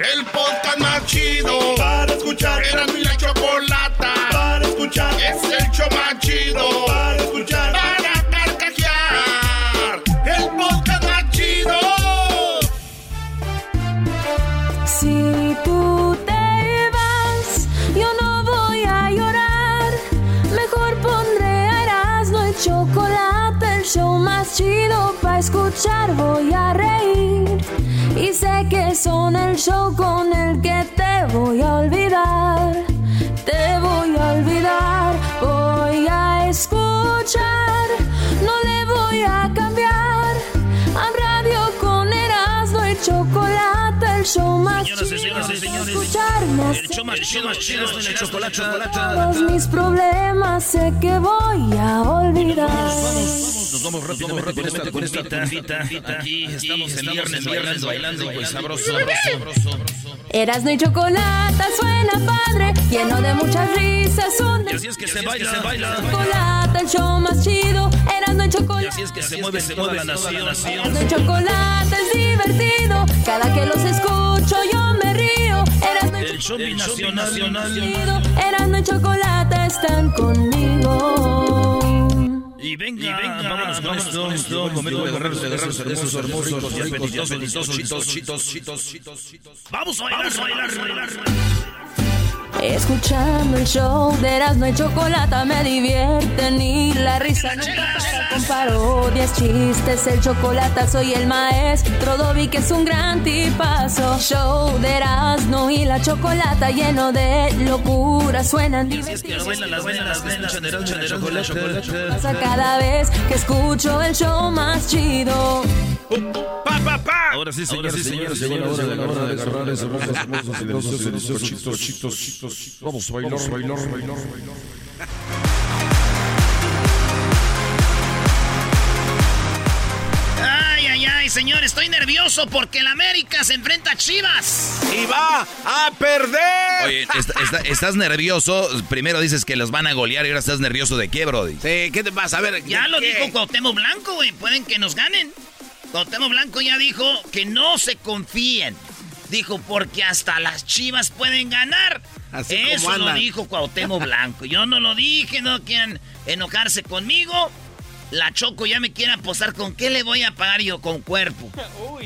El podcast más chido para escuchar. Era mi show con el que te voy a olvidar. Show más Señoras y chido. señores, y señores, Escucharme el show más chido, el chocolate, chocolate. todos mis problemas sé que voy a olvidar. Nos vamos rápidamente con esta cumbita. Aquí estamos el viernes, viernes bailando, pues sabroso, sabroso. Erasmo y chocolate suena padre, lleno de muchas risas. Un Y así es que se baila, se baila. chocolate, el show más chido. Erasmo y Y chocolate. así es que se mueve, se mueve la nación. Y chocolate es divertido. Cada que los escucho yo me río. Erasmo y El show binacional. chocolate. Y están conmigo. Y venga, vámonos con esto, esto, de esos hermosos, y apetitosos, apetitosos, chitos, chitos, chitos, chitos, chitos. Vamos a bailar, bailar, bailar. Escuchando el show de Erasmo y Chocolata me divierten y la risa nunca para con parodias, chistes, el chocolate soy el maestro Dobby que es un gran tipazo. Show de Erasmo y la Chocolata lleno de locura, suenan Es que divertidos. Pasa cada vez que escucho el show más chido. Pa, pa, pa. Ahora sí, señores, sí, señores, llegó la hora de agarrar, de agarrar esos hermosos, hermosos y deliciosos, deliciosos, chitos, chitos, chitos, Vamos a bailar, bailar, bailar, bailar. Ay, ay, ay, señor, estoy nervioso porque el América se enfrenta a Chivas. Y va a perder. Oye, est- est- estás nervioso. Primero dices que los van a golear y ahora estás nervioso de qué, Brody. Sí, ¿qué te pasa? A ver, Ya ¿de lo qué? dijo Cuauhtémoc Blanco, güey. Pueden que nos ganen. Cuauhtémoc Blanco ya dijo que no se confíen. Dijo, porque hasta las chivas pueden ganar. Así como Eso lo dijo Cuauhtémoc Blanco. Yo no lo dije, no quieran enojarse conmigo. La Choco ya me quiere apostar. ¿Con qué le voy a pagar yo? Con cuerpo.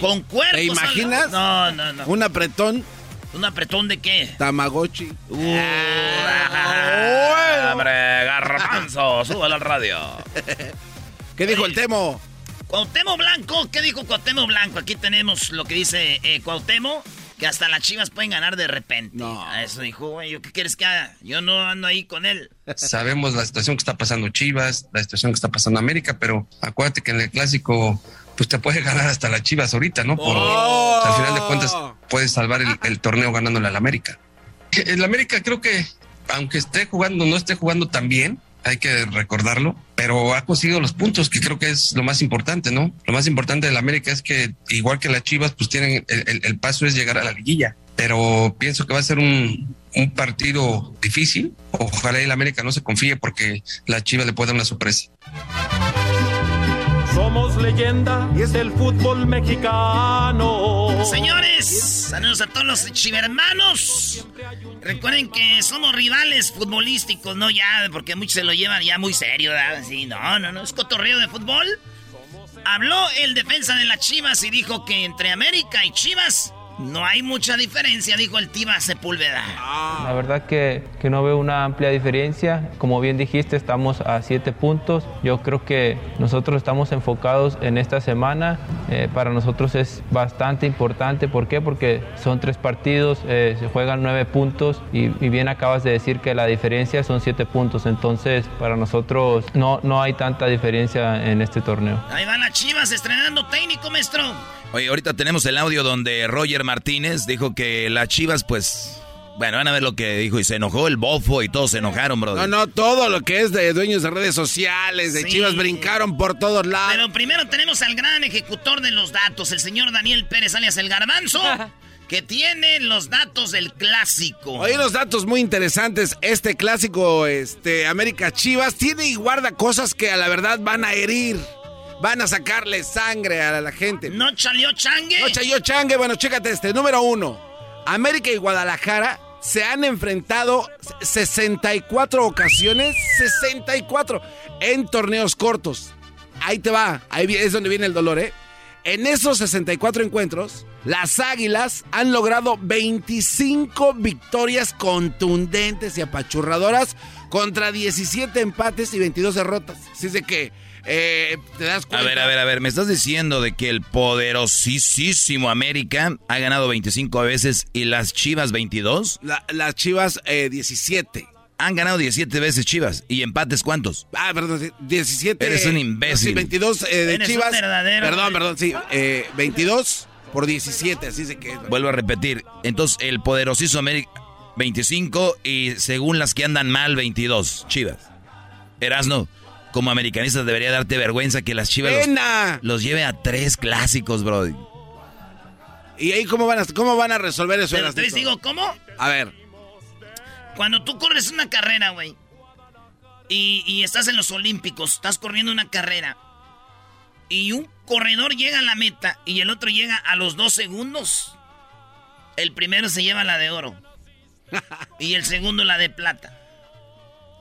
¿Con cuerpo? ¿Te imaginas? No, no, no. Un apretón ¿Un apretón de qué? Tamagotchi. Uh, Ah, Hombre, garbanzo, súbalo al radio. ¿Qué dijo el Temo? Cuauhtémoc Blanco, ¿qué dijo Cuauhtémoc Blanco? Aquí tenemos lo que dice eh, Cuauhtémoc, que hasta las chivas pueden ganar de repente. No. Ah, Eso dijo, güey, ¿yo qué quieres que haga? Yo no ando ahí con él. Sabemos la situación que está pasando Chivas, la situación que está pasando América, pero acuérdate que en el clásico pues te puede ganar hasta las Chivas ahorita, ¿no? Por, Oh. o sea, al final de cuentas puedes salvar el, el torneo ganándole al América. El América creo que aunque esté jugando, no esté jugando tan bien, hay que recordarlo, pero ha conseguido los puntos, que creo que es lo más importante, ¿no? Lo más importante del América es que, igual que las Chivas, pues tienen, el, el- el paso es llegar a la liguilla, pero pienso que va a ser un, un partido difícil. Ojalá el América no se confíe porque la Chivas le puede dar una sorpresa. Somos leyenda del fútbol mexicano. Señores, saludos a todos los chivermanos. Recuerden que somos rivales futbolísticos, no ya, porque muchos se lo llevan ya muy serio. Sí, no, no, no, es cotorreo de fútbol. Habló el defensa de las Chivas y dijo que entre América y Chivas no hay mucha diferencia, dijo el Tiva Sepúlveda. La verdad que, que no veo una amplia diferencia. Como bien dijiste, estamos a siete puntos. Yo creo que nosotros estamos enfocados en esta semana. Eh, para nosotros es bastante importante. ¿Por qué? Porque son tres partidos, eh, se juegan nueve puntos y, y bien acabas de decir que la diferencia son siete puntos. Entonces, para nosotros no, no hay tanta diferencia en este torneo. Ahí van las Chivas estrenando técnico, maestro. Oye, ahorita tenemos el audio donde Roger Martínez dijo que las chivas, pues. Bueno, van a ver lo que dijo y se enojó el bofo y todos se enojaron, bro. No, no, todo lo que es de dueños de redes sociales, de Sí. Chivas, brincaron por todos lados. Pero primero tenemos al gran ejecutor de los datos, el señor Daniel Pérez, alias el Garbanzo, que tiene los datos del clásico. Hay unos datos muy interesantes. Este clásico, este, América Chivas, tiene y guarda cosas que a la verdad van a herir. Van a sacarle sangre a la gente. ¿No chaleó changue? No, Chayo Changue, bueno, chécate este. Número uno. América y Guadalajara se han enfrentado 64 ocasiones, 64 en torneos cortos. Ahí te va, ahí es donde viene el dolor, ¿eh? En esos 64 encuentros, las Águilas han logrado 25 victorias contundentes y apachurradoras contra 17 empates y 22 derrotas. Así es de que eh, te das cuenta. A ver, a ver, a ver, me estás diciendo de que el poderosísimo América ha ganado 25 veces y las Chivas 22? las Chivas 17. Eh, han ganado 17 veces Chivas. ¿Y empates cuántos? Ah, perdón, 17. Eres un imbécil. Sí, 22 eh, de Chivas. perdón, perdón, sí. 22 por 17, así se que. Vuelvo a repetir. Entonces, el poderosísimo América 25 y según las que andan mal 22 Chivas. Erasno, como americanista debería darte vergüenza que las Chivas los, lleve a tres clásicos, bro. ¿Y ahí cómo van a, cómo van a resolver eso? Pero te digo, ¿cómo? A ver. Cuando tú corres una carrera, güey, y, y estás en los Olímpicos, estás corriendo una carrera, y un corredor llega a la meta y el otro llega a los dos segundos, el primero se lleva la de oro y el segundo la de plata.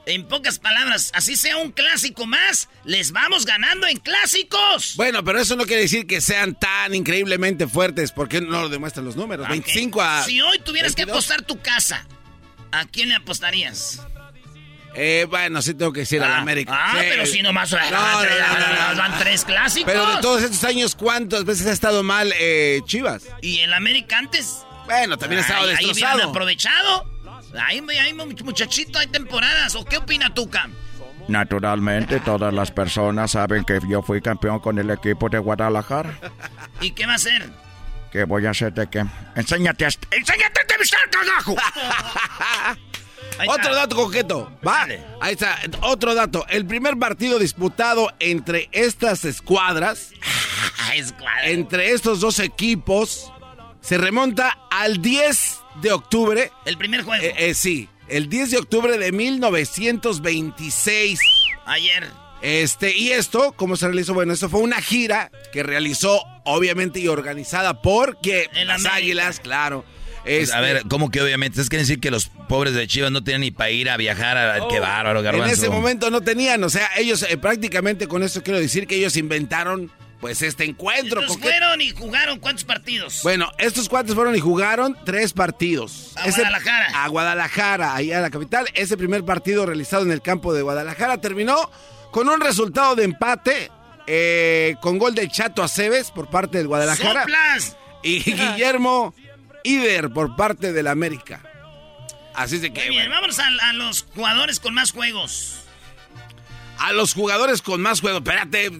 En pocas palabras, así sea un clásico más, les vamos ganando en clásicos. Bueno, pero eso no quiere decir que sean tan increíblemente fuertes, porque no lo demuestran los números. 25 a. Si hoy tuvieras que apostar tu casa, ¿a quién le apostarías? Eh, bueno, sí tengo que decir a la ah, América. Ah, pero si nomás no, no, van tres clásicos. Pero de todos estos años, ¿cuántas veces ha estado mal eh, Chivas? ¿Y el América antes? Bueno, también ha estado destrozado. Ahí aprovechado. Ahí, hay muchachito, hay temporadas. ¿O qué opina tú, Cam? Naturalmente, todas las personas saben que yo fui campeón con el equipo de Guadalajara. ¿Y qué va a hacer? ¿Qué voy a hacer de qué? Enséñate a... ¡Enséñate a entrevistar, carajo! Otro dato concreto. Va. Ahí está. Otro dato. El primer partido disputado entre estas escuadras. entre estos dos equipos. Se remonta al 10 de octubre. El primer juego. Eh, eh, sí. El 10 de octubre de 1926. Ayer. Este, y esto, ¿cómo se realizó? Bueno, esto fue una gira que realizó, obviamente, y organizada por que las Águilas, claro. Pues, a ver, este, ¿cómo que obviamente? Es que decir que los pobres de Chivas no tenían ni para ir a viajar a qué bárbaro, garbanzo. En ese momento no tenían, o sea, ellos eh, prácticamente con esto quiero decir que ellos inventaron pues este encuentro. ¿Estos fueron y jugaron cuántos partidos? Bueno, estos cuantos fueron y jugaron tres partidos. A Guadalajara. A Guadalajara, ahí a la capital. Ese primer partido realizado en el campo de Guadalajara terminó con un resultado de empate eh, con gol del Chato Aceves por parte del Guadalajara. ¡Soplas! Y Guillermo Ider por parte del América. Así de que. Muy bien, vamos a, los jugadores con más juegos. A los jugadores con más juegos. Espérate,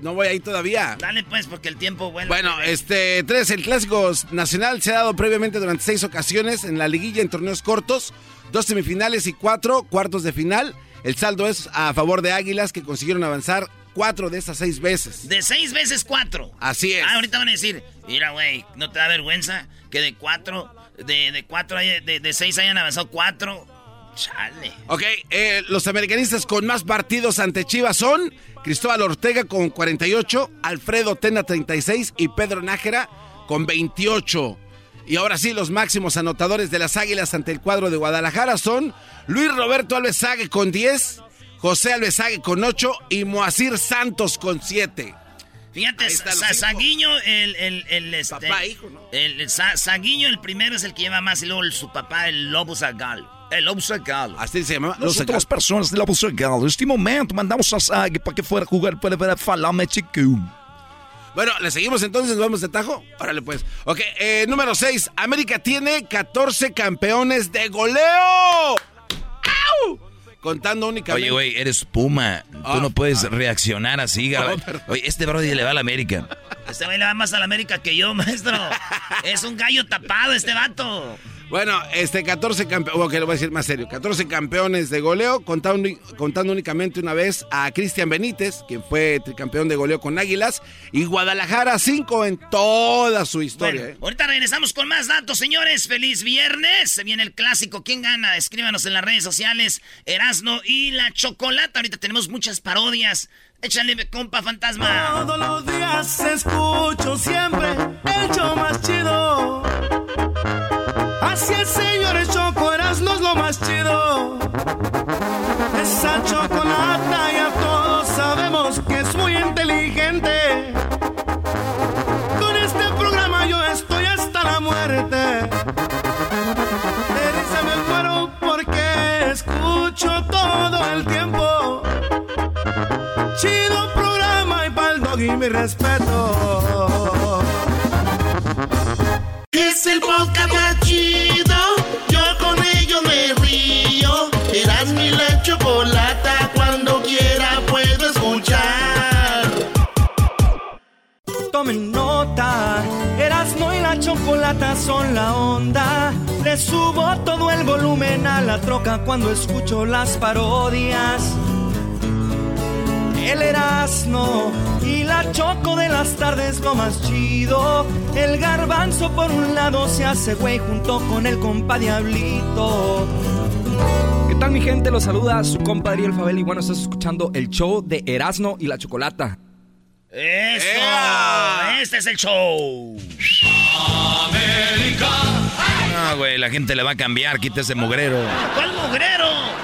no voy ahí todavía. Dale pues, porque el tiempo vuelve. Bueno, este, tres, el Clásico Nacional se ha dado previamente durante seis ocasiones en la liguilla en torneos cortos, dos semifinales y cuatro cuartos de final. El saldo es a favor de Águilas que consiguieron avanzar cuatro de esas seis veces. De seis veces cuatro. Así es. Ah, ahorita van a decir, mira, güey, ¿no te da vergüenza que de cuatro, de, de cuatro, de, de seis hayan avanzado cuatro? Chale. Ok, eh, los americanistas con más partidos ante Chivas son Cristóbal Ortega con 48, Alfredo Tena 36 y Pedro Nájera con 28. Y ahora sí, los máximos anotadores de las Águilas ante el cuadro de Guadalajara son Luis Roberto Alves con 10, José Alvesague con 8 y Moacir Santos con 7. Fíjate, Saguiño, el, el, el, este, papá, hijo, ¿no? el, Saguiño, el primero es el que lleva más y luego su papá, el Lobo Zagal. El Zagal. Así se llama. Nós somos personas do Lobo Zagal. Este momento mandamos a Sag para que fuera a jugar para falar mexicano. Bueno, le seguimos entonces, vamos de tajo. Órale pues. Ok, eh, número 6. América tiene 14 campeones de goleo. ¡Au! contando únicamente. Oye, güey, eres Puma. Tú ah, no puedes ah. reaccionar así, Oye, este brody le va a la América. Este güey le va más a la América que yo, maestro. es un gallo tapado este vato. Bueno, este 14 campeones, que lo voy a decir más serio, 14 campeones de goleo, contando, contando únicamente una vez a Cristian Benítez, quien fue tricampeón de goleo con Águilas, y Guadalajara 5 en toda su historia. ¿eh? Ahorita regresamos con más datos, señores. Feliz viernes. Se viene el clásico. ¿Quién gana? Escríbanos en las redes sociales. Erasno y la Chocolata. Ahorita tenemos muchas parodias. Échale, compa fantasma. Todos los días escucho siempre el show más chido Gracias, señores Choco, no es lo más chido. Esa chocolata ya todos sabemos que es muy inteligente. Con este programa yo estoy hasta la muerte. De me muero porque escucho todo el tiempo. Chido programa y pa'l y mi respeto. Es el podcast más chido. Yo con ello me río. Eras mi la chocolata. Cuando quiera puedo escuchar. Tomen nota. Erasmo y la chocolata son la onda. Le subo todo el volumen a la troca cuando escucho las parodias. El Erasmo y la Choco de las tardes lo más chido. El garbanzo por un lado se hace güey junto con el compa Diablito. ¿Qué tal mi gente? Los saluda su compadre El Fabel y bueno, estás escuchando el show de Erasmo y la Chocolata. ¡Eso! ¡Este es el show! ¡América! No, güey, la gente le va a cambiar, quita ese mugrero. ¿Cuál mugrero?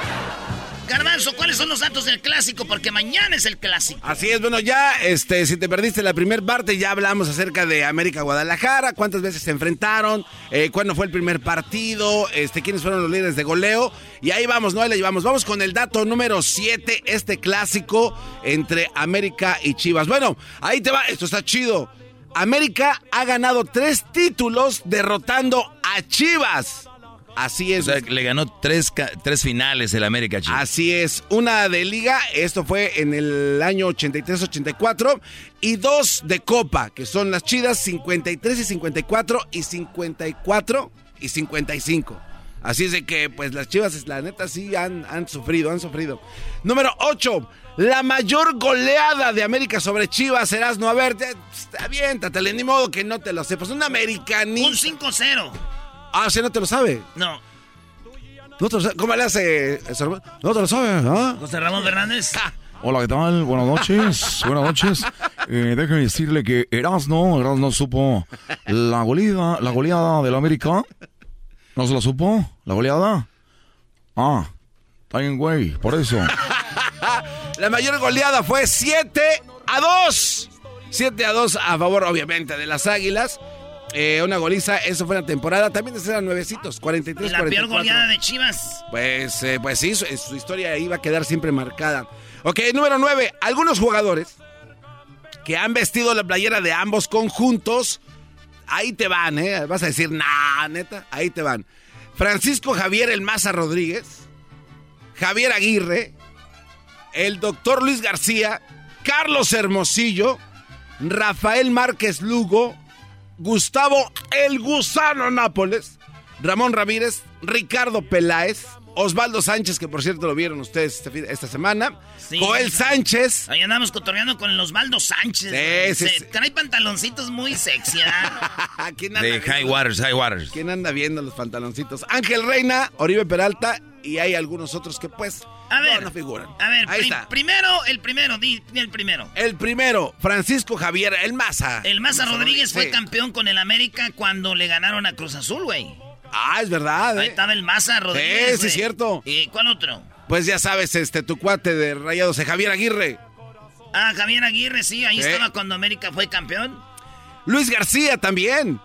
Garbanzo, ¿cuáles son los datos del clásico? Porque mañana es el clásico. Así es, bueno, ya, este, si te perdiste la primera parte, ya hablamos acerca de América Guadalajara, cuántas veces se enfrentaron, eh, cuándo fue el primer partido, este, quiénes fueron los líderes de goleo. Y ahí vamos, ¿no? Ahí le llevamos. Vamos con el dato número 7, este clásico entre América y Chivas. Bueno, ahí te va, esto está chido. América ha ganado tres títulos derrotando a Chivas. Así es. O sea, le ganó tres, tres finales el América Chivas. Así es. Una de liga, esto fue en el año 83-84. Y dos de copa, que son las chidas 53 y 54 y 54 y 55. Así es de que, pues las chivas, la neta, sí han, han sufrido, han sufrido. Número 8. La mayor goleada de América sobre Chivas, serás no. A ver, aviéntate, ni modo que no te lo sepas. Un americanista. Un 5-0. Ah, ¿sí no te lo sabe? No. ¿Cómo le hace? No te lo sabe, ¿ah? José Ramón Fernández. Hola, ¿qué tal? Buenas noches. Buenas noches. Eh, déjeme decirle que Erasno, Erasno supo la goleada, la goleada del América. ¿No se la supo? ¿La goleada? Ah, está bien, güey, por eso. la mayor goleada fue 7 a 2. 7 a 2 a favor, obviamente, de las Águilas. Eh, una goliza, eso fue la temporada. También eran nuevecitos, 43 La peor goleada de Chivas. Pues, eh, pues sí, su, su, historia iba a quedar siempre marcada. Ok, número 9. Algunos jugadores que han vestido la playera de ambos conjuntos. Ahí te van, ¿eh? Vas a decir, nah, neta, ahí te van. Francisco Javier El Maza Rodríguez, Javier Aguirre, el doctor Luis García, Carlos Hermosillo, Rafael Márquez Lugo, Gustavo El Gusano Nápoles, Ramón Ramírez, Ricardo Peláez, Osvaldo Sánchez, que por cierto lo vieron ustedes este esta semana, Joel Sánchez. Ahí andamos cotorreando con el Osvaldo Sánchez. Sí, sí, Trae pantaloncitos muy sexy, ¿Quién anda De High Waters, High Waters. ¿Quién anda viendo los pantaloncitos? Ángel Reina, Oribe Peralta y hay algunos otros que pues a ver, no, figuran. A ver, Ahí está. primero, el primero, di, el primero. El primero, Francisco Javier, el Maza. El Maza Rodríguez fue campeón con el América cuando le ganaron a Cruz Azul, güey. Ah, es verdad. Ahí ¿eh? estaba el Maza Rodríguez. Sí, sí, es cierto. ¿Y cuál otro? Pues ya sabes, este, tu cuate de Rayados, Javier Aguirre. Ah, Javier Aguirre, sí, ahí estaba cuando América fue campeón. Luis García también.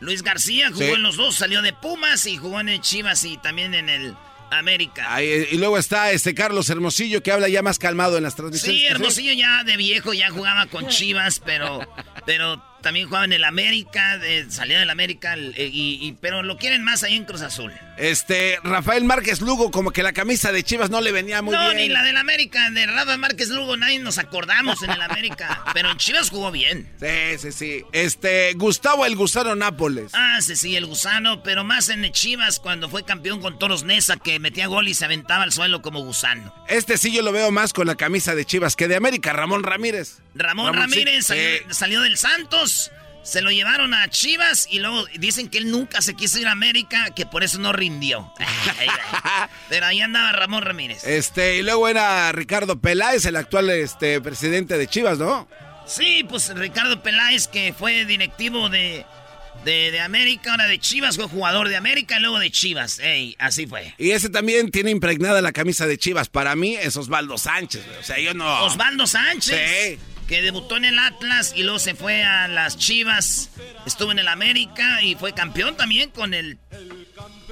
Luis García jugó en los dos, salió de Pumas y jugó en el Chivas y también en el América. y luego está este Carlos Hermosillo que habla ya más calmado en las transmisiones. Sí, Hermosillo ya de viejo ya jugaba con Chivas, pero, pero también jugaba en el América, de, salía del América, eh, y, pero lo quieren más ahí en Cruz Azul. Este, Rafael Márquez Lugo, como que la camisa de Chivas no le venía muy bien. No, ni la del América, de Rafael Márquez Lugo, nadie nos acordamos en el América, pero en Chivas jugó bien. Sí, sí, sí. Este, Gustavo el Gusano Nápoles. Ah, sí, sí, el Gusano, pero más en Chivas cuando fue campeón con Toros Nesa, que metía gol y se aventaba al suelo como gusano. Este sí yo lo veo más con la camisa de Chivas que de América, Ramón Ramírez. Ramón, Ramírez salió del Santos. Se lo llevaron a Chivas y luego dicen que él nunca se quiso ir a América, que por eso no rindió. Pero ahí andaba Ramón Ramírez. Este, y luego era Ricardo Peláez, el actual este, presidente de Chivas, ¿no? Sí, pues Ricardo Peláez, que fue directivo de, de, América, ahora de Chivas, fue jugador de América y luego de Chivas. Ey, así fue. Y ese también tiene impregnada la camisa de Chivas. Para mí es Osvaldo Sánchez. O sea, yo no. Osvaldo Sánchez. Sí. Que debutó en el Atlas y luego se fue a las Chivas. Estuvo en el América y fue campeón también con el.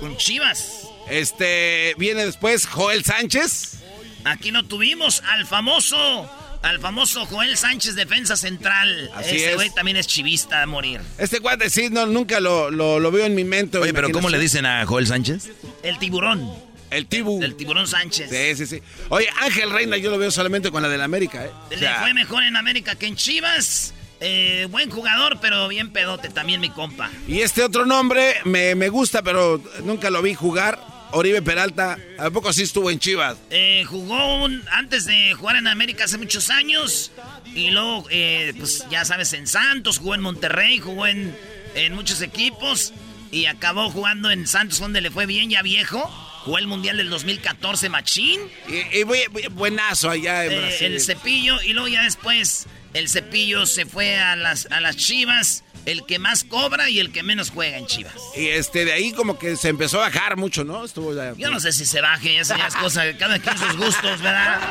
con Chivas. Este. Viene después Joel Sánchez. Aquí no tuvimos al famoso al famoso Joel Sánchez, defensa central. Así Ese güey también es chivista a morir. Este sí, no, nunca lo, lo, veo en mi mente. Oye, pero ¿cómo le dicen a Joel Sánchez? El tiburón. El tibu. El tiburón Sánchez. Sí, sí, sí. Oye, Ángel Reina yo lo veo solamente con la del América, ¿eh? Le fue mejor en América que en Chivas. Eh, buen jugador, pero bien pedote también mi compa. Y este otro nombre me, me gusta, pero nunca lo vi jugar. Oribe Peralta, ¿a poco sí estuvo en Chivas? Eh, jugó un, antes de jugar en América hace muchos años. Y luego, eh, pues ya sabes, en Santos, jugó en Monterrey, jugó en, en muchos equipos. Y acabó jugando en Santos, donde le fue bien, ya viejo. Jugó el Mundial del 2014, Machín. Y, buenazo allá en eh, El cepillo, y luego ya después el cepillo se fue a las, a las Chivas el que más cobra y el que menos juega en Chivas. Y este, de ahí como que se empezó a bajar mucho, ¿no? Estuvo Yo no sé si se baje, ya es cosa cada quien sus gustos, ¿verdad?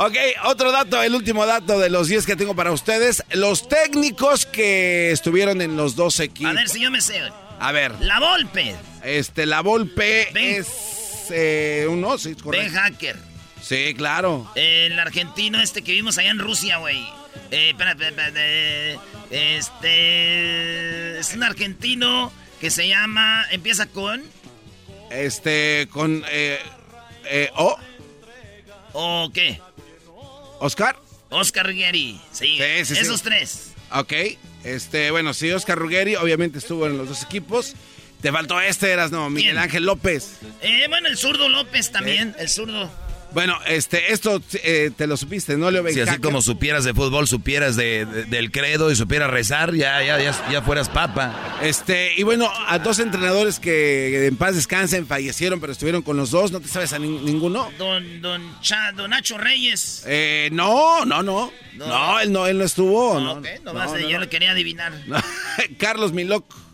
Ok, otro dato, el último dato de los 10 que tengo para ustedes. Los técnicos que estuvieron en los dos equipos. A ver si yo me sé. A ver. La Volpe. Este, la Volpe es eh, sí, correcto. Ben Hacker. Sí, claro. El argentino este que vimos allá en Rusia, güey. Eh, espera, este. Es un argentino que se llama. Empieza con. Este. Con. Eh, eh, o. ¿O qué? ¿Oscar? Oscar Ruggeri. Sí, esos tres. Ok. Este, bueno, sí, Oscar Ruggeri obviamente estuvo en los dos equipos. Te faltó este, eras, no, Miguel Ángel López. Eh, bueno, el zurdo López también, el zurdo. Bueno, este, esto eh, te lo supiste, ¿no, Leo Si así como supieras de fútbol, supieras de, del credo y supieras rezar, ya, ya, ya, fueras papa. Este, y bueno, a dos entrenadores que en paz descansen fallecieron, pero estuvieron con los dos, ¿no te sabes a ninguno? Don, don, don Nacho Reyes. Eh, no, no, no. No, él no, él no estuvo. No, no, yo le quería adivinar. Carlos Miloc.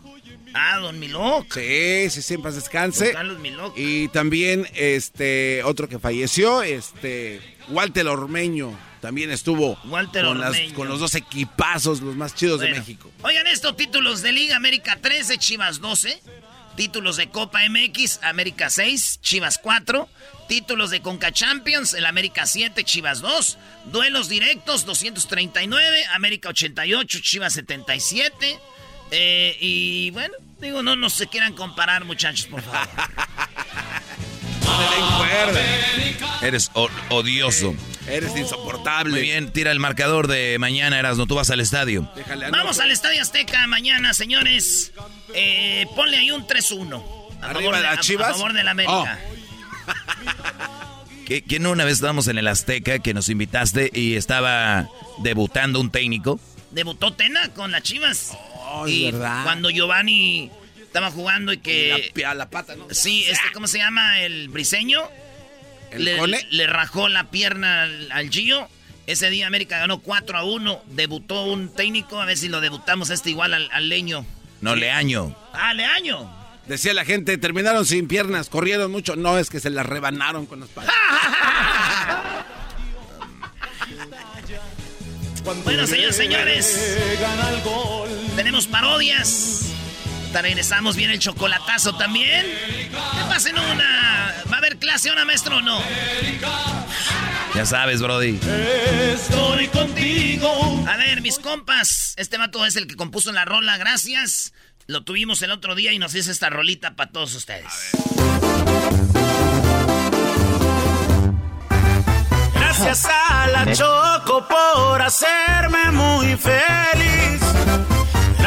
Ah, Don Miloc. Sí, sí, sí, en paz descanse. Carlos Miloc. Y también este otro que falleció, este Walter Ormeño. También estuvo Walter con, con los dos equipazos, los más chidos de México. Oigan esto, títulos de Liga América 13, Chivas 12. Títulos de Copa MX, América 6, Chivas 4. Títulos de Conca Champions, el América 7, Chivas 2. Duelos directos, 239, América 88, Chivas 77. Eh, y bueno, digo, no, no se quieran comparar, muchachos, por favor. Eres odioso. Eres insoportable. Muy bien, tira el marcador de mañana, Eras, no tú vas al estadio. Vamos al Estadio Azteca mañana, señores. Eh, ponle ahí un 3-1. A, favor de, Chivas? a favor de la América. ¿Que, que no una vez estábamos en el Azteca que nos invitaste y estaba debutando un técnico? Debutó Tena con las Chivas. Oh, y verdad. cuando Giovanni estaba jugando y que... la, la, pata, ¿no? Sí, este, ¿cómo se llama? El briseño. ¿El le, le, rajó la pierna al, Gio. Ese día América ganó 4 a 1. Debutó un técnico. A ver si lo debutamos este igual al, leño. No, Leaño. Ah, Leaño. Decía la gente, terminaron sin piernas, corrieron mucho. No, es que se las rebanaron con los patas. Bueno, señores, señores. Tenemos parodias. Regresamos, viene el chocolatazo también. ¿Qué pasen una. ¿Va a haber clase una maestro o no? Ya sabes, Brody. Estoy contigo. A ver, mis compas. Este mato es el que compuso la rola, gracias. Lo tuvimos el otro día y nos hizo esta rolita para todos ustedes. Gracias a la Choco por hacerme muy feliz.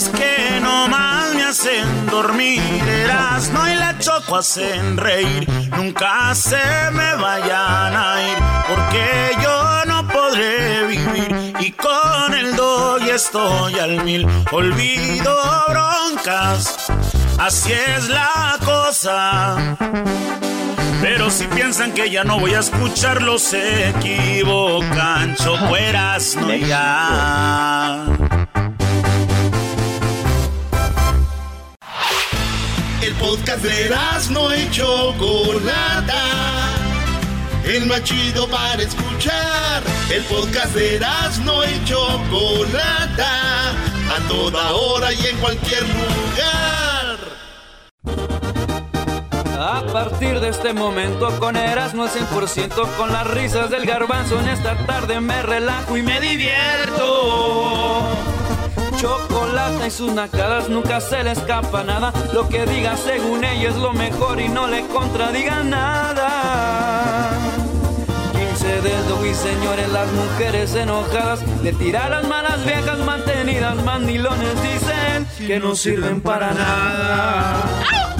Programas bien feos que dormir. no y la choco hacen reír. Nunca se me vayan a ir, porque yo no podré vivir. Y con el doy estoy al mil. Olvido broncas, así es la cosa. Pero si piensan que ya no voy a escucharlos, se equivocan. Chocueras no ya. El podcast de no y Chocolata. El más chido para escuchar. El podcast de no y Chocolata. A toda hora y en cualquier lugar. A partir de este momento con Erasmo al 100% con las risas del garbanzo en esta tarde me relajo y me divierto. Chocolate y sus nacadas nunca se le escapa nada. Lo que diga según ella es lo mejor y no le contradiga nada. 15 dedos y señores, las mujeres enojadas le tiran las malas viejas mantenidas, mandilones dicen que no sirven para nada.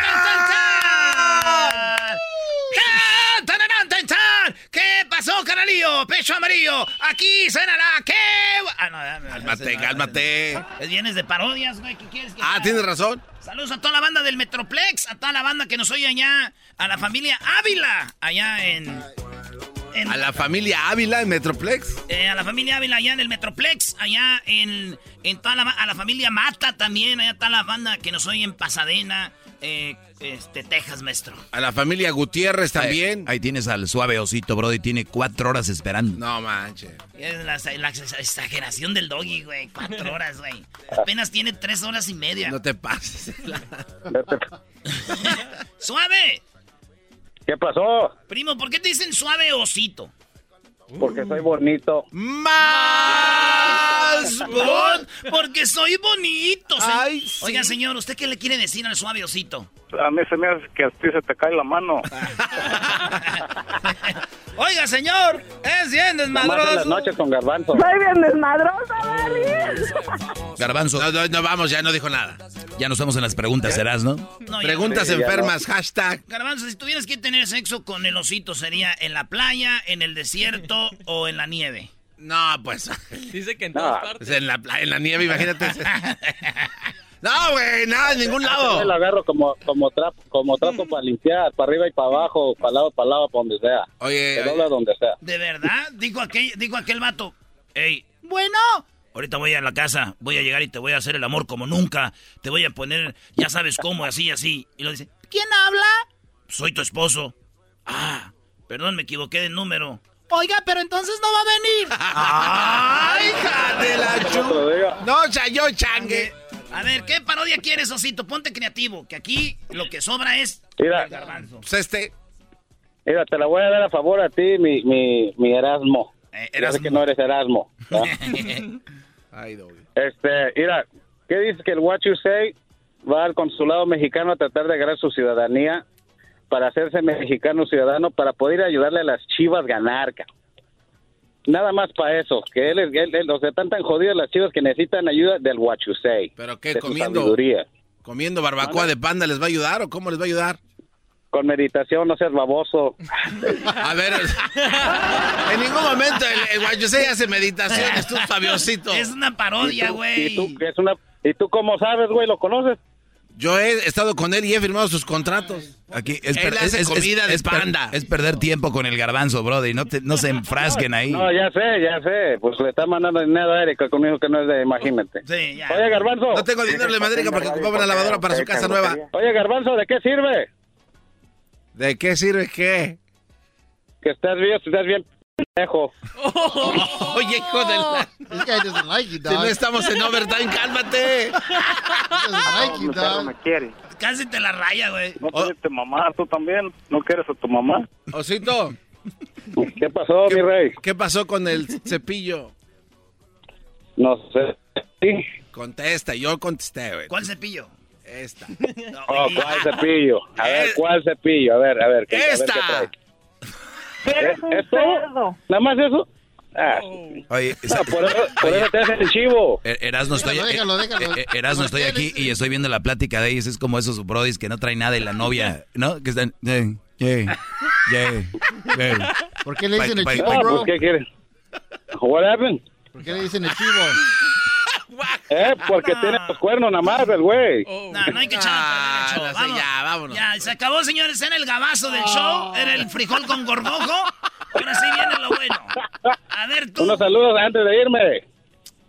Pecho amarillo, aquí la ¿qué? Ah, no, cálmate, cálmate. Vienes de parodias, güey, ¿qué quieres Ah, tienes razón. Saludos a toda la banda del Metroplex, a toda la banda que nos oye allá, a la familia Ávila, allá en... a la familia Ávila en Metroplex. Eh, a la familia Ávila allá en el Metroplex, allá en, en toda la, a la familia Mata también, allá está la banda que nos oye en Pasadena, eh, este, Texas, maestro. A la familia Gutiérrez también. Ahí, tienes al suave osito, bro, y tiene cuatro horas esperando. No manches. Es la, exageración del doggy, güey. Cuatro horas, güey. Apenas tiene tres horas y media. No te pases. ¡Suave! ¿Qué pasó? Primo, ¿por qué te dicen suave osito? Porque soy bonito. ¡Más! Bon, porque soy bonito. Oiga, señor, ¿usted qué le quiere decir al suave osito? A mí se me hace que a ti se te cae la mano. Oiga, señor, es bien desmadroso. las noches con Garbanzo. Soy bien desmadrosa, Dani. Garbanzo. No, no, vamos, ya no dijo nada. Ya no estamos en las preguntas, ¿serás, no? preguntas enfermas, hashtag. Garbanzo, si tuvieras que tener sexo con el osito, ¿sería en la playa, en el desierto o en la nieve? No, pues. Dice que en todas partes. En la, en la nieve, imagínate. No, güey, nada, en ningún lado. Yo lo agarro como, como trapo, como trapo para limpiar, para arriba y para abajo, para lado, para lado, para donde sea. Oye. dobla donde sea. ¿De verdad? Dijo aquel, dijo aquel vato. Ey, bueno. Ahorita voy a la casa, voy a llegar y te voy a hacer el amor como nunca. Te voy a poner, ya sabes cómo, así, así. Y lo dice, ¿quién habla? Soy tu esposo. Ah, perdón, me equivoqué de número. Oiga, pero entonces no va a venir. ¡Ay, hija de la No, chayo changue. A ver, ¿qué parodia quieres, Osito? Ponte creativo, que aquí lo que sobra es Mira, el garbanzo. Pues este. Mira, te la voy a dar a favor a ti, mi, mi, mi Erasmo. Eh, Erasmo. que no eres Erasmo. Ay, este, mira, ¿qué dices que el What You Say va al consulado mexicano a tratar de agarrar su ciudadanía para hacerse mexicano ciudadano para poder ayudarle a las chivas a ganar, Nada más para eso, que él, él, él, o sea, están tan jodidos las chivas que necesitan ayuda del what you say. ¿Pero qué? ¿Comiendo, ¿Comiendo barbacoa de panda les va a ayudar o cómo les va a ayudar? Con meditación, no seas baboso. a ver, en ningún momento el, what you say hace meditación, es tu Fabiosito. Es una parodia, güey. ¿Y, tú, es una, ¿Y tú cómo sabes, güey? ¿Lo conoces? Yo he estado con él y he firmado sus contratos. Aquí es, comida de panda. es perder tiempo con el garbanzo, brother. No, no se enfrasquen ahí. No, ya sé, ya sé. Pues le está mandando dinero a Erika conmigo que no es de, imagínate. Sí, ya. Oye, garbanzo. No tengo dinero de Madrid porque ocupaba una lavadora para su casa nueva. Oye, garbanzo, ¿de qué sirve? ¿De qué sirve qué? Que estás bien, estás bien pendejo. Oye, hijo de la... This guy doesn't like you, Si no estamos en overtime, cálmate. doesn't like you, dog. me quiere. Casi te la raya, güey. No quieres tu mamá, tú también. ¿No quieres a tu mamá? Osito. ¿Qué pasó, mi rey? ¿Qué pasó con el cepillo? No sé. Sí. Contesta, yo contesté, güey. ¿Cuál cepillo? Esta. Oh, ¿cuál cepillo? A ver, ¿cuál cepillo? A ver, a ver. ¿qué- a ver qué ¡Esta! trae? ¿Eh? ¿Es todo? ¿Nada más eso? Ah, Oye, ah, por eso, por eso te hacen el chivo. Er- Erasno, estoy, Déjalo, eh, déjalo. eh, eh, Erasno, estoy aquí y estoy viendo la plática de ellos. Es como esos brodis que no traen nada y la novia, ¿no? Que están... eh, yeah, yeah, yeah. ¿Por qué le dicen el Pa- chivo, bro? pues, ¿qué quieres? What happened? ¿Por qué le dicen el chivo? Eh, porque tiene los cuernos nada más, el güey. No, no hay que echar a perder el show. no sé, Vamos. ya, vámonos. Ya, se acabó, señores. Era el gabazo del show. Era el frijol con gorgojo. Ahora sí viene lo bueno. A ver, tú. Unos saludos antes de irme.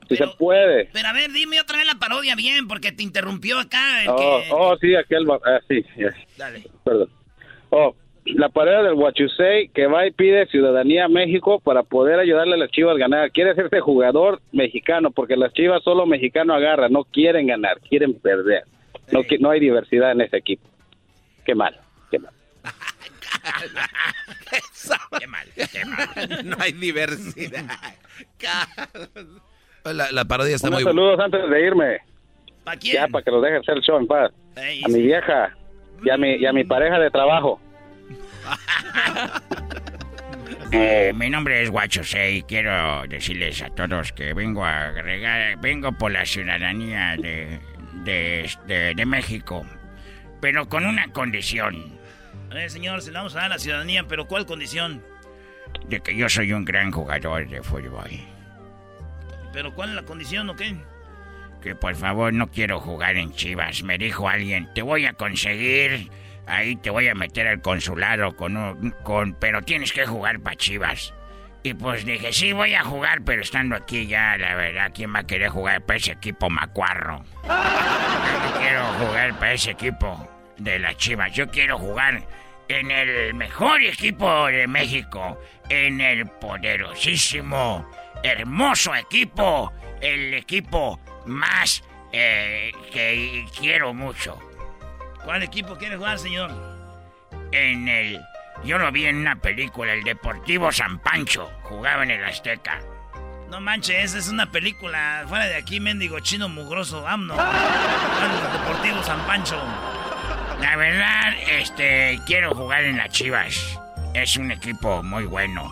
Si se puede. Pero a ver, dime otra vez la parodia bien, porque te interrumpió acá el Oh, que... oh, sí, aquel. Ah, sí, yes. Dale. Perdón. Oh, la pareja del Huachusei que va y pide ciudadanía a México para poder ayudarle a las chivas a ganar. Quiere hacerse jugador mexicano porque las chivas solo mexicano agarran. No quieren ganar, quieren perder. No, no hay diversidad en ese equipo. Qué mal, qué mal. Qué mal, qué mal. No hay diversidad. La, la parodia está Unos muy... saludos antes de irme. ¿Para quién? Ya, para que los deje hacer el show en paz. A mi vieja y a mi, y a mi pareja de trabajo. Eh, mi nombre es Guachosei y quiero decirles a todos que vengo a agregar, vengo por la ciudadanía de, de, de- de México, pero con una condición, A ver, señor, se le vamos a dar la ciudadanía, pero ¿cuál condición? de que yo soy un gran jugador de fútbol. ¿Pero cuál es la condición o qué? Que por favor no quiero jugar en Chivas. Me dijo alguien, te voy a conseguir, ahí te voy a meter al consulado con un, con, pero tienes que jugar para Chivas. Y pues dije, sí voy a jugar, pero estando aquí ya, la verdad, ¿quién va a querer jugar para ese equipo macuarro? No quiero jugar para ese equipo de las Chivas. Yo quiero jugar en el mejor equipo de México, en el poderosísimo, hermoso equipo, el equipo más eh, que quiero mucho. ¿Cuál equipo quiere jugar, señor? En el, yo lo vi en una película, el Deportivo San Pancho, jugaba en el Azteca. No manches, esa es una película fuera de aquí, mendigo chino mugroso. Vámonos, Deportivo San Pancho. La verdad, este, quiero jugar en las Chivas. Es un equipo muy bueno.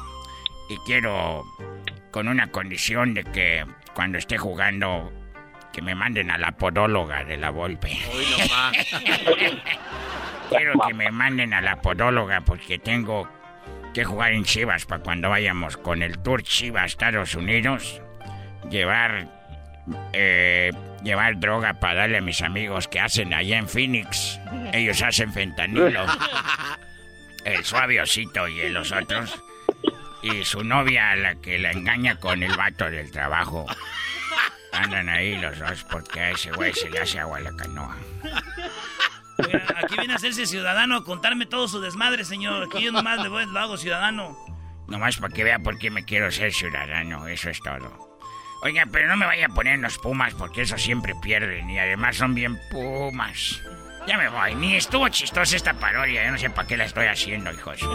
Y quiero, con una condición de que cuando esté jugando, que me manden a la podóloga de la Volpe. quiero que me manden a la podóloga porque tengo que jugar en Chivas para cuando vayamos con el Tour Chivas a Estados Unidos. Llevar, eh, llevar droga para darle a mis amigos que hacen allá en Phoenix. Ellos hacen fentanilo. El suaviosito y los otros. Y su novia, la que la engaña con el vato del trabajo. Andan ahí los dos porque a ese güey se le hace agua a la canoa. Oiga, aquí viene a hacerse ciudadano, a contarme todo su desmadre, señor. Aquí yo nomás le voy, lo hago ciudadano. Nomás para que vea por qué me quiero ser ciudadano, eso es todo. Oiga, pero no me vaya a poner en los Pumas porque eso siempre pierden y además son bien Pumas. Ya me voy, ni estuvo chistosa esta parodia, yo no sé para qué la estoy haciendo, hijos.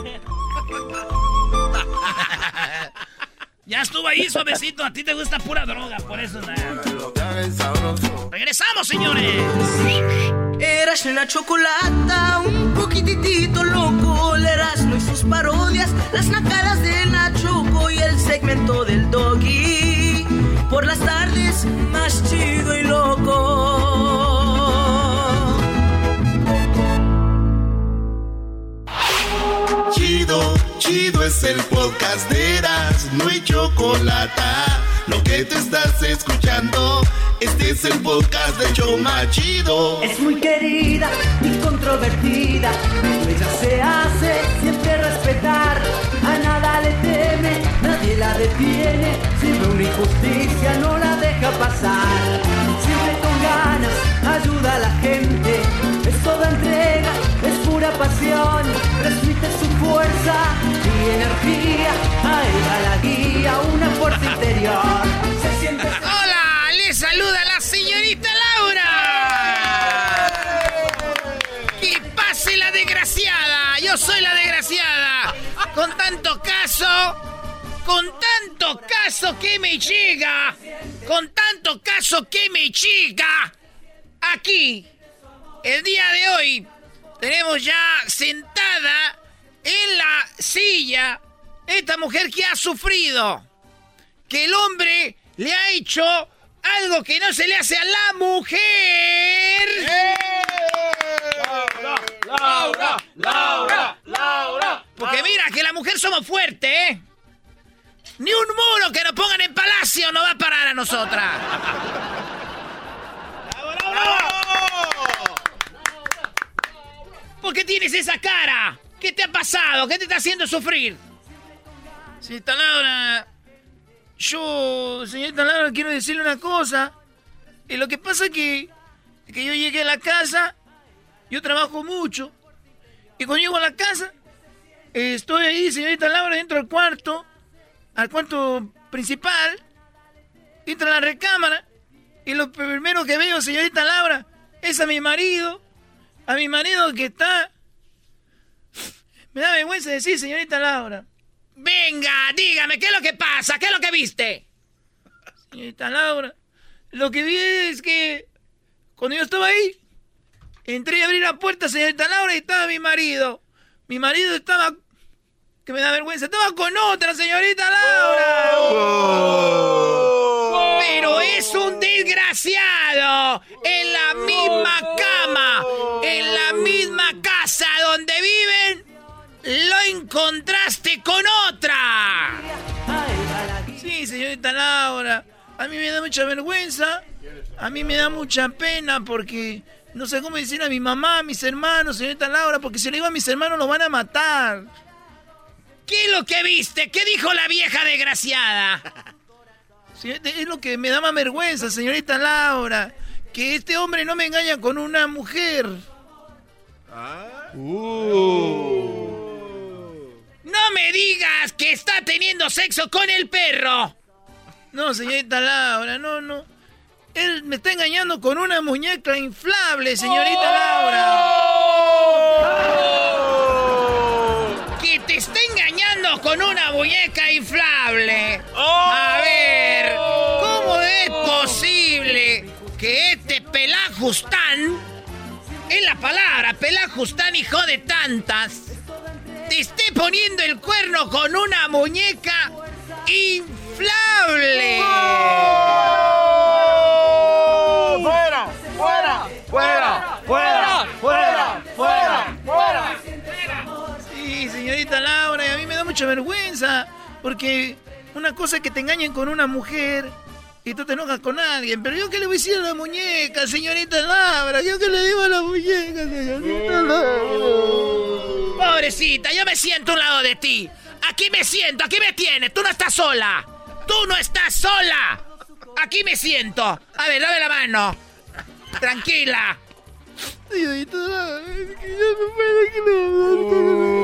Ya estuvo ahí, suavecito. A ti te gusta pura droga, por eso nada. Regresamos, señores. Eras una chocolata, un poquitito loco, Erasmo y sus parodias, las nacadas de Nachoco y el segmento del Doggy. Por las tardes, más chido y loco. Chido, chido es el podcast de Eras, no hay chocolate. Lo que te estás escuchando, este es el podcast de Choma Chido. Es muy querida y controvertida, ella se hace siempre respetar, a nada le teme, nadie la detiene, si ve una injusticia no la deja pasar, siempre con ganas ayuda a la gente, su fuerza y energía. Una fuerza interior. Se siente... ¡Hola! ¡Les saluda la señorita Laura! ¡Que pase la desgraciada! ¡Yo soy la desgraciada! Con tanto caso... Con tanto caso que me llega, con tanto caso que me llega, aquí, el día de hoy, tenemos ya sentada en la silla esta mujer que ha sufrido, que el hombre le ha hecho algo que no se le hace a la mujer. Laura, Laura, Laura. Porque mira, que la mujer somos fuertes, ¿eh? Ni un muro que nos pongan en palacio no va a parar a nosotras. ¿Por qué tienes esa cara? ¿Qué te ha pasado? ¿Qué te está haciendo sufrir? Señorita Laura, yo, señorita Laura, quiero decirle una cosa. Y lo que pasa es que, que yo llegué a la casa, yo trabajo mucho. Y cuando llego a la casa, eh, estoy ahí, señorita Laura, dentro del cuarto, al cuarto principal, entro a la recámara, y lo primero que veo, señorita Laura, es a mi marido, a mi marido que está... Me da vergüenza decir, señorita Laura. Venga, dígame, ¿qué es lo que pasa? ¿Qué es lo que viste? Señorita Laura, lo que vi es que cuando yo estaba ahí, entré a abrir la puerta, señorita Laura, y estaba mi marido. Mi marido estaba, que me da vergüenza, estaba con otra, señorita Laura. Pero es un desgraciado. En la misma cama, en la misma casa donde viven, lo encontraste con otra. Sí, señorita Laura. A mí me da mucha vergüenza. A mí me da mucha pena porque no sé cómo decir a mi mamá, a mis hermanos, señorita Laura, porque si le digo a mis hermanos los van a matar. ¿Qué es lo que viste? ¿Qué dijo la vieja desgraciada? Sí, es lo que me da más vergüenza, señorita Laura. Que este hombre no me engaña con una mujer. No me digas que está teniendo sexo con el perro. No, señorita Laura, no, no. Él me está engañando con una muñeca inflable, señorita Laura. Que te está engañando con una muñeca inflable. A ver, que este pelajustán, es la palabra, pelajustán hijo de tantas, te esté poniendo el cuerno con una muñeca inflable? ¡Fuera! ¡Fuera! ¡Fuera! ¡Fuera! ¡Fuera! ¡Fuera! ¡Fuera! Sí, señorita Laura, y a mí me da mucha vergüenza, porque una cosa es que te engañen con una mujer y tú te enojas con alguien, pero yo qué le voy a decir a la muñeca, señorita Laura, yo qué le digo a la muñeca, señorita Laura. Pobrecita, yo me siento a un lado de ti. Aquí me siento, aquí me tienes, tú no estás sola. Tú no estás sola. Aquí me siento. A ver, dame la mano. Tranquila. Señorita Laura, es que yo no puedo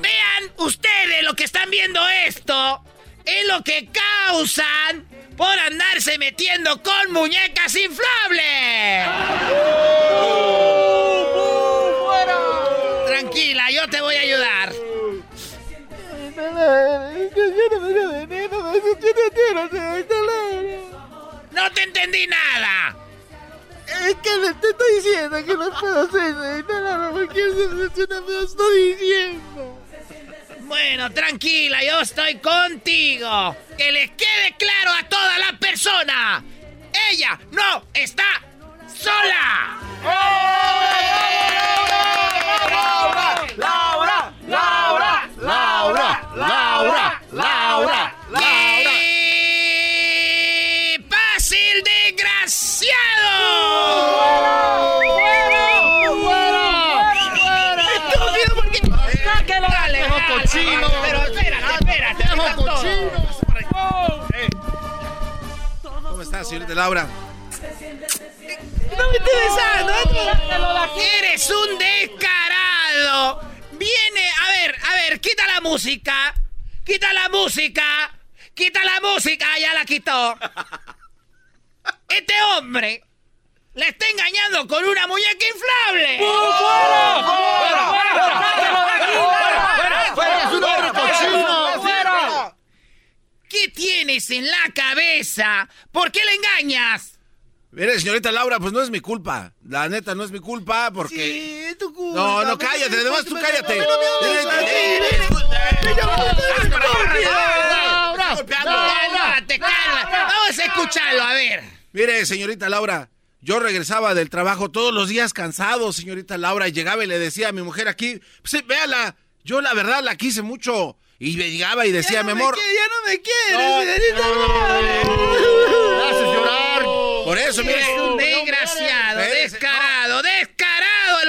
Vean ustedes lo que están viendo esto. Es lo que causan por andarse metiendo con muñecas inflables. Tranquila, yo te voy a ayudar. No te entendí nada. Es que te estoy diciendo que no puedo hacer, Laura, porque se me estoy diciendo. Bueno, tranquila, yo estoy contigo. Que les quede claro a toda la persona. Ella no está sola. Laura, ¿Cómo estás, señorita Laura? No me estés besando. Eres un descarado. Viene, a ver, a ver, quita la música. Quita la música. Quita la música. Ah, Ya la quitó. Este hombre le está engañando con una muñeca inflable. ¡Fuera! ¡Fuera! ¡Fuera! ¡Fuera! ¡Fuera! ¡Es un hombre cochino! ¡Fuera! Tienes en la cabeza? ¿Por qué le engañas? Mire, señorita Laura, pues no es mi culpa. La neta, no es mi culpa porque... Sí, es tu culpa. No, no, cállate. Además, tú cállate. Vamos a escucharlo, a ver. Mire, señorita Laura, yo regresaba del trabajo todos los días cansado, señorita Laura, y llegaba y le decía a mi mujer aquí, pues véala, yo la verdad la quise mucho. Y llegaba y decía, mi amor... ya no me quieres, señorita Laura. haces llorar. Por eso, mire. Un desgraciado, descarado,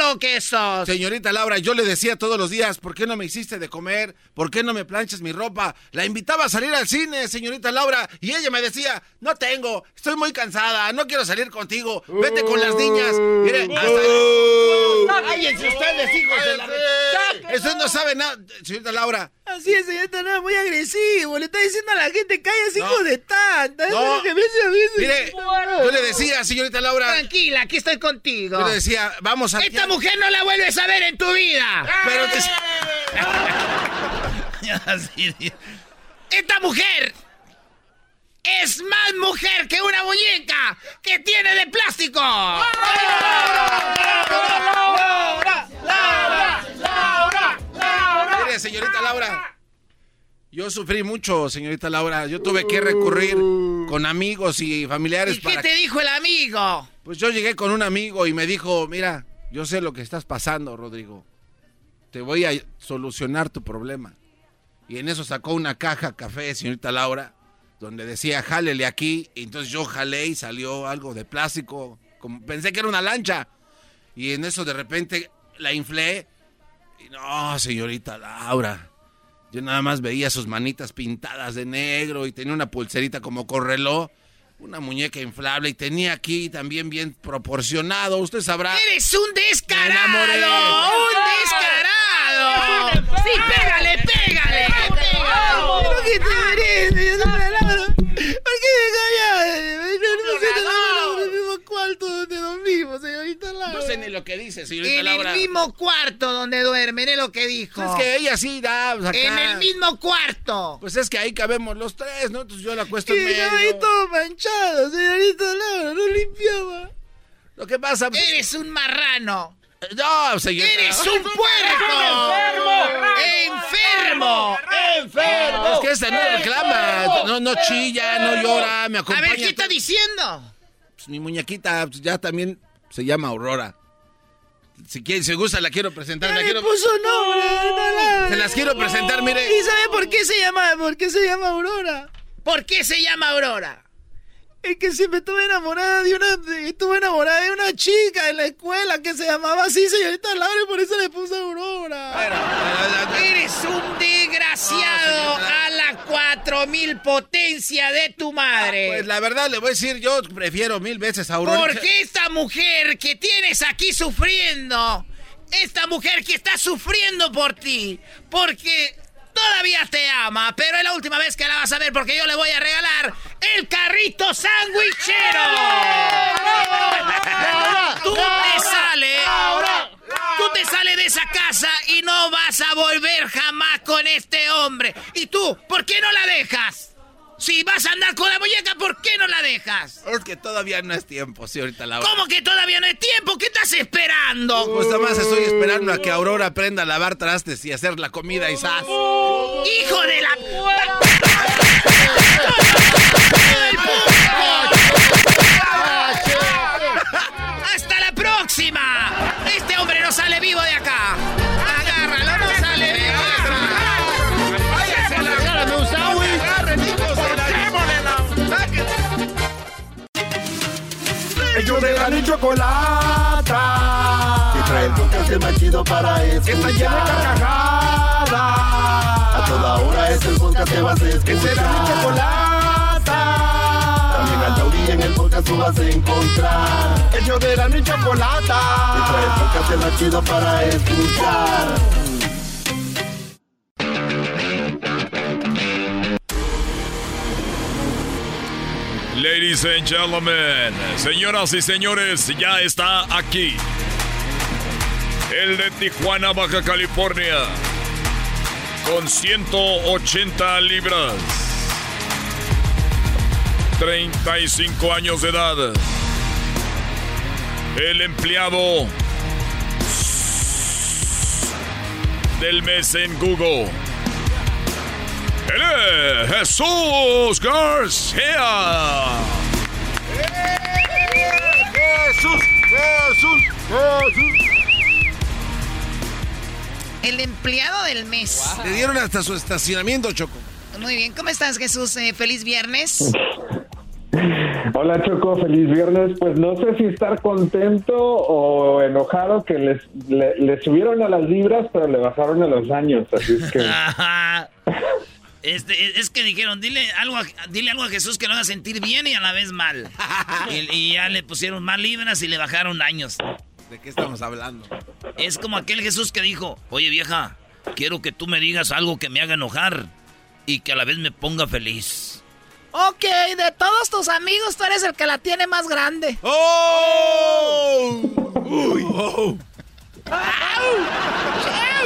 descarado lo que sos. Señorita Laura, yo le decía todos los días, ¿por qué no me hiciste de comer? ¿Por qué no me planchas mi ropa? La invitaba a salir al cine, señorita Laura, y ella me decía, no tengo, estoy muy cansada, no quiero salir contigo, vete con las niñas. Mire, hasta... ¡Cállense ustedes, hijos de la... Usted no sabe nada, señorita Laura. Así es, señorita Laura, muy agresivo. Le está diciendo a la gente, calles, hijo de tanta. No. que me hace a. Mire, yo le decía, señorita Laura... Tranquila, aquí estoy contigo. Yo le decía, vamos a... mujer no la vuelves a ver en tu vida. Pero Esta mujer es más mujer que una muñeca que tiene de plástico. Mire, señorita Laura. Yo sufrí mucho, señorita Laura. Yo tuve que recurrir con amigos y familiares ¿Y qué para... te dijo el amigo? Pues yo llegué con un amigo y me dijo, mira, yo sé lo que estás pasando, Rodrigo. Te voy a solucionar tu problema. Y en eso sacó una caja café, señorita Laura, donde decía, jálele aquí. Y entonces yo jalé y salió algo de plástico. Como, pensé que era una lancha. Y en eso de repente la inflé. Y no, señorita Laura. Yo nada más veía sus manitas pintadas de negro y tenía una pulserita como correló. Una muñeca inflable y tenía aquí también bien proporcionado. Usted sabrá. ¡Eres un descarado! ¡Un descarado! ¡Sí, pégale, pégale! ¿Por qué te mereces, señorita Laura? ¿Por qué me engañas? No sé, no en el mismo cuarto donde dormimos, señorita Laura. No sé ni lo que dice, señorita En Laura. el mismo cuarto donde duermen, es lo que dijo. Es que ella sí da. pues, acá. En el mismo cuarto. Pues es que ahí cabemos los tres, ¿no? Entonces yo la acuesto en Y ahí medio. todo manchado, señorita Laura, no limpiaba. Lo que pasa. pues, Eres un marrano. No, señorita. ¡Eres un puerco! ¡Enfermo! ¡Enfermo! Es que esta no reclama. No, no chilla, no llora, me A acompaña. ver, ¿qué está diciendo? Pues mi muñequita pues, ya también se llama Aurora. Si quieren, si gusta, la quiero presentar. Ya La le quiero... puso nombre. Se las quiero presentar, mire. ¿Y sabe por qué se llama, por qué se llama Aurora? ¿Por qué se llama Aurora? Es que siempre estuve enamorada de una, de- estuve enamorada de una chica en la escuela que se llamaba así, señorita Laura, y por eso le puse Aurora. Eres un desgraciado a la 4000 potencia de tu madre. Pues la verdad le voy a decir, yo prefiero mil veces a Aurora. Porque esta mujer que tienes aquí sufriendo, esta mujer que está sufriendo por ti, porque todavía te ama, pero es la última vez que la vas a ver porque yo le voy a regalar el carrito sandwichero. Tú te sales, tú te sales de esa casa y no vas a volver jamás con este hombre. ¿Y tú, por qué no la dejas? Si vas a andar con la muñeca, ¿por qué no la dejas? Es que todavía no es tiempo, señorita Laura. ¿Cómo que todavía no hay tiempo? ¿Qué estás esperando? Pues nada más estoy esperando a que Aurora aprenda a lavar trastes y hacer la comida y sas. ¡Hijo de la... ¡Hasta la próxima! Ellos de la ni chocolata. Que trae el podcast más chido para escuchar. Que está llena de carcajadas. A toda hora es el podcast que vas a escuchar. Que será mi chocolata. También al taurí en el podcast tú vas a encontrar. Ellos de la ni chocolata. Que trae el podcast más chido para escuchar. Ladies and gentlemen, señoras y señores, ya está aquí. El de Tijuana, Baja California. Con 180 libras. 35 años de edad. El empleado del mes en Google. Él es Jesús García. Jesús, Jesús, Jesús. El empleado del mes. Le dieron hasta su estacionamiento, Choco. Muy bien, ¿cómo estás, Jesús? Eh, feliz viernes. Hola Choco, feliz viernes. Pues no sé si estar contento o enojado que les, le, le subieron a las libras, pero le bajaron a los años. Así es que Este, es que dijeron, dile algo, a, dile algo a Jesús que lo haga sentir bien y a la vez mal. y, y ya le pusieron más libras y le bajaron años. ¿De qué estamos hablando? Es como aquel Jesús que dijo, oye vieja, quiero que tú me digas algo que me haga enojar y que a la vez me ponga feliz. Ok, de todos tus amigos, tú eres el que la tiene más grande. ¡Oh! Uy. Oh.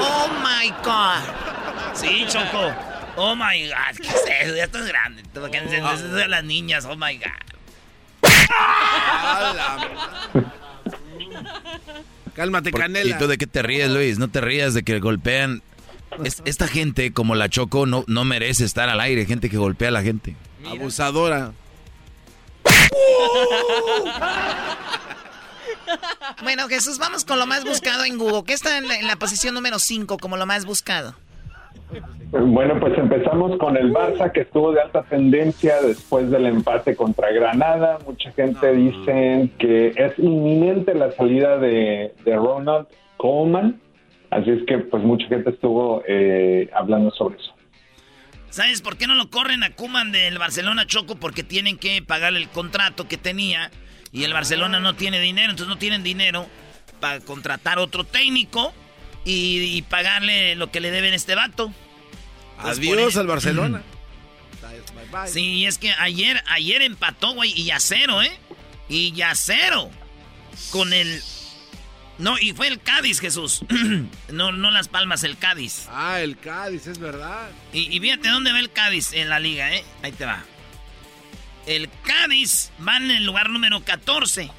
oh my God. Sí, Choco. Oh my God. ¿Qué es eso? Ya estás grande. Todo que enciendes de las niñas. Oh my God. Cálmate, Por- Canela. ¿Y tú de qué te ríes, Luis? No te rías de que golpean. Es- esta gente, como la Choco, no, no merece estar al aire. Gente que golpea a la gente. Abusadora. Bueno, Jesús, vamos con lo más buscado en Google. ¿Qué está en la, en la posición número 5 como lo más buscado? Bueno, pues empezamos con el Barça que estuvo de alta tendencia después del empate contra Granada. Mucha gente dice que es inminente la salida de, de Ronald Koeman. Así es que pues mucha gente estuvo eh, hablando sobre eso. ¿Sabes por qué no lo corren a Kuman del Barcelona Choco? Porque tienen que pagar el contrato que tenía y el Barcelona no tiene dinero, entonces no tienen dinero para contratar otro técnico y, y pagarle lo que le deben a este vato. Entonces, por Adiós al Barcelona. Sí, es que ayer, ayer empató, güey, y ya cero, ¿eh? Y ya cero. Con el... No, y fue el Cádiz, Jesús. no, no Las Palmas, el Cádiz. Ah, el Cádiz, es verdad. Y, y fíjate dónde va el Cádiz en la liga, ¿eh? Ahí te va. El Cádiz va en el lugar número 14.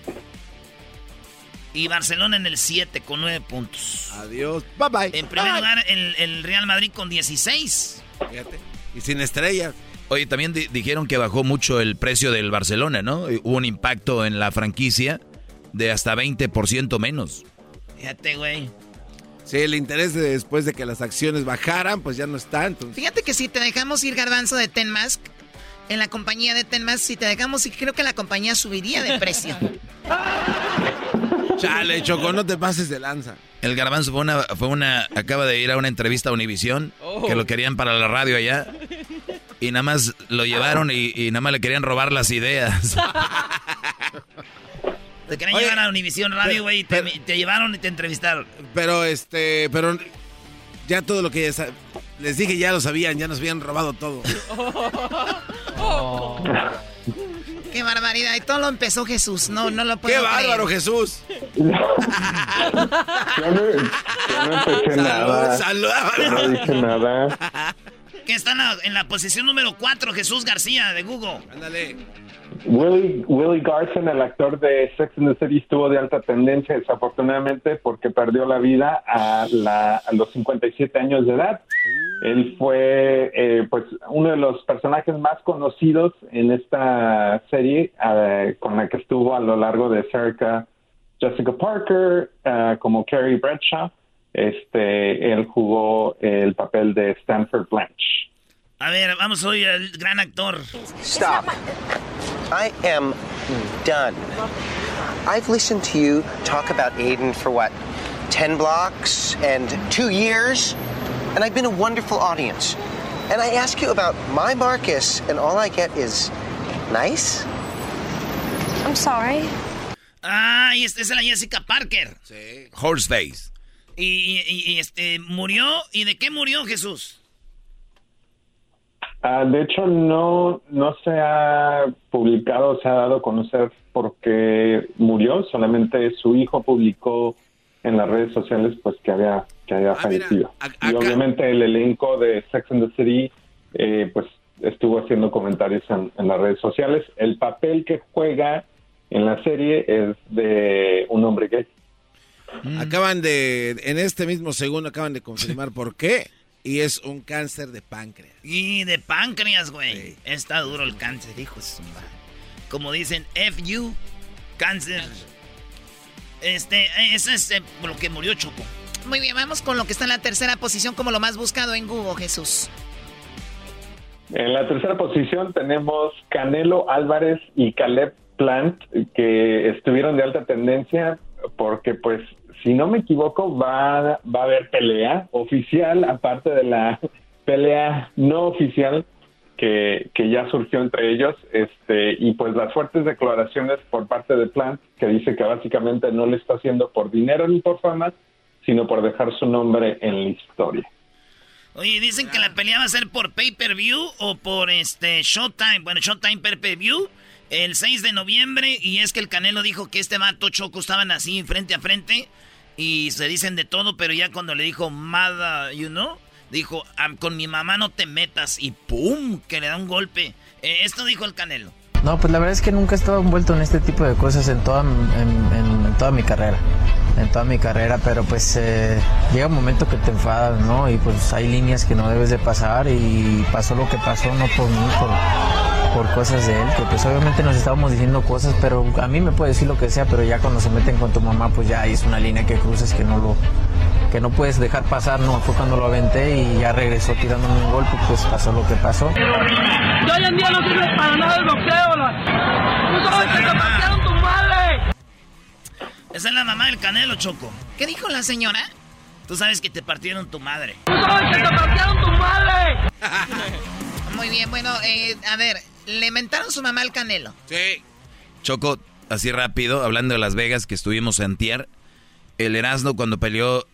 Y Barcelona en el 7 con 9 puntos. Adiós. Bye bye. En primer Bye. lugar, el, el Real Madrid con 16. Fíjate. Y sin estrellas. Oye, también di- dijeron que bajó mucho el precio del Barcelona, ¿no? Y Hubo un impacto en la franquicia de hasta 20% menos. Fíjate, güey. Sí, el interés de- después de que las acciones bajaran, pues ya no está. Entonces, Fíjate que si te dejamos ir garbanzo de Tenmask, en la compañía de Tenmask, si te dejamos ir, creo que la compañía subiría de precio. chale, Choco, no te pases de lanza. El garbanzo fue una, fue una, acaba de ir a una entrevista a Univisión, Oh. que lo querían para la radio allá, y nada más lo llevaron y, y nada más le querían robar las ideas. Te querían llevar a Univisión Radio, güey, y te, te llevaron y te entrevistaron. Pero este, pero ya todo lo que les dije ya lo sabían, ya nos habían robado todo. Qué barbaridad. Y todo lo empezó Jesús. No, no lo puedo ¡Qué creer. bárbaro, Jesús! Yo no, yo no empecé nada. salud. No dije nada. Que está en la, en la posición número 4, Jesús García, de Google. Ándale. Willie, Willie Garson, el actor de Sex and the City, estuvo de alta tendencia desafortunadamente porque perdió la vida a, la- a los 57 años de edad. Él fue eh, pues uno de los personajes más conocidos en esta serie eh, con la que estuvo a lo largo de cerca Jessica Parker eh, como Carrie Bradshaw. Este, él jugó el papel de Stanford Blanche. A ver, vamos hoy al gran actor. Stop. I am done. I've listened to you talk about Aiden for what, 10 blocks and two years? And I've been a wonderful audience. And I ask you about my Marcus, and all I get is nice? I'm sorry. Ah, y esta es la Jessica Parker. Horseface. Y, y- y, este, murió. ¿Y de qué murió Jesús? Ah, de hecho, no, no se ha publicado, se ha dado a conocer por qué murió. Solamente su hijo publicó en las redes sociales pues que había, que había fallecido. y obviamente el elenco de Sex and the City eh, pues estuvo haciendo comentarios en, en las redes sociales. El papel que juega en la serie es de un hombre gay. Acaban de, en este mismo segundo, acaban de confirmar por qué. Y es un cáncer de páncreas. Y de páncreas, güey. Está duro el cáncer, hijo. Como dicen, FU, cáncer. Este, ese es eh, lo que murió Choco. Muy bien, vamos con lo que está en la tercera posición como lo más buscado en Google, Jesús. En la tercera posición tenemos Canelo Álvarez y Caleb Plant, que estuvieron de alta tendencia porque, pues, si no me equivoco, va, va a haber pelea oficial, aparte de la pelea no oficial que, que ya surgió entre ellos, este, y pues las fuertes declaraciones por parte de Plant, que dice que básicamente no le está haciendo por dinero ni por fama, sino por dejar su nombre en la historia. Oye, dicen que la pelea va a ser por pay-per-view o por este Showtime. Bueno, Showtime pay-per-view el 6 de noviembre. Y es que el Canelo dijo que este vato Choco estaban así frente a frente. Y se dicen de todo, pero ya cuando le dijo Mada, you know, dijo, "Am- con mi mamá no te metas. Y ¡pum! Que le da un golpe. Eh, esto dijo el Canelo. No, pues la verdad es que nunca he estado envuelto en este tipo de cosas en toda, en toda mi carrera. En toda mi carrera, pero pues eh, llega un momento que te enfadas, ¿no? Y pues hay líneas que no debes de pasar y pasó lo que pasó, no por mí, por, por cosas de él, que pues obviamente nos estábamos diciendo cosas, pero a mí me puede decir lo que sea, pero ya cuando se meten con tu mamá, pues ya es una línea que cruces que no lo que no puedes dejar pasar, no fue cuando lo aventé y ya regresó tirándome un golpe, pues pasó lo que pasó. Yo hoy en día no sirve para nada el boxeo. la- Tú sabes que te patearon tu madre. Esa es la mamá del Canelo, Choco. ¿Qué dijo la señora? Tú sabes que te partieron tu madre. Tú sabes que te patearon tu madre. Muy bien, bueno, eh, a ver, le mentaron su mamá al Canelo. Sí. Choco, así rápido, hablando de Las Vegas, que estuvimos en Tier, el Erasmo cuando peleó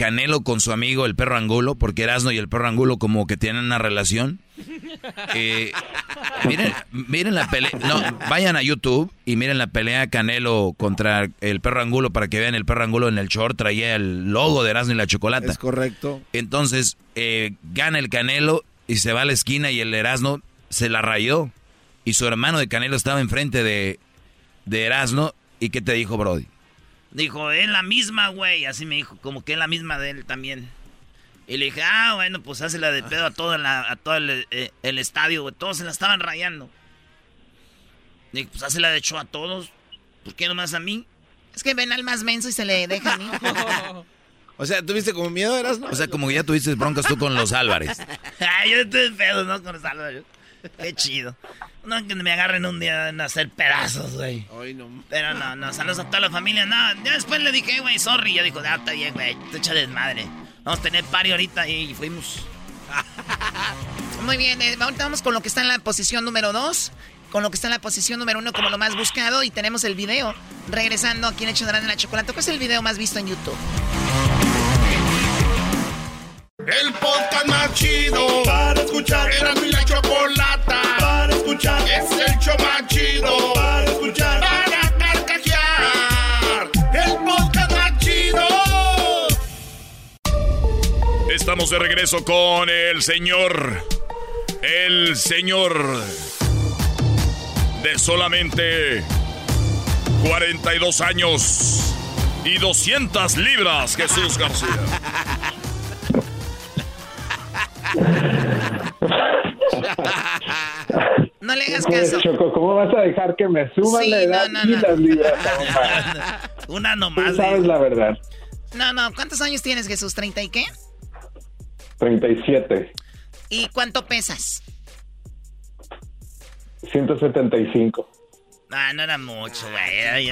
Canelo con su amigo el perro Angulo, porque Erasmo y el perro Angulo como que tienen una relación. Eh, miren, miren la pelea, no, vayan a YouTube y miren la pelea Canelo contra el perro Angulo para que vean el perro Angulo en el short, traía el logo de Erasmo y la chocolata. Es correcto. Entonces, eh, gana el Canelo y se va a la esquina y el Erasmo se la rayó. Y su hermano de Canelo estaba enfrente de, de Erasmo. ¿Y qué te dijo, Brody? Dijo, es la misma, güey. Así me dijo, como que es la misma de él también. Y le dije, ah, bueno, pues la de pedo a todo, la- a todo el, eh, el estadio, güey. Todos se la estaban rayando. Dije, pues la de show a todos. ¿Por qué nomás a mí? Es que ven al más menso y se le deja a mí. O sea, ¿tuviste como miedo, Erasmo? O sea, como que ya tuviste broncas tú con los Álvarez. Ay, yo estoy de pedo, ¿no? Con los Álvarez. Qué chido. No que me agarren un día en hacer pedazos, güey. Ay, no. Pero no, no, saludos a toda la familia. No, ya después le dije, güey, sorry. Ya dijo, ah, está bien, güey, te echa desmadre. Vamos a tener party ahorita y fuimos. Muy bien, eh, ahorita vamos con lo que está en la posición número 2, con lo que está en la posición número 1 como lo más buscado y tenemos el video regresando aquí en Hecho de la Chocolate. ¿Cuál es el video más visto en YouTube? El podcast más chido para escuchar. Era mi la chocolata para escuchar. Es el show más chido para escuchar. Para carcajear. El podcast más chido. Estamos de regreso con el señor. El señor. De solamente 42 años y 200 libras, Jesús García. No le hagas caso. Choco, ¿cómo vas a dejar que me suban Sí, la edad no, no, y no. las libras? Una Tú nomás. sabes la verdad. No, no, ¿cuántos años tienes, Jesús? ¿30 y qué? 37, ¿Y cuánto pesas? 175. Ah, no era mucho, güey.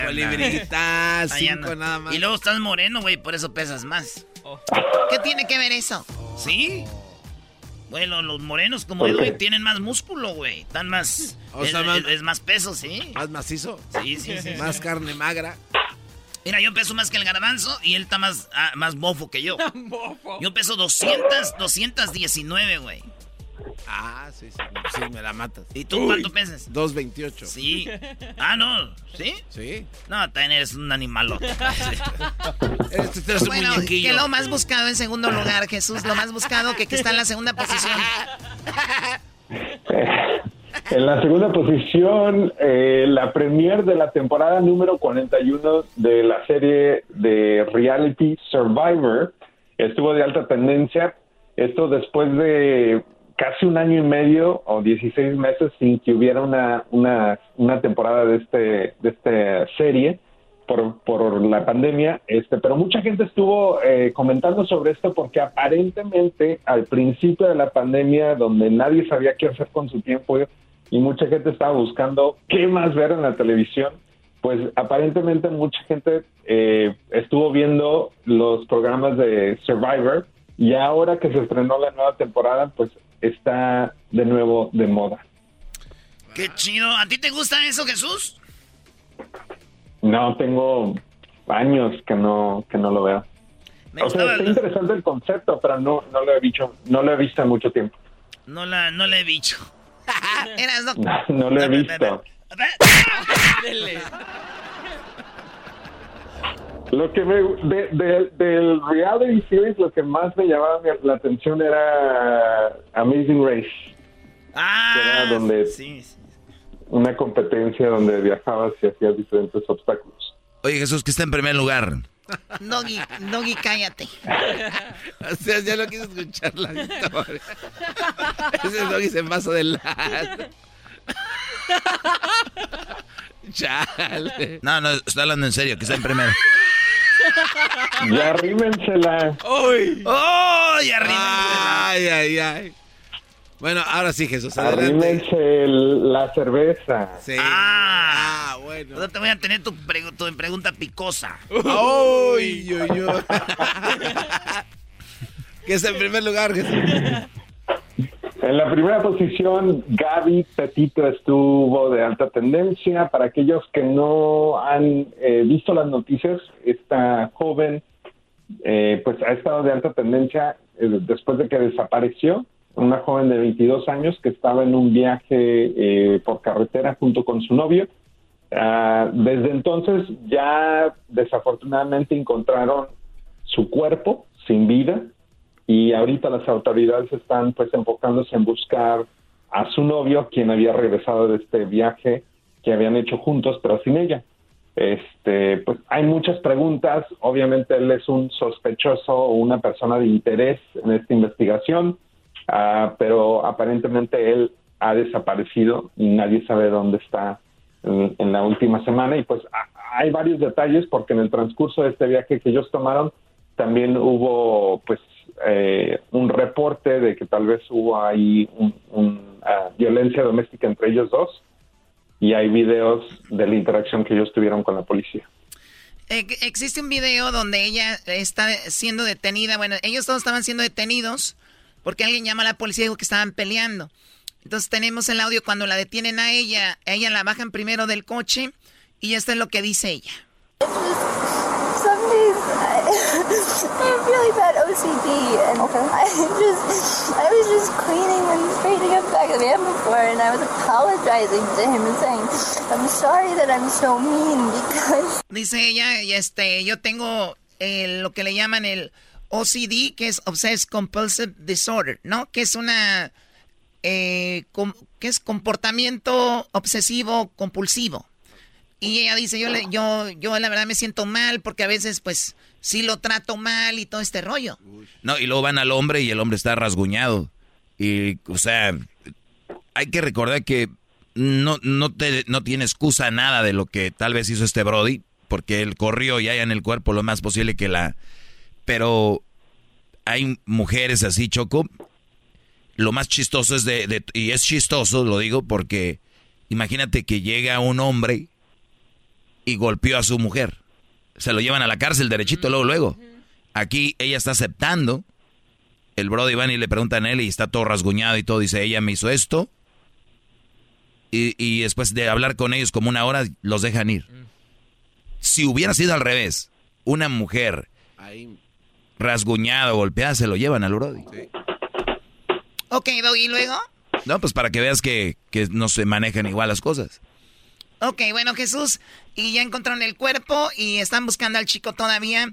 Cinco nada más. Y luego estás moreno, güey, por eso pesas más. ¿Qué tiene que ver eso? ¿Sí? Bueno, los morenos como ¿Por Edwin tienen más músculo, güey. Están más... O es, más- es- es más peso, sí. Más macizo. Sí, sí, sí. Más carne magra. Mira, yo peso más que el garbanzo y él está más, ah, más bofo que yo. Yo peso 200, 219, güey. Ah, sí, sí. Sí, me la matas. ¿Y tú cuánto pesas? 228. Sí. Ah, no. ¿Sí? Sí. No, también eres un animalote. Este es un Bueno, muñequillo. que lo más buscado en segundo lugar, Jesús, lo más buscado que, que está en la segunda posición. En la segunda posición, eh, la premier de la temporada número 41 de la serie de reality Survivor estuvo de alta tendencia. Esto después de casi un año y medio o 16 meses sin que hubiera una, una, una temporada de, este, de esta serie por, por la pandemia, este, pero mucha gente estuvo eh, comentando sobre esto porque aparentemente al principio de la pandemia, donde nadie sabía qué hacer con su tiempo y mucha gente estaba buscando qué más ver en la televisión, pues aparentemente mucha gente eh, estuvo viendo los programas de Survivor y ahora que se estrenó la nueva temporada, pues está de nuevo de moda. Qué chido. ¿A ti te gusta eso, Jesús? No, tengo años que no que no lo veo. o sea, está interesante el concepto, pero no no lo he visto, no lo he visto en mucho tiempo. No la no le he visto. Eras no... no, no lo he visto. Lo que me de, de, del reality series lo que más me llamaba la atención era Amazing Race. Ah, era donde sí, sí. una competencia donde viajabas y hacías diferentes obstáculos. Oye, Jesús, que está en primer lugar. Nogui, Nogui, cállate. o sea, ya no quiso escuchar la historia. Ese Nogui se pasó de lado. Chale. No, no, está hablando en serio, que está en primero. Ya arrímensela. ¡Uy! Ya arrímensela. Ay, ay, ay. Bueno, ahora sí, Jesús, adelante. El, la cerveza. Sí. Ah, ah bueno. Ahora te voy a tener tu, pregu tu pregunta picosa. ¡Uy, uy, uy! ¿Qué es en primer lugar, Jesús? En la primera posición, Gaby Petito estuvo de alta tendencia. Para aquellos que no han eh, visto las noticias, esta joven eh, pues ha estado de alta tendencia eh, después de que desapareció. Una joven de 22 años que estaba en un viaje por carretera junto con su novio. Ah, desde entonces ya desafortunadamente encontraron su cuerpo sin vida y ahorita las autoridades están pues enfocándose en buscar a su novio, quien había regresado de este viaje que habían hecho juntos, pero sin ella. Este, pues hay muchas preguntas. Obviamente él es un sospechoso o una persona de interés en esta investigación, uh, pero aparentemente él ha desaparecido y nadie sabe dónde está en, en la última semana. Y pues hay varios detalles porque en el transcurso de este viaje que ellos tomaron también hubo pues eh, un reporte de que tal vez hubo ahí un, uh, violencia doméstica entre ellos dos y hay videos de la interacción que ellos tuvieron con la policía. existe un video donde ella está siendo detenida, bueno, ellos todos estaban siendo detenidos porque alguien llama a la policía y dijo que estaban peleando. Entonces tenemos el audio cuando la detienen a ella, a ella la bajan primero del coche y esto es lo que dice ella. I, have really bad OCD, and okay. I just I was just cleaning and straightening up back the van before, and I was apologizing to him and saying I'm sorry that I'm so mean because. Dice ella, este, yo tengo eh, lo que le llaman el OCD, que es Obsessive Compulsive Disorder, ¿no? Que es una eh, com, que es comportamiento obsesivo compulsivo. Y ella dice, yo, le, yo, yo la verdad me siento mal porque a veces pues sí lo trato mal y todo este rollo. No, y luego van al hombre y el hombre está rasguñado. Y, o sea, hay que recordar que no, no, te, no tiene excusa nada de lo que tal vez hizo este Brody, porque él corrió ya en el cuerpo lo más posible que la... Pero hay mujeres así, Choco. Lo más chistoso es de... Y es chistoso, lo digo, porque imagínate que llega un hombre y golpeó a su mujer. Se lo llevan a la cárcel derechito luego, luego. Aquí ella está aceptando. El Brody van y le preguntan a él y está todo rasguñado y todo. Dice, ella me hizo esto. Y, y después de hablar con ellos como una hora, los dejan ir. Si hubiera sido al revés, una mujer rasguñada o golpeada, se lo llevan al Brody. Sí. Ok, ¿y luego? No, pues para que veas que, que no se manejan igual las cosas. Ok, bueno, Jesús, y ya encontraron el cuerpo y están buscando al chico todavía.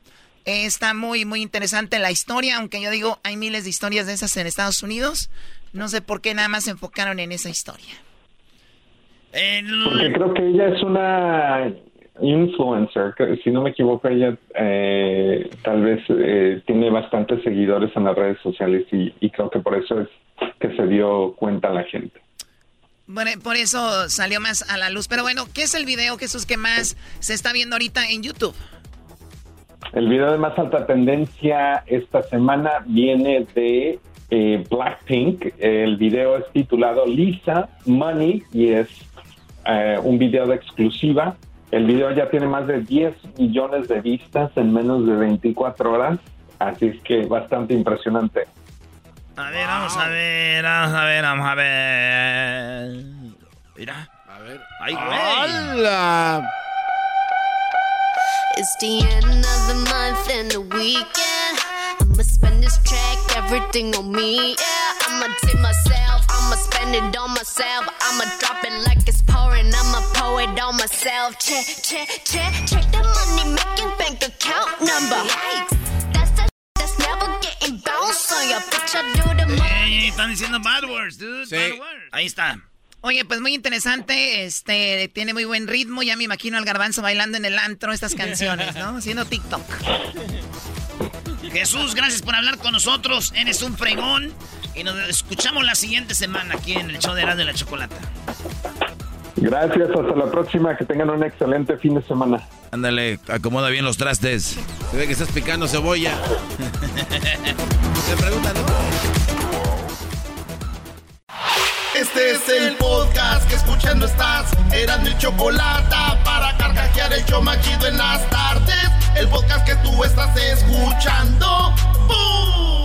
Eh, está muy, muy interesante la historia, aunque yo digo, hay miles de historias de esas en Estados Unidos. No sé por qué nada más se enfocaron en esa historia. Porque creo que ella es una influencer, si no me equivoco, ella eh, tal vez eh, tiene bastantes seguidores en las redes sociales y, y creo que por eso es que se dio cuenta la gente. Bueno, por eso salió más a la luz. Pero bueno, ¿qué es el video, Jesús, que más se está viendo ahorita en YouTube? El video de más alta tendencia esta semana viene de eh, Blackpink. El video es titulado Lisa Money y es eh, un video de exclusiva. El video ya tiene más de 10 millones de vistas en menos de 24 horas, así es que bastante impresionante. A ver, vamos a ver, vamos a ver, vamos a ver. Mira. A ver. ¡Ay, güey! ¡Hala! It's the end of the month and the weekend. I'ma spend this track, everything on me. Yeah, I'ma tip myself, I'ma spend it on myself. I'ma drop it like it's pouring, I'ma pour it on myself. Check, check, check, check the money making bank account number. Yikes, están diciendo bad words, dude. Bad words. Ahí está. Oye, pues muy interesante, este, tiene muy buen ritmo, ya me imagino al garbanzo bailando en el antro estas canciones, ¿no? Haciendo TikTok. Jesús, gracias por hablar con nosotros. Eres un fregón. Y nos escuchamos la siguiente semana aquí en el show de Erasmo de la Chocolata. Gracias, hasta la próxima, que tengan un excelente fin de semana. Ándale, acomoda bien los trastes. Se ve que estás picando cebolla. Se pregunta, ¿no? Este es el podcast que escuchando estás. Eran mi chocolate para carcajear el chido en las tardes. El podcast que tú estás escuchando. ¡Bum!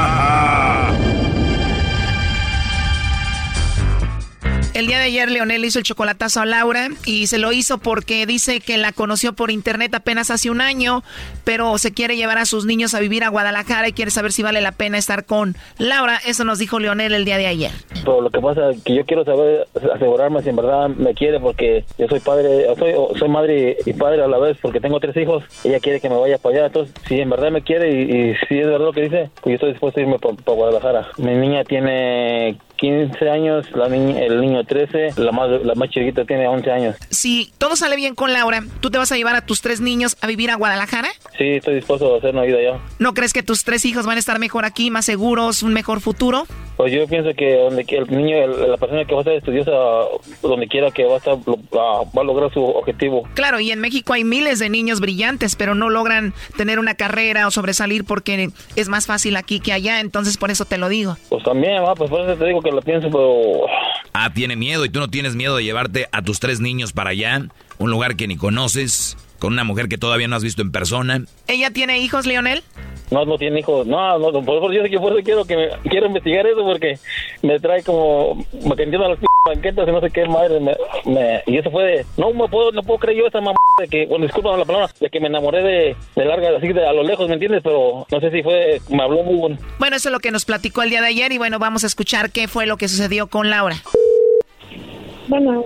El día de ayer Leonel hizo el chocolatazo a Laura y se lo hizo porque dice que la conoció por internet apenas hace un año, pero se quiere llevar a sus niños a vivir a Guadalajara y quiere saber si vale la pena estar con Laura. Eso nos dijo Leonel el día de ayer. Pero lo que pasa es que yo quiero saber, asegurarme si en verdad me quiere porque yo soy padre, soy, soy madre y padre a la vez porque tengo tres hijos. Ella quiere que me vaya para allá. Entonces, si en verdad me quiere y, y si es verdad lo que dice, pues yo estoy dispuesto a irme para Guadalajara. Mi niña tiene 15 años, la niña- el niño 13, la más, la más chiquita tiene 11 años. Si todo sale bien con Laura, ¿tú te vas a llevar a tus tres niños a vivir a Guadalajara? Sí, estoy dispuesto a hacer una vida allá. ¿No crees que tus tres hijos van a estar mejor aquí, más seguros, un mejor futuro? Pues yo pienso que donde que el niño, el- la persona que va a ser estudiosa, donde quiera que va a estar, ah, va a lograr su objetivo. Claro, y en México hay miles de niños brillantes, pero no logran tener una carrera o sobresalir porque es más fácil aquí que allá, entonces por eso te lo digo. Pues también, pues por eso te digo que pienso, pero Ah, tiene miedo y tú no tienes miedo de llevarte a tus tres niños para allá, un lugar que ni conoces, con una mujer que todavía no has visto en persona. ¿Ella tiene hijos, Leonel? no, no tiene hijos. No, no, por eso yo, yo por eso quiero que me, quiero investigar eso porque me trae como me entiendo a las p banquetas y no sé qué madre me, me- y eso fue de no me puedo no puedo creer yo esa mamá de que bueno disculpa la palabra de que me enamoré de, de larga así de a lo lejos me entiendes pero no sé si fue me habló muy bueno Bueno, eso es lo que nos platicó el día de ayer y bueno, vamos a escuchar qué fue lo que sucedió con Laura. Bueno.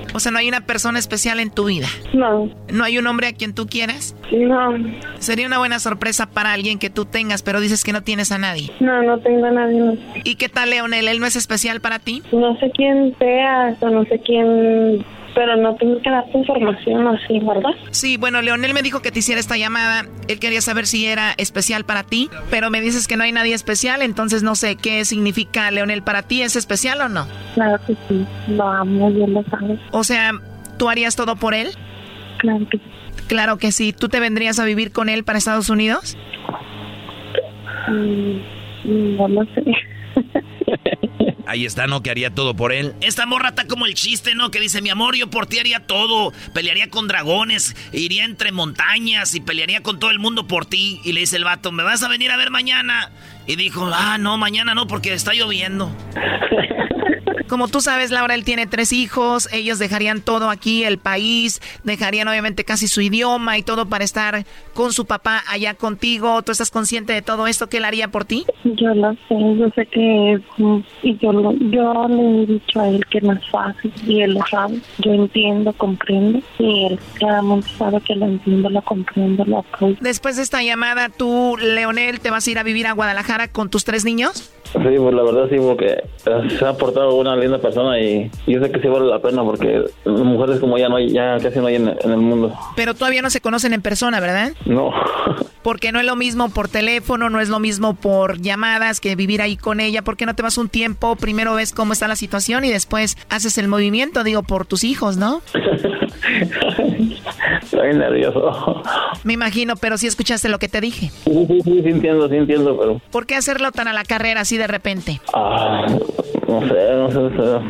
O sea, no hay una persona especial en tu vida. No. ¿No hay un hombre a quien tú quieras? No. Sería una buena sorpresa para alguien que tú tengas, pero dices que no tienes a nadie. No, no tengo a nadie. No, ¿Y qué tal, Leonel? ¿Él no es especial para ti? No sé quién sea, o no sé quién pero no tengo que darte información así, ¿verdad? Sí, bueno, Leonel me dijo que te hiciera esta llamada. Él quería saber si era especial para ti, pero me dices que no hay nadie especial, entonces no sé qué significa Leonel para ti. ¿Es especial o no? Claro que sí, lo amo, yo lo sabes. O sea, ¿tú harías todo por él? Claro que sí. Claro que sí. ¿Tú te vendrías a vivir con él para Estados Unidos? Mm, no lo sé. Ahí está, ¿no? Que haría todo por él. Esta morra está como el chiste, ¿no? Que dice, mi amor, yo por ti haría todo. Pelearía con dragones, iría entre montañas y pelearía con todo el mundo por ti. Y le dice el vato, ¿me vas a venir a ver mañana? Y dijo, ah, no, mañana no, porque está lloviendo. Como tú sabes, Laura, él tiene tres hijos, ellos dejarían todo aquí, el país, dejarían obviamente casi su idioma y todo para estar con su papá allá contigo. ¿Tú estás consciente de todo esto que él haría por ti? Yo lo sé, yo sé que mm, y yo, lo- yo le he dicho a él que no es fácil y él lo sabe. Yo entiendo, comprendo y él claramente sabe que lo entiendo, lo comprendo, lo apoyo. Después de esta llamada, tú, Leonel, te vas a ir a vivir a Guadalajara con tus tres niños. Sí, pues la verdad sí, porque eh, se ha portado una linda persona y yo sé que sí vale la pena porque mujeres como ella no hay, ya casi no hay en, en el mundo. Pero todavía no se conocen en persona, ¿verdad? No. Porque no es lo mismo por teléfono, no es lo mismo por llamadas que vivir ahí con ella. ¿Por qué no te vas un tiempo? Primero ves cómo está la situación y después haces el movimiento, digo, por tus hijos, ¿no? Estoy nervioso. Me imagino, pero sí escuchaste lo que te dije. Sí, sí, sí, sí entiendo, sí entiendo, pero... ¿Por qué hacerlo tan a la carrera así de repente? Ah, no sé, no sé, no sé.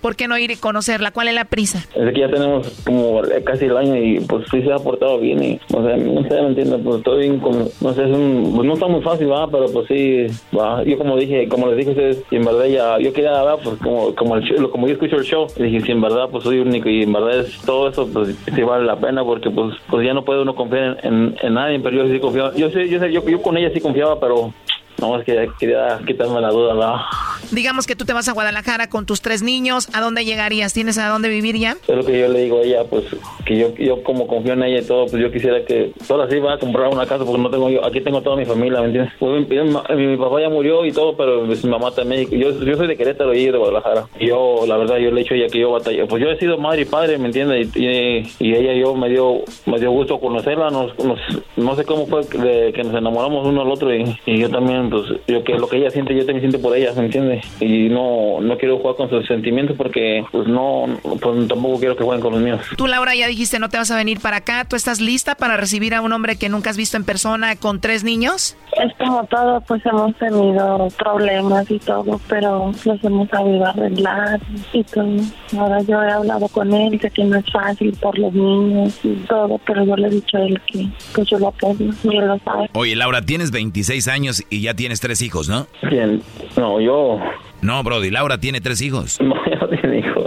¿Por qué no ir y conocerla? ¿Cuál es la prisa? Es que ya tenemos como casi el año y pues sí se ha portado bien y, o sea, no sé, me entiendes, pues estoy bien como, no sé, es un, pues no está muy fácil, va, pero pues sí, va. Yo como dije, como les dije a ustedes, y en verdad ya, yo quería hablar, pues como, como el show- como yo escucho el show, dije, si en verdad pues soy único y en verdad es todo eso, pues sí vale la pena porque pues, pues ya no puede uno confiar en, en, en nadie, pero yo sí confiaba, yo sé, yo sé, yo con ella sí confiaba, pero no, es que quería quitarme la duda. Digamos que tú te vas a Guadalajara con tus tres niños. ¿A dónde llegarías? ¿Tienes a dónde vivir ya? Es lo que yo le digo a ella, pues que yo, yo como confío en ella y todo, pues yo quisiera que ahora sí va a comprar una casa porque no tengo yo, aquí tengo toda mi familia, ¿me entiendes? Pues, mi, mi- mi papá ya murió y todo, pero mi mamá también, yo, yo soy de Querétaro y ella de Guadalajara. Y yo, la verdad, yo le he dicho a ella que yo batallé, pues yo he sido madre y padre, ¿me entiendes? Y, y, y ella y yo me dio, me dio gusto conocerla, nos, nos- no sé cómo fue que, que nos enamoramos uno al otro y, y yo también, pues yo que lo que ella siente, yo también siento por ella, ¿me entiendes? Y no, no quiero jugar con sus sentimientos porque pues no, pues tampoco quiero que jueguen con los míos. Tú, Laura, ya dijiste no te vas a venir para acá. ¿Tú estás lista para recibir a un hombre que nunca has visto en persona con tres niños? Es como todo, pues hemos tenido problemas y todo, pero los hemos sabido arreglar y todo. Ahora yo he hablado con él, sé que no es fácil por los niños y todo, pero yo le he dicho a él que pues yo lo apoyo y él lo sabe. Oye, Laura, tienes 26 años y ya tienes tres hijos, ¿no? ¿Quién? No, yo. No, Brody, Laura tiene tres hijos. No, yo no tiene hijos.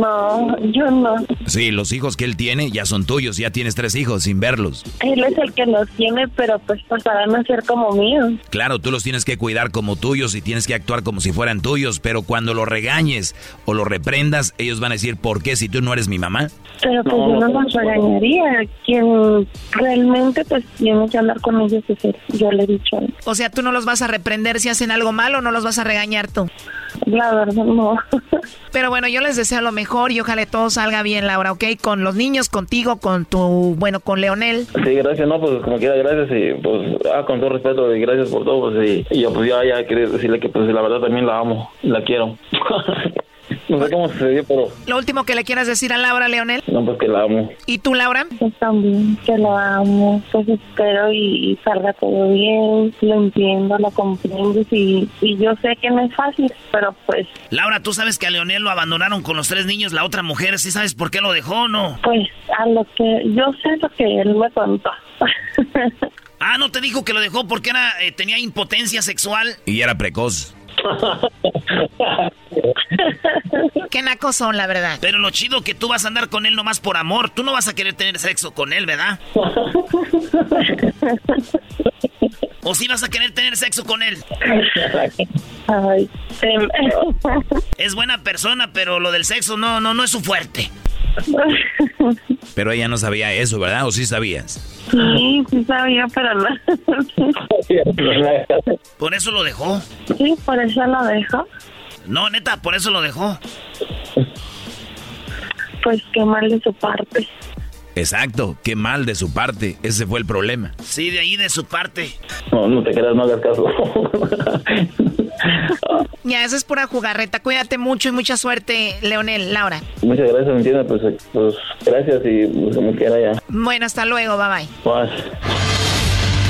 No, yo no. Sí, los hijos que él tiene ya son tuyos, ya tienes tres hijos sin verlos. Él es el que los tiene, pero pues pasarán a ser como míos. Claro, tú los tienes que cuidar como tuyos y tienes que actuar como si fueran tuyos, pero cuando los regañes o los reprendas, ellos van a decir, ¿por qué si tú no eres mi mamá? Pero pues yo no los regañaría. Quien realmente pues tiene que hablar con ellos es él. Yo le he dicho a él. O sea, tú no los vas a reprender si hacen algo malo o no los vas a regañar tú. La verdad, no. Pero bueno, yo les deseo lo mejor y ojalá todo salga bien, Laura, ¿ok? Con los niños, contigo, con tu, bueno, con Leonel. Sí, gracias, no, pues como quiera, gracias y pues ah, con todo respeto y gracias por todo, pues y, y yo pues ya, ya quería decirle que pues la verdad también la amo, la quiero. no sé cómo sucedió, pero Lo último que le quieras decir a Laura, Leonel. no, pues que la amo. ¿Y tú, Laura? Pues también, que lo amo, pues espero y, y salga todo bien, lo entiendo, lo comprendo y, y yo sé que no es fácil, pero pues, Laura, tú sabes que a Leonel lo abandonaron con los tres niños, la otra mujer, ¿sí sabes por qué lo dejó o no? pues a lo que yo sé lo que él me contó. Ah, ¿no te dijo que lo dejó porque era, eh, tenía impotencia sexual? Y era precoz. Qué nacos son, la verdad. Pero lo chido que tú vas a andar con él nomás por amor. Tú no vas a querer tener sexo con él, ¿verdad? ¿O sí vas a querer tener sexo con él? Ay, Es buena persona, pero lo del sexo no, no, no es su fuerte. Pero ella no sabía eso, ¿verdad? ¿O sí sabías? sí, sí sabía, pero no. Por eso lo dejó. sí, por eso lo dejo. No, neta, por eso lo dejó. pues qué mal de su parte. Exacto, qué mal de su parte. Ese fue el problema. Sí, de ahí de su parte. No, no te creas, no hagas caso. Ya, eso es pura jugarreta. Cuídate mucho y mucha suerte, Leonel, Laura. Muchas gracias, ¿me entiendes? Pues, pues gracias y pues, como quiera ya. Bueno, hasta luego, bye bye. Pues.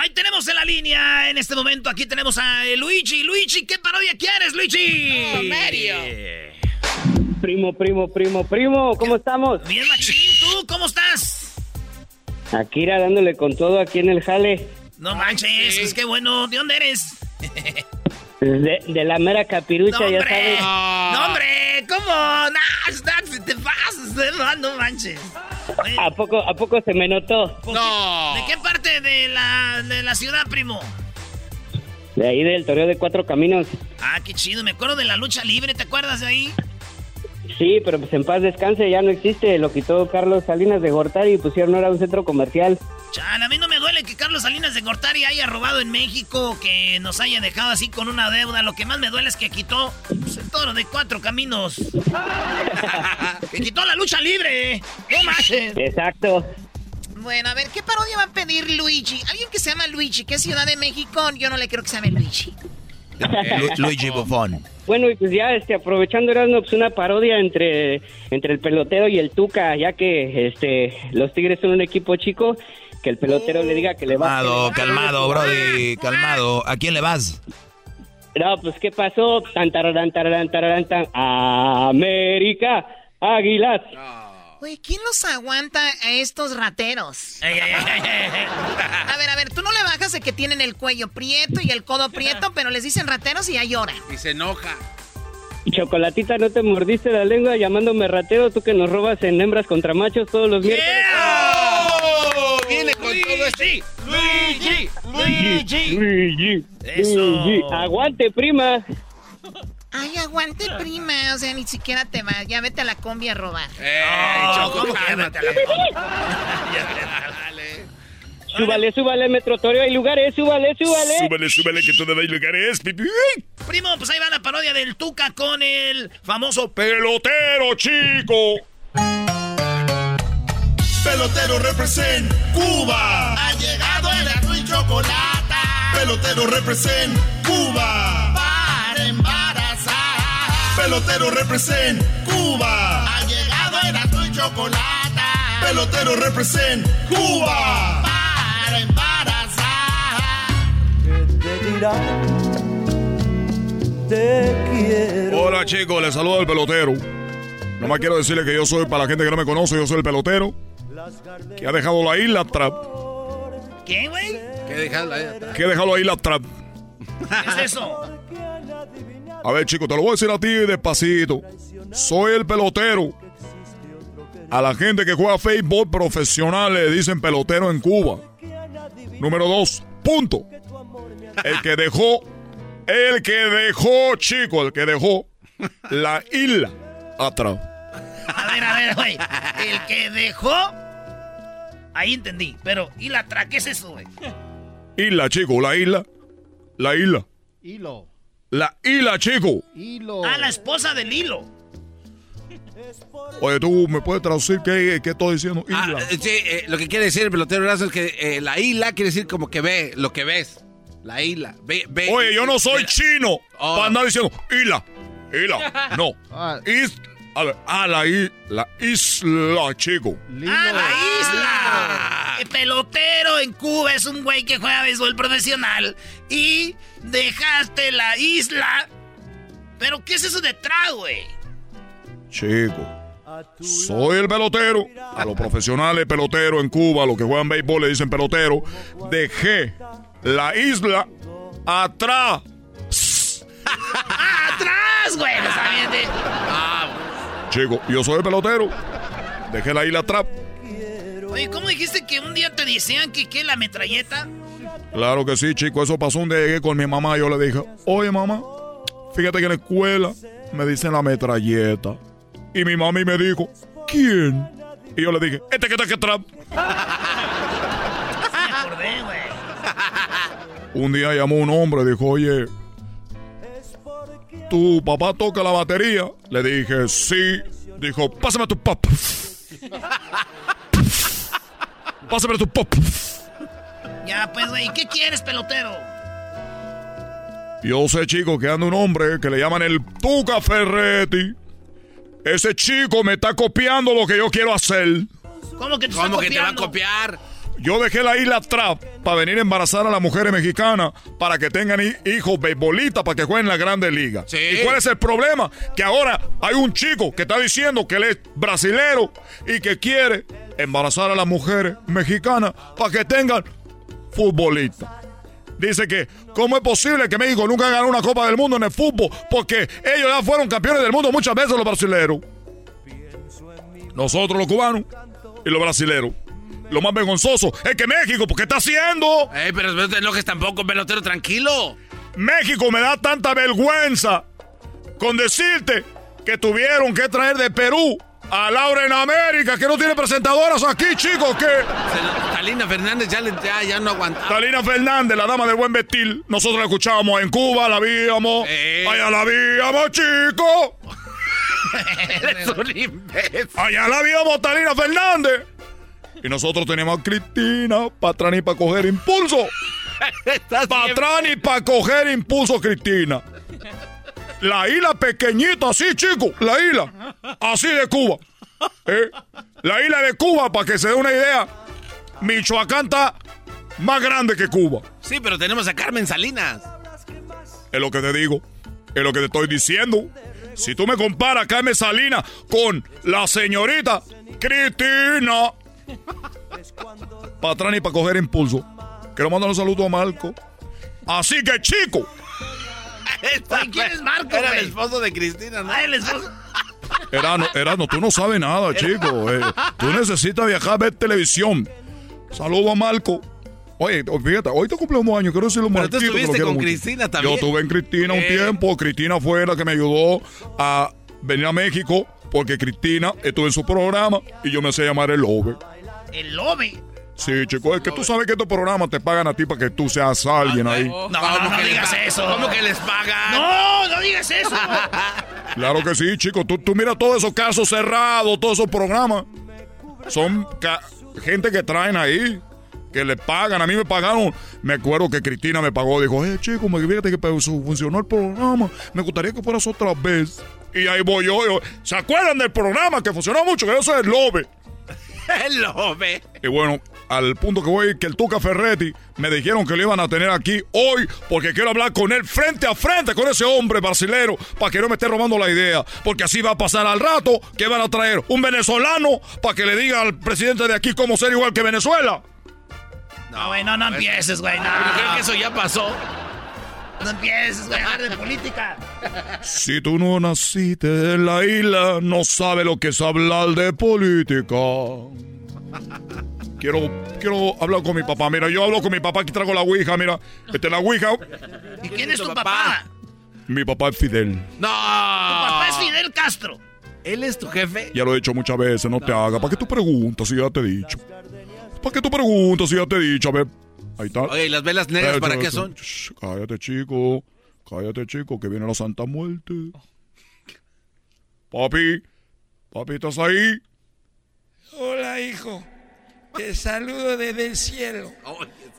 Ahí tenemos en la línea, en este momento, aquí tenemos a Luigi. Luigi, ¿qué parodia quieres, Luigi? Oh, Mario. Primo, primo, primo, primo, ¿cómo estamos? Bien, machín, ¿tú cómo estás? Aquí irá dándole con todo aquí en el jale. No manches, es que bueno, ¿de dónde eres? De, de la mera capirucha, No, ya sabes. no, hombre, ¿cómo? Está- te pasas, no, no manches. ¿A poco, ¿A poco se me notó? ¿De qué parte de la, de la ciudad, primo? De ahí del toreo de cuatro caminos. Ah, qué chido, me acuerdo de la lucha libre, ¿te acuerdas de ahí? Sí, pero pues en paz descanse, ya no existe. Lo quitó Carlos Salinas de Gortari y pusieron ahora un centro comercial. Chan, a mí no me duele que Carlos Salinas de Gortari haya robado en México, que nos haya dejado así con una deuda. Lo que más me duele es que quitó pues, el toro de cuatro caminos. que quitó la lucha libre. No manches. Exacto. Bueno, a ver, ¿qué parodia va a pedir Luigi? Alguien que se llama Luigi, que es Ciudad de México, yo no le creo que se llame Luigi. Lu- Luigi Buffon. Bueno, y pues ya este, aprovechando Erasmo, pues una parodia entre, entre el pelotero y el Tuca, ya que este los Tigres son un equipo chico, que el pelotero le diga que le va Calmado, calmado, Brody, calmado. ¿A quién le vas? No, pues ¿qué pasó? Tan, tararán, tararán, tararán, tan. América, Águilas. Oye, ¿quién los aguanta a estos rateros? A ver, a ver, tú no le bajas de que tienen el cuello prieto y el codo prieto, pero les dicen rateros y ya lloran. Y se enoja. Chocolatita, ¿no te mordiste la lengua llamándome ratero? Tú que nos robas en hembras contra machos todos los miércoles. Viene con todo este. Luigi, Luigi. Luigi, Eso. Luigi. Aguante, prima. Ay, aguante, prima. O sea, ni siquiera te va. Ya vete a la combi a robar. No, ¿cómo que vete a la- Súbale, súbale, Metrotorio. Hay lugares, súbale, súbale. Súbele, súbele, que todavía hay lugares. pipi. Primo, pues ahí va la parodia del Tuca con el famoso Pelotero, chico. Pelotero represent Cuba. Ha llegado el azul y chocolate. Pelotero represent Cuba. Pelotero represent Cuba. Ha llegado el azul y chocolate. Pelotero represent Cuba. Para embarazar. Hola chicos, les saluda el pelotero. Nomás quiero decirle que yo soy, para la gente que no me conoce, yo soy el pelotero que ha dejado la isla trap. ¿Qué, güey? ¿Qué dejarla ahí atrás? Que ha dejado la isla trap. ¿Qué es eso? A ver chicos, te lo voy a decir a ti despacito. Soy el pelotero. A la gente que juega fútbol profesional le dicen pelotero en Cuba. Número dos, punto. El que dejó, el que dejó, chico, el que dejó la isla atrás. A ver, a ver, güey. El que dejó. Ahí entendí. Pero, ¿y la tra? ¿Qué es eso, güey? Isla, chico, la isla. La isla. Hilo. La isla, chico. Hilo. Ah, la esposa del hilo. Oye, tú me puedes traducir qué, qué estoy diciendo. Ah, Isla. eh, sí, eh, lo que quiere decir el pelotero Erasmo es que eh, la isla quiere decir como que ve lo que ves. La isla. Ve, ve. Oye, yo no soy Ve- chino Oh. para andar diciendo isla, isla. No. Ah. Is- A la, a la, i- la isla, chico. ¡Ah, la isla! El pelotero en Cuba es un güey que juega béisbol profesional. Y dejaste la isla. ¿Pero qué es eso detrás, güey? Chico. Soy el pelotero. A los profesionales peloteros en Cuba, los que juegan béisbol le dicen pelotero. Dejé la isla atrás. ¡Ah, atrás, güey! No sabía de- Chico, yo soy el pelotero. Dejé la isla atrás. Oye, ¿cómo dijiste que un día te decían que qué, la metralleta? Claro que sí, chico. Eso pasó un día llegué con mi mamá y yo le dije, oye mamá, fíjate que en la escuela me dicen la metralleta. Y mi mami me dijo, ¿quién? Y yo le dije, este que está acordé, güey. Un día llamó un hombre y dijo, oye, ¿tu papá toca la batería? Le dije, sí. Dijo, pásame tu pop. Pásame tu pop. Ya, pues, güey, ¿qué quieres, pelotero? Yo sé, chico, que anda un hombre que le llaman el Tuca Ferretti. Ese chico me está copiando lo que yo quiero hacer. ¿Cómo que te ¿Cómo está que te va a copiar? Yo dejé la isla atrás para venir a embarazar a las mujeres mexicanas para que tengan hi- hijos beisbolistas para que jueguen en la Grande Liga. Sí. ¿Y cuál es el problema? Que ahora hay un chico que está diciendo que él es brasilero y que quiere embarazar a las mujeres mexicanas para que tengan futbolistas. Dice que, ¿cómo es posible que México nunca ganó una Copa del Mundo en el fútbol? Porque ellos ya fueron campeones del mundo muchas veces los brasileros. Nosotros los cubanos y los brasileros. Lo más vergonzoso es que México, ¿por qué está haciendo? Eh, pero no te enojes tampoco, pelotero, tranquilo. México me da tanta vergüenza con decirte que tuvieron que traer de Perú a Laura en América, que no tiene presentadoras aquí, chicos, que... Talina Fernández ya, le- ya, ya no aguanta. Talina Fernández, la dama del buen vestir, nosotros la escuchábamos en Cuba, la víamos, Eh. allá la víamos, chicos, Eres un imbécil. allá la víamos, Talina Fernández. Y nosotros teníamos a Cristina Patrani para coger impulso. Bien- Patrani para coger impulso, Cristina. La isla pequeñita, así, chico. La isla. Así de Cuba. ¿Eh? La isla de Cuba, para que se dé una idea. Michoacán está más grande que Cuba. Sí, pero tenemos a Carmen Salinas. Es lo que te digo. Es lo que te estoy diciendo. Si tú me comparas a Carmen Salinas con la señorita Cristina. Patrani para coger impulso. Quiero mandar un saludo a Marco. Así que, chico. Oye, ¿quién es Marco, Era el esposo de Cristina, ¿no? Ah, el esposo. Erano, Erano, tú no sabes nada, chico. eh. tú necesitas viajar a ver televisión. Saludo a Marco. Oye, fíjate, hoy te cumpleaños años, quiero decirle un Pero tú Marquito, lo estuviste quiero con mucho. Cristina también. Yo estuve en Cristina un Eh. tiempo. Cristina fue la que me ayudó a venir a México porque Cristina estuvo en su programa y yo me sé llamar el Lobe. El lobe. Sí, chico, es que tú sabes que estos programas te pagan a ti para que tú seas alguien ahí. No, no, ¿Cómo no digas eso. ¿Cómo que les pagan? No, no digas eso. Claro que sí, chico. Tú, tú mira todos esos casos cerrados, todos esos programas. Son ca- gente que traen ahí, que le pagan. A mí me pagaron. Me acuerdo que Cristina me pagó. Dijo, eh, chico, me fíjate que funcionó el programa. Me gustaría que fueras otra vez. Y ahí voy yo. yo, ¿Se acuerdan del programa que funcionó mucho? Que yo soy el Lobe. Lo ve. Y bueno, al punto que voy, que el Tuca Ferretti me dijeron que lo iban a tener aquí hoy porque quiero hablar con él frente a frente con ese hombre brasilero para que no me esté robando la idea. Porque así va a pasar al rato que van a traer un venezolano para que le diga al presidente de aquí cómo ser igual que Venezuela. No, güey, no, no empieces, güey, no. Creo que eso ya pasó. No empieces, güey, a hablar de política. Si tú no naciste en la isla, no sabes lo que es hablar de política. Quiero, quiero hablar con mi papá. Mira, yo hablo con mi papá, aquí traigo la ouija, mira. Esta es la ouija. ¿Y quién es tu papá? Mi papá es Fidel. No. Tu papá es Fidel Castro. ¿Él es tu jefe? Ya lo he dicho muchas veces, no te hagas. ¿Para qué tú preguntas si ya te he dicho? ¿Para qué tú preguntas si ya te he dicho? A ver, ahí está. Oye, ¿y las velas negras para qué son? Shh, cállate, chico. Cállate, chico, que viene la Santa Muerte. Papi, papi, ¿estás ahí? Hola, hijo. Te saludo desde el cielo.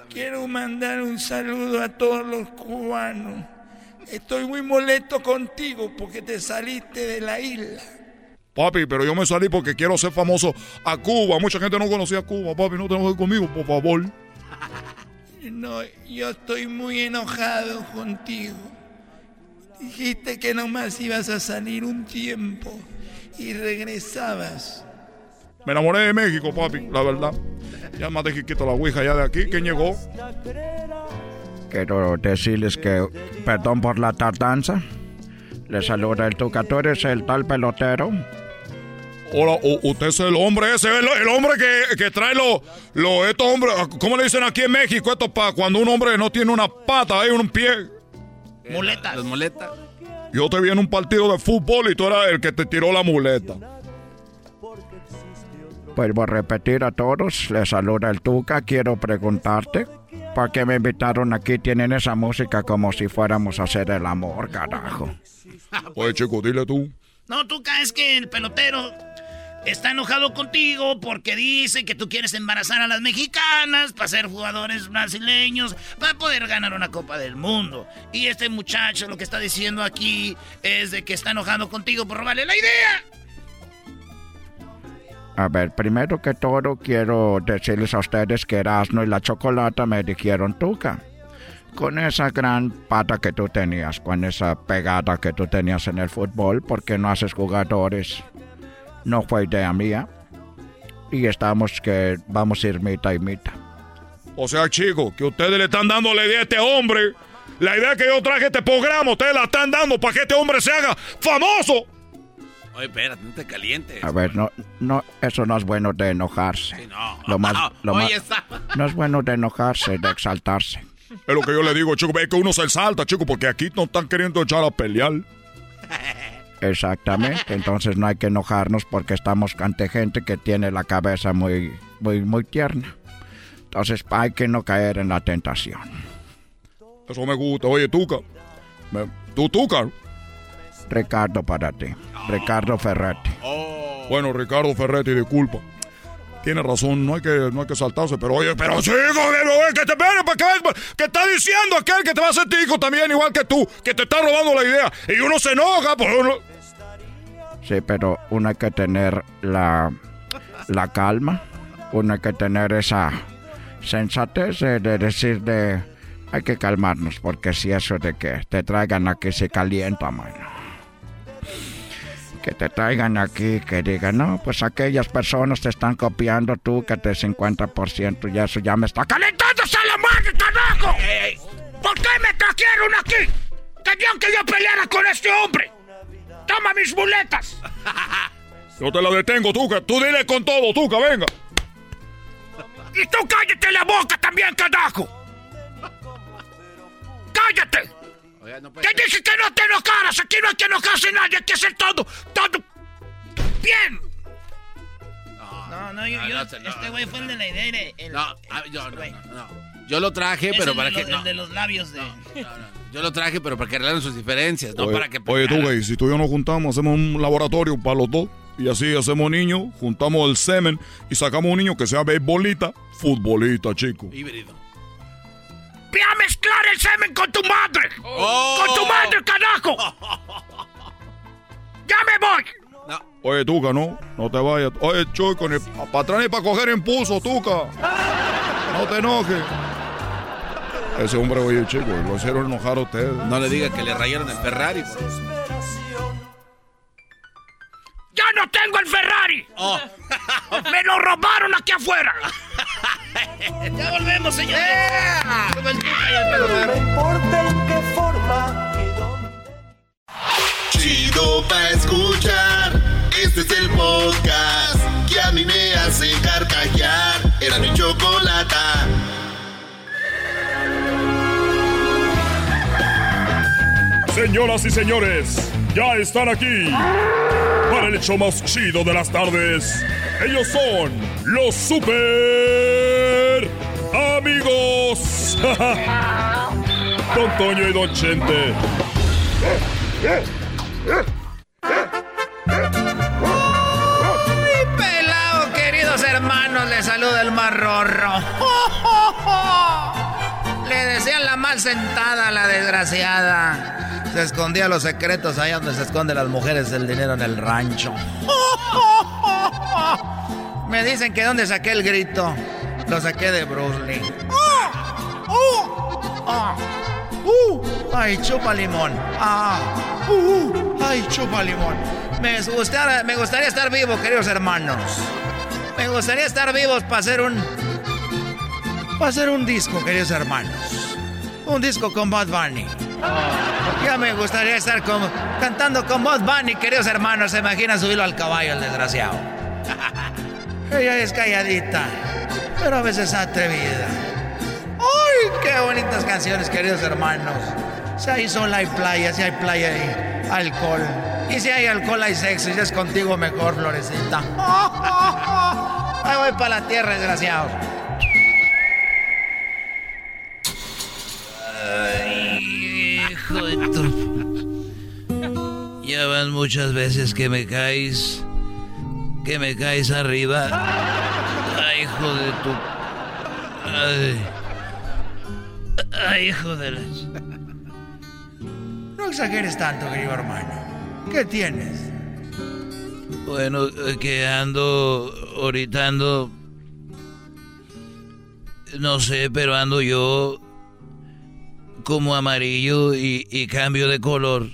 Quiero mandar un saludo a todos los cubanos. Estoy muy molesto contigo porque te saliste de la isla. Papi, pero yo me salí porque quiero ser famoso a Cuba. Mucha gente no conocía a Cuba, papi. No te enojes conmigo, por favor. No, yo estoy muy enojado contigo. Dijiste que nomás ibas a salir un tiempo y regresabas. Me enamoré de México, papi, la verdad. Ya más de que quito la ouija ya de aquí. ¿Quién llegó? Quiero decirles que perdón por la tardanza. Les saluda el Tuca. ¿Tú eres el tal pelotero? Hola, usted es el hombre ese, el, el hombre que, que trae los, lo, estos hombres, ¿cómo le dicen aquí en México? Esto para cuando un hombre no tiene una pata, hay un pie. Muletas. Las muletas. Yo te vi en un partido de fútbol y tú eras el que te tiró la muleta. Vuelvo a repetir a todos. Les saluda el Tuca. Quiero preguntarte. ¿Por qué me invitaron aquí? Tienen esa música como si fuéramos a hacer el amor, carajo. Oye, chico, dile tú. No, Tuca, es que el pelotero está enojado contigo porque dice que tú quieres embarazar a las mexicanas para ser jugadores brasileños, para poder ganar una Copa del Mundo. Y este muchacho lo que está diciendo aquí es de que está enojado contigo por robarle la idea. A ver, primero que todo quiero decirles a ustedes que Erasmo y la Chocolata me dijeron Tuca. Con esa gran pata que tú tenías, con esa pegada que tú tenías en el fútbol, porque no haces jugadores? No fue idea mía. Y estamos que vamos a ir mitad y mitad. O sea, chico, que ustedes le están dando la idea a este hombre. La idea que yo traje a este programa, ustedes la están dando para que este hombre se haga famoso. Oye, espérate, no te calientes. A ver, no, no, eso no es bueno de enojarse. no. Lo más, lo Oye, más- está- no es bueno de enojarse, de exaltarse. Es lo que yo le digo, chico, es que uno se salta, chico, porque aquí no están queriendo echar a pelear. Exactamente, entonces no hay que enojarnos porque estamos ante gente que tiene la cabeza muy, muy, muy tierna. Entonces hay que no caer en la tentación. Eso me gusta. Oye, Tuca. ¿Tú, Tuca? Ricardo para ti. Ricardo Ferretti. Bueno, Ricardo Ferretti, disculpa. Tiene razón, no hay que, no hay que saltarse, pero oye, pero chico, pero, oye, que te espere, para que veas, que está diciendo aquel que te va a hacer tico también, igual que tú, que te está robando la idea. Y uno se enoja, pues uno... Sí, pero uno hay que tener la, la calma. Uno hay que tener esa sensatez de, de decir de... Hay que calmarnos porque si eso de que te traigan aquí se calienta, mano. Que te traigan aquí, que digan, no, pues aquellas personas te están copiando tú, que te 50% y eso ya me está calentando. ¡Calentando a la madre, carajo! ¿Por qué me trajeron aquí? Querían que yo peleara con este hombre. Toma mis muletas. Yo te la detengo, Tuca. Tú dile con todo, Tuca, venga. Y tú cállate la boca también, carajo. ¡Cállate! Te dije que no te enojaras. Aquí no hay que enojarse nadie. Hay que hacer todo, todo bien. No, no, yo, yo- este güey fue el de la idea. el- No, yo, no, no, no. Yo lo traje, pero para que. no. el de los labios de... Yo lo traje, pero para que arreglaran sus diferencias, no oye, para que. oye, Tuca, y si tú y yo nos juntamos, hacemos un laboratorio para los dos. Y así hacemos niños, juntamos el semen y sacamos un niño que sea beisbolita, futbolista, chico. Híbrido. Ve a mezclar el semen con tu madre. Oh. Con tu madre, carajo. Ya me voy. Oye, Tuca, no, no te vayas. Oye, Choco, ni para atrás ni para coger impulso, Tuca. No te enojes. Ese hombre, oye, chico, lo hicieron enojar a ustedes. No le diga que le rayaron el Ferrari. Ya no tengo el Ferrari. Oh. Me lo robaron aquí afuera. Ya volvemos, y el No importa en qué forma Chido pa' escuchar. Este es el podcast que a mí me hace carcajear. Era mi chocolata. Señoras y señores, ya están aquí para el hecho más chido de las tardes. Ellos son los super amigos. Don Toño y Don Chente. Muy pelado, queridos hermanos, les saluda el marrorro. Le desean la mal sentada a la desgraciada. Se escondía los secretos allá donde se esconden las mujeres el dinero en el rancho. Me dicen que dónde saqué el grito. Lo saqué de Bruce Lee. Ah, uh, ay, chupa limón. Ah, uh, ay, chupa limón. Me gustaría, me gustaría estar vivo, queridos hermanos. Me gustaría estar vivos para hacer un. Para hacer un disco, queridos hermanos. Un disco con Bud Bunny. Ya me gustaría estar cantando con Bud Bunny, queridos hermanos. Se imagina subirlo al caballo, el desgraciado. Ella es calladita, pero a veces atrevida. ¡Ay, qué bonitas canciones, queridos hermanos! Si hay sol, hay playa, si hay playa, hay alcohol. Y si hay alcohol, hay sexo. Y si es contigo, mejor, florecita. Ahí voy para la tierra, desgraciado. Hijo de tu... Ya van muchas veces que me caes. Que me caes arriba. Ay, hijo de tu. Ay. Ay, hijo de la. No exageres tanto, querido hermano. ¿Qué tienes? Bueno, eh, que ando. Ahorita ando. No sé, pero ando yo. Como amarillo y, cambio de color.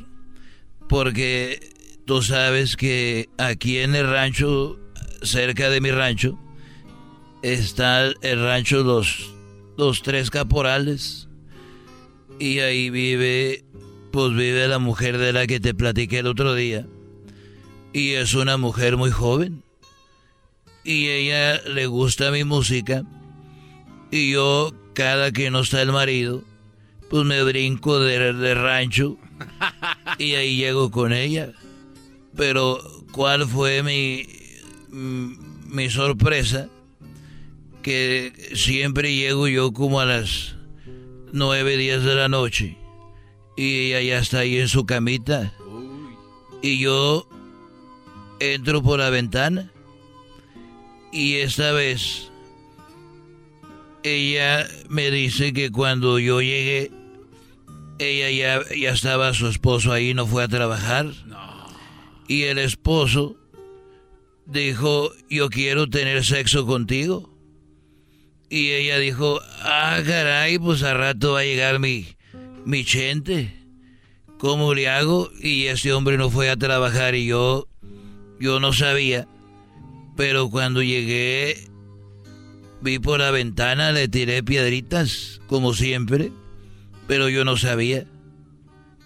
Porque tú sabes que aquí en el rancho, cerca de mi rancho, está el rancho Los, los Tres Caporales. Y ahí vive, pues vive la mujer de la que te platiqué el otro día. Y es una mujer muy joven. Y ella le gusta mi música. Y yo, cada que no está el marido, pues me brinco de, de rancho. Y ahí llego con ella. Pero, ¿cuál fue mi, mi sorpresa? Que siempre llego yo como a las nueve, diez de la noche. Y ella ya está ahí en su camita. Y yo entro por la ventana. Y esta vez ella me dice que cuando yo llegué, ella ya, ya estaba su esposo ahí, no fue a trabajar. Y el esposo dijo, yo quiero tener sexo contigo. Y ella dijo, ah, caray, pues a rato va a llegar mi, mi chente. ¿Cómo le hago? Y ese hombre no fue a trabajar y yo, yo no sabía. Pero cuando llegué, vi por la ventana, le tiré piedritas, como siempre. Pero yo no sabía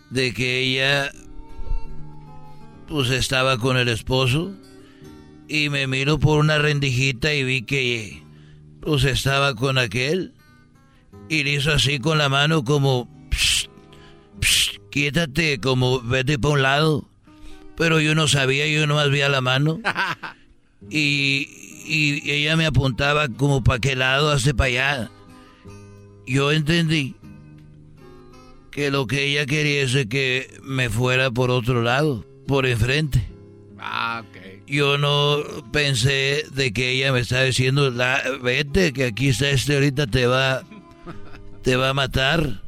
de que ella, pues estaba con el esposo. Y me miro por una rendijita y vi que, pues estaba con aquel. Y le hizo así con la mano como, "Psst, psst, quítate, como vete para un lado. Pero yo no sabía, yo nomás vi a la mano. Y, y ella me apuntaba como para qué lado, hace para allá. Yo entendí que lo que ella quería es que me fuera por otro lado, por enfrente. Ah, ok. Yo no pensé de que ella me estaba diciendo, "La- vete, que aquí está este ahorita te va, te va a matar.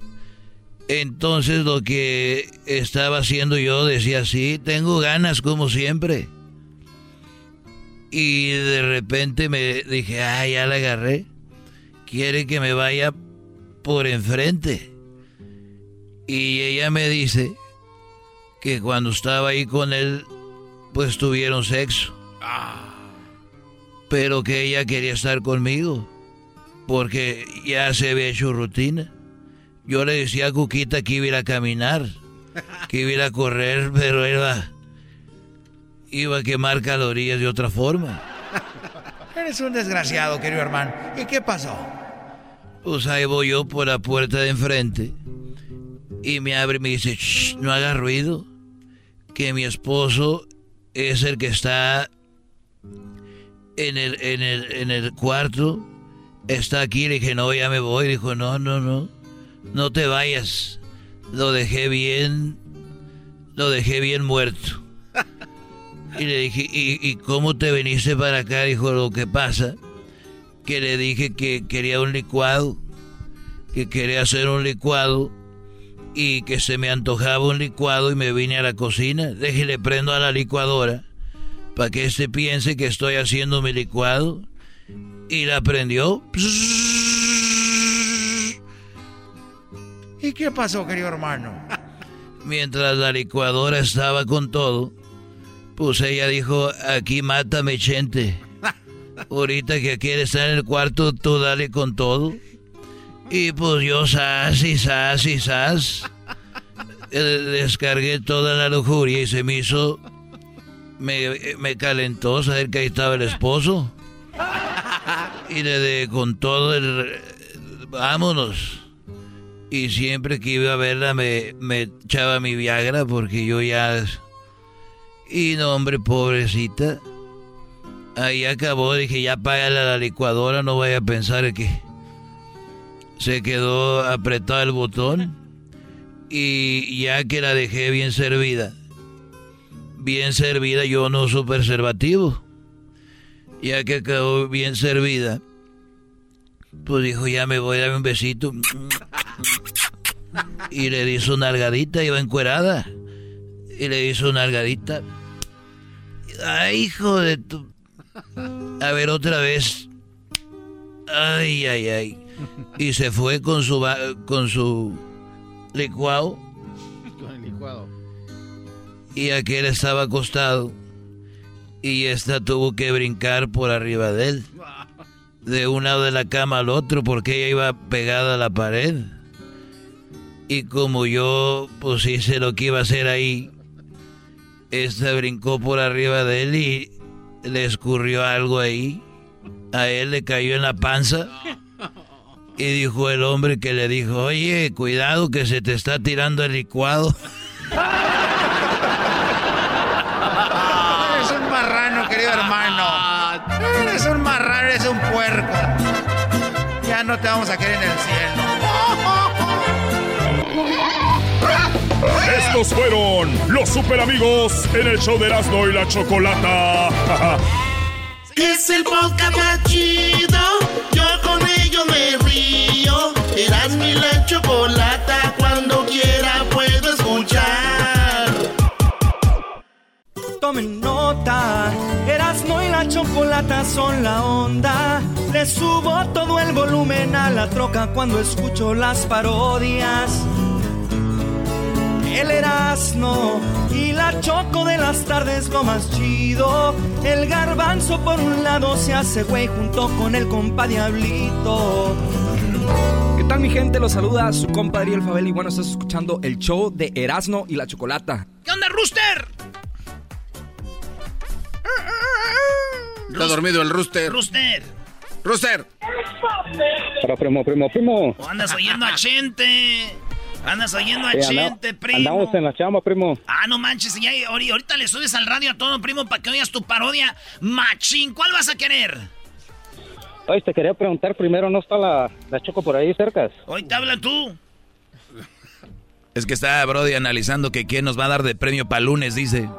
Entonces lo que estaba haciendo yo decía, sí, tengo ganas como siempre. Y de repente me dije, ah, ya la agarré. Quiere que me vaya por enfrente. Y ella me dice que cuando estaba ahí con él, pues tuvieron sexo. Pero que ella quería estar conmigo. Porque ya se había hecho rutina. Yo le decía a Cuquita que iba a ir a caminar. Que iba a correr, pero iba, iba a quemar calorías de otra forma. Eres un desgraciado, querido hermano. ¿Y qué pasó? Pues ahí voy yo por la puerta de enfrente. Y me abre y me dice, "Shh, no haga ruido. Que mi esposo es el que está en el, en el, en el cuarto. Está aquí. Le dije, no, ya me voy. Dijo, no, no, no. No te vayas. Lo dejé bien. Lo dejé bien muerto. Y le dije, ¿y, y cómo te viniste para acá? Dijo, lo que pasa, que le dije que quería un licuado, que quería hacer un licuado, y que se me antojaba un licuado y me vine a la cocina. Déjele prendo a la licuadora para que este piense que estoy haciendo mi licuado. Y la prendió. ¿Y qué pasó, querido hermano? Mientras la licuadora estaba con todo, pues ella dijo, aquí mátame, Chente. Ahorita que quiere estar en el cuarto, tú dale con todo. Y pues yo, sas y sas y sas. eh, Descargué toda la lujuria y se me hizo... Me, me calentó saber que ahí estaba el esposo. Y le de con todo el... Vámonos. Y siempre que iba a verla me, me echaba mi Viagra porque yo ya... Y no, hombre, pobrecita. Ahí acabó, dije, ya págale a la licuadora, no vaya a pensar que se quedó apretado el botón. Y ya que la dejé bien servida, bien servida, yo no uso preservativo. Ya que quedó bien servida, pues dijo, ya me voy a dar un besito. Y le di su nalgadita, iba encuerada. Y le di su nalgadita. Ay, hijo de tu... A ver, otra vez. Ay, ay, ay. Y se fue con su, con su licuado. Con el licuado. Y aquel estaba acostado. Y esta tuvo que brincar por arriba de él. De un lado de la cama al otro porque ella iba pegada a la pared. Y como yo pues hice lo que iba a hacer ahí, esta brincó por arriba de él y le escurrió algo ahí. A él le cayó en la panza. Y dijo el hombre que le dijo, oye, cuidado que se te está tirando el licuado. Eres un marrano, querido hermano. Eres un marrano, eres un puerco. Ya no te vamos a querer en el cielo. Estos fueron los super amigos en el show de Erasmo y la Chocolata. Es el podcast más chido. Yo con ello me río. Eras mi la chocolata. Cuando quiera puedo escuchar. Tomen nota, Erasmo y la chocolata son la onda. Le subo todo el volumen a la troca cuando escucho las parodias. El Erasmo y la choco de las tardes lo más chido. El garbanzo por un lado se hace güey junto con el compa Diablito. ¿Qué tal mi gente? Los saluda su compadre El Fabel y bueno, estás escuchando el show de Erasmo y la Chocolata. ¿Qué onda, Rooster? Está dormido el rooster. Rooster. Rooster. Para primo, primo, primo. ¿O andas oyendo a Chente? Andas oyendo a Sí, anda- Chente, primo. Andamos en la chamba, primo. Ah, no manches, ya, ahori- ahorita le subes al radio a todo, primo, para que oigas tu parodia. Machín, ¿cuál vas a querer? Oye, te quería preguntar primero, ¿no está la, la Choco por ahí cerca? Hoy te habla tú. Es que está Brody analizando que quién nos va a dar de premio para lunes, dice.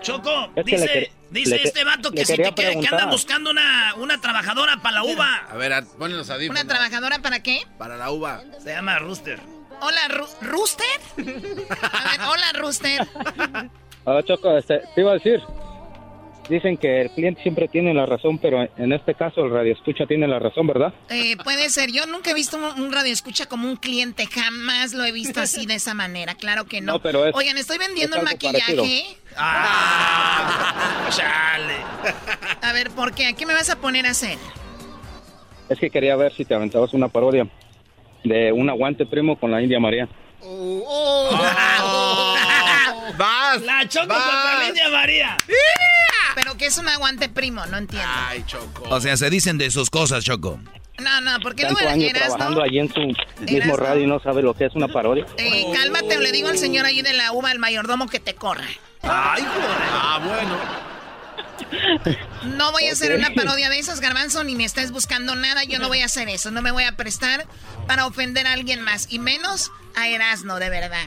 Choco, Es que dice, dice este vato que si quería te que, que anda buscando una, una trabajadora para la uva. A ver, a- ponle los audífonos. ¿Una trabajadora para qué? Para la uva. Se llama Rooster. Hola, Ru- ¿Rooster? A ver, hola, Rooster. Ah, Choco, este, te iba a decir. Dicen que el cliente siempre tiene la razón, pero en este caso el radio escucha tiene la razón, ¿verdad? Eh, puede ser. Yo nunca he visto un, radio escucha como un cliente. Jamás lo he visto así de esa manera. Claro que no. No, pero es- Oigan, estoy vendiendo es maquillaje. parecido. Ah, chale. A ver, ¿por qué? ¿Qué me vas a poner a hacer? Es que quería ver si te aventabas una parodia de un aguante primo con la India María. ¡Vas! La Choco vas. contra la India María. ¿Pero qué es un aguante primo? No entiendo. Ay, Choco. O sea, se dicen de sus cosas, Choco. No, no, ¿por qué no me años eras, trabajando no? allí en su mismo radio y no sabe lo que es una parodia. Eh, cálmate, o le digo al señor ahí de la uva, al mayordomo, que te corra. Ay, joder. Ah, bueno. No voy a hacer una parodia de esas, Garbanzo, ni me estés buscando nada. Yo no voy a hacer eso. No me voy a prestar para ofender a alguien más. Y menos a Erasno, de verdad.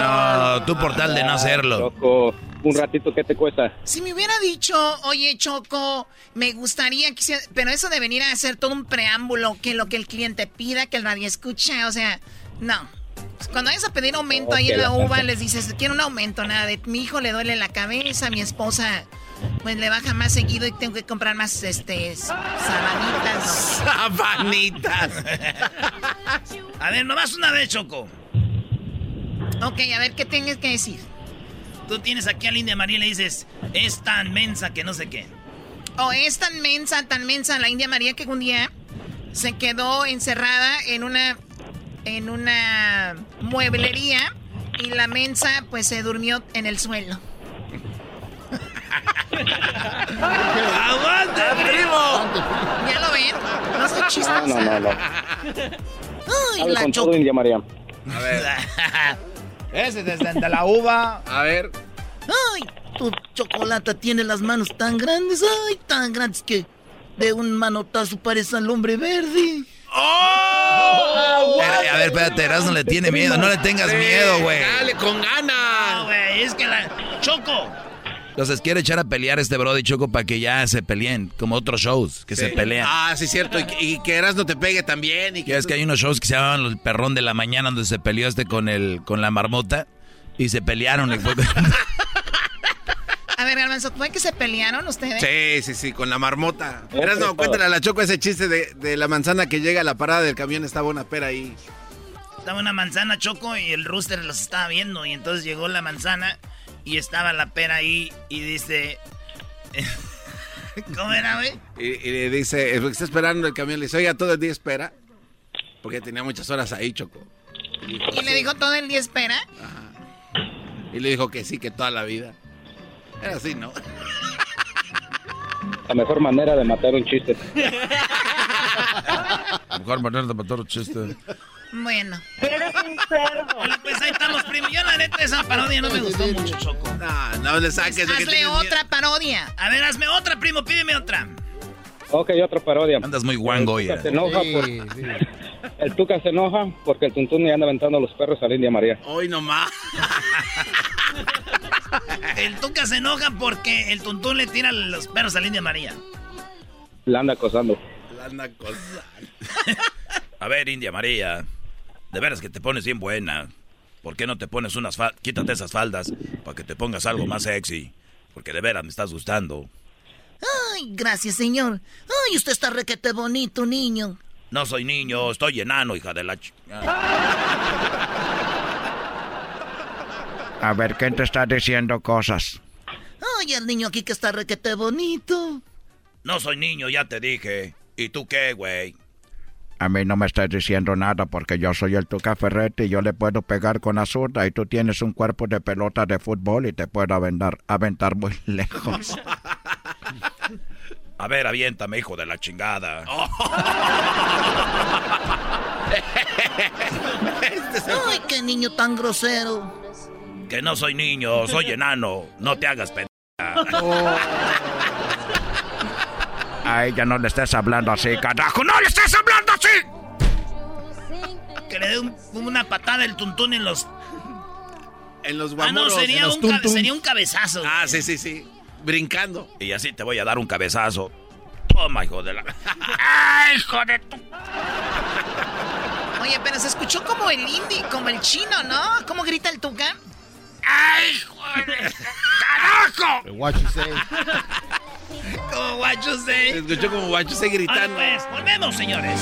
No, Tú por tal de no hacerlo. Choco, un ratito, ¿qué te cuesta? Si me hubiera dicho, oye, Choco, me gustaría que Pero eso de venir a hacer todo un preámbulo, que lo que el cliente pida, que el radio escucha, o sea, no. Cuando vayas a pedir aumento ahí en la uva, les dices, quiero un aumento, nada de mi hijo le duele la cabeza, mi esposa pues le baja más seguido y tengo que comprar más, este, sabanitas. Sabanitas. A ver, nomás una vez, Choco. Ok, a ver, ¿qué tienes que decir? Tú tienes aquí a Linda María y le dices, es tan mensa que no sé qué. O es tan mensa, tan mensa la India María que un día se quedó encerrada en una en una mueblería y la mensa pues se durmió en el suelo. ¡Aguante, primo! ¿Ya lo ven? No soy No, chistosa. no, no, no. Ay, Hable la con todo, India María. A ver. Ese desde de la uva. A ver. Ay, tu chocolate tiene las manos tan grandes, ay, tan grandes que de un manotazo parece al hombre verde. ¡Oh! A ver, espérate, Erasmo le tiene miedo. No le tengas miedo, güey. Dale, con ganas. No, güey, es que la... Choco. Entonces quiere echar a pelear este Brody Choco para que ya se peleen, como otros shows que se pelean. Ah, sí, cierto. Y, que- y que Eras no te pegue también. Y que es que hay unos shows que se llaman El Perrón de la Mañana, donde se peleó este con el con la marmota y se pelearon. y fue- A ver, Garbanzo, ¿fue que se pelearon ustedes? Sí, sí, sí, con la marmota. Eras no, cuéntale a la Choco ese chiste de, de la manzana que llega a la parada del camión, estaba una pera ahí. Estaba una manzana, Choco, y el rooster los estaba viendo. Y entonces llegó la manzana y estaba la pera ahí y dice... ¿Cómo era, güey? Y, y le dice, es porque está esperando el camión, le dice, oiga, todo el día espera. Porque tenía muchas horas ahí, Choco. Y, dijo, Y le dijo todo el día espera. y le dijo que sí, que toda la vida. Era así, ¿no? La mejor manera de matar un chiste. Mejor manera de matar un chiste. Bueno. Eres un cerdo. Bueno, pues ahí estamos, primo. Yo la neta esa parodia no me gustó mucho, Choco. No, no le saques. de que Hazle tienes otra parodia. A ver, hazme otra, primo, pídeme otra. Ok, otra parodia. Andas muy guango hoy. El Tuca se eh. enoja por- El Tuca se enoja porque el Tuntún le anda aventando los perros a la India María. Hoy nomás. El Tuca se enoja porque el Tuntún le tira los perros a la India María. La anda acosando. La anda cosa. A ver, India María, de veras que te pones bien buena. ¿Por qué no te pones unas faldas? Quítate esas faldas para que te pongas algo más sexy. Porque de veras me estás gustando. Ay, gracias, señor. Ay, usted está requete bonito, niño. No soy niño, estoy enano, hija de la ch... A ver, ¿quién te está diciendo cosas? Ay, el niño aquí que está requete bonito. No soy niño, ya te dije. ¿Y tú qué, güey? A mí no me estás diciendo nada porque yo soy el Tuca Ferretti y yo le puedo pegar con la zurda y tú tienes un cuerpo de pelota de fútbol y te puedo aventar, aventar muy lejos. A ver, aviéntame, hijo de la chingada. Ay, qué niño tan grosero. Que no soy niño, soy enano. No te hagas pendeja. A ella no le estés hablando así, carajo. ¡No le estés hablando así! Que le dé un- una patada el Tuntún en los... En los Ah, no, guamuros, sería en los un, sería un cabezazo. Ah, güey. sí, sí, sí. Brincando. Y así te voy a dar un cabezazo. Toma, hijo de la... ¡Ay, hijo de tu... Oye, pero se escuchó como el indie, como el chino, ¿no? ¿Cómo grita el tuca? ¡Ay. ¡Carajo! What you say? Como guacho sé. Se escuchó como guacho se gritando. Pues, volvemos, señores.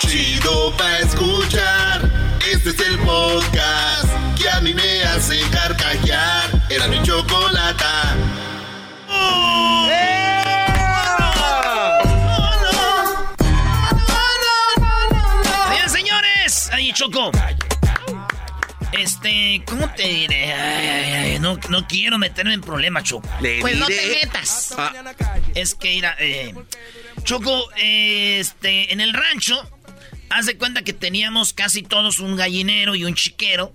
Chido pa' escuchar. Este es el podcast que a mí me hace carcajear. Era mi chocolata. Bien, señores. Ahí, Choco. Este, ¿cómo te diré? Ay, ay, no, no quiero meterme en problemas, Choco. Pues no te metas. Es que, mira, eh, Choco, eh, este, en el rancho, haz de cuenta que teníamos casi todos un gallinero y un chiquero.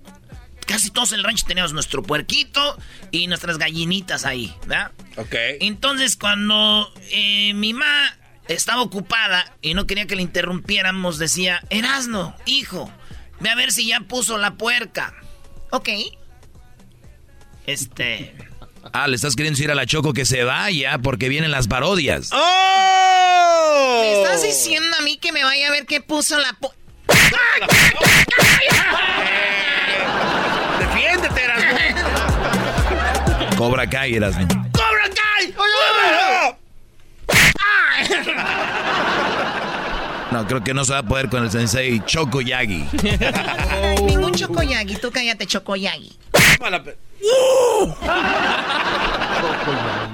Casi todos en el rancho teníamos nuestro puerquito y nuestras gallinitas ahí, ¿verdad? Ok. Entonces, cuando eh, mi mamá estaba ocupada y no quería que le interrumpiéramos, decía, Erasno, hijo, ve a ver si ya puso la puerca. Ok. Este. Ah, le estás queriendo decir a la Choco que se vaya porque vienen las parodias. ¡Oh! ¿Me estás diciendo a mí que me vaya a ver qué puso la... Defiéndete, Erasmo. Cobra Kai, Erasmo. ¡Cobra Kai! No, creo que no se va a poder con el sensei Choco Yagi. Ningún Choco Yagi, tú cállate, Choco Yagi.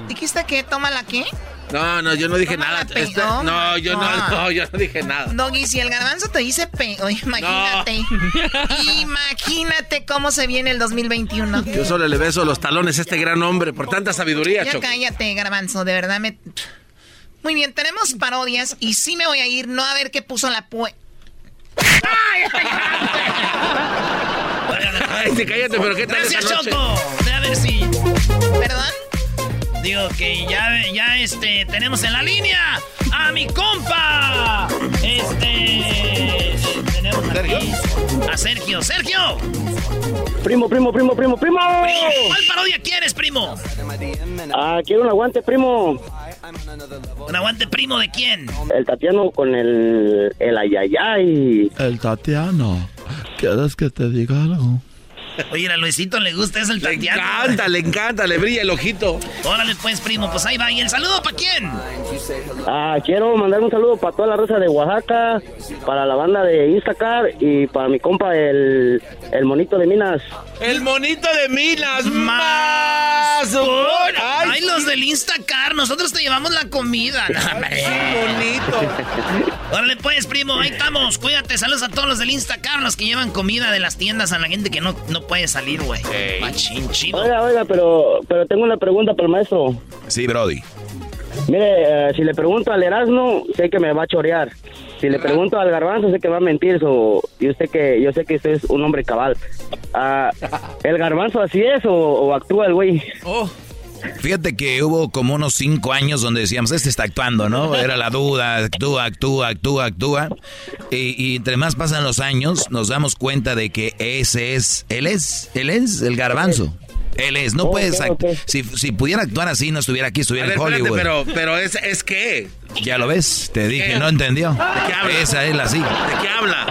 ¿Dijiste que toma la qué? No, no, yo no dije Toma nada. Este- no, no, yo no, no. no, yo no dije nada. Doggy, si el garbanzo te dice pe... Oye, imagínate. Imagínate cómo se viene el 2021. Yo solo le beso los talones a este gran hombre por tanta sabiduría, Ya Choco. cállate, garbanzo, de verdad me... Muy bien, tenemos parodias y sí me voy a ir, no a ver qué puso la pue... Ay, sí, cállate, pero ¿qué tal Gracias? Choco. A ver si. ¿Perdón? Digo que ya, ya este, tenemos en la línea a mi compa. Este. Tenemos aquí a Sergio. ¡Sergio! Primo, primo, primo, primo, primo. ¿Cuál parodia quieres, primo? Ah, quiero un aguante, primo. ¿Un aguante primo de quién? El Tatiano con el, el ayayay. El Tatiano. ¿Quieres que te diga algo? Oye, a Luisito le gusta eso el Le Tatiano. encanta, le encanta, le brilla el ojito. Órale, pues, primo, pues ahí va. ¿Y el saludo para quién? Ah, quiero mandar un saludo para toda la raza de Oaxaca, para la banda de Instacar y para mi compa el, el monito de Minas. El monito de Minas. Más. Ay, Ay, los del Instacar, nosotros te llevamos la comida. No, hombre. bonito. Órale, pues, primo, ahí estamos. Cuídate, saludos a todos los del Instacar, los que llevan comida de las tiendas a la gente que no, no puede salir, güey. Machín, chido. Oiga, oiga, pero, pero tengo una pregunta para el maestro. Sí, Brody. Mire, eh, si le pregunto al Erasmo, sé que me va a chorear. Si le pregunto al Garbanzo, sé que va a mentir. So, yo sé que yo sé que usted es un hombre cabal. Ah, ¿El Garbanzo así es o, o actúa el güey? Fíjate que hubo como unos cinco años donde decíamos, este está actuando, ¿no? Era la duda, actúa, actúa, actúa, actúa. Y, y entre más pasan los años, nos damos cuenta de que ese es, él es, él es el garbanzo. Él es, no puedes, act- ok. si, si pudiera actuar así, no estuviera aquí, estuviera ver, en espérate, Hollywood. pero, pero es, es que. Ya lo ves, te dije, ¿Qué? no entendió. ¿De qué habla? Esa es la sí. ¿De qué habla?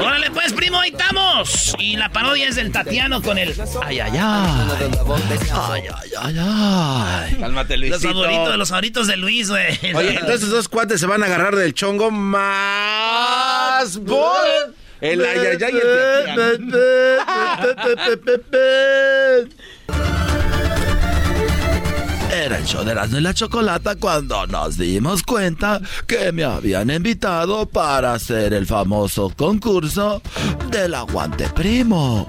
Órale, pues, primo, ahí estamos. Y la parodia es del Tatiano con el... Ay, ay, ay. Ay, ay, ay, ay. Cálmate, Los Luisito. favoritos, los favoritos de Luis, güey. Oye, entonces dos cuates se van a agarrar del chongo más bol. El ayayay y el Era el show de Erasmo y la Chocolata cuando nos dimos cuenta que me habían invitado para hacer el famoso concurso del aguante primo.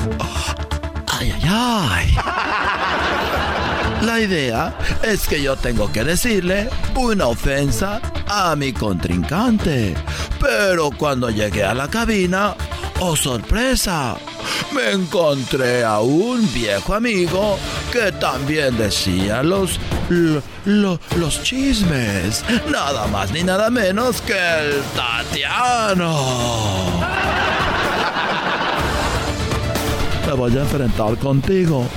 Ay, ay, ay. La idea es que yo tengo que decirle una ofensa a mi contrincante. Pero cuando llegué a la cabina, oh sorpresa, me encontré a un viejo amigo que también decía los, lo- lo- los chismes. Nada más ni nada menos que el Tatiano. Voy a enfrentar contigo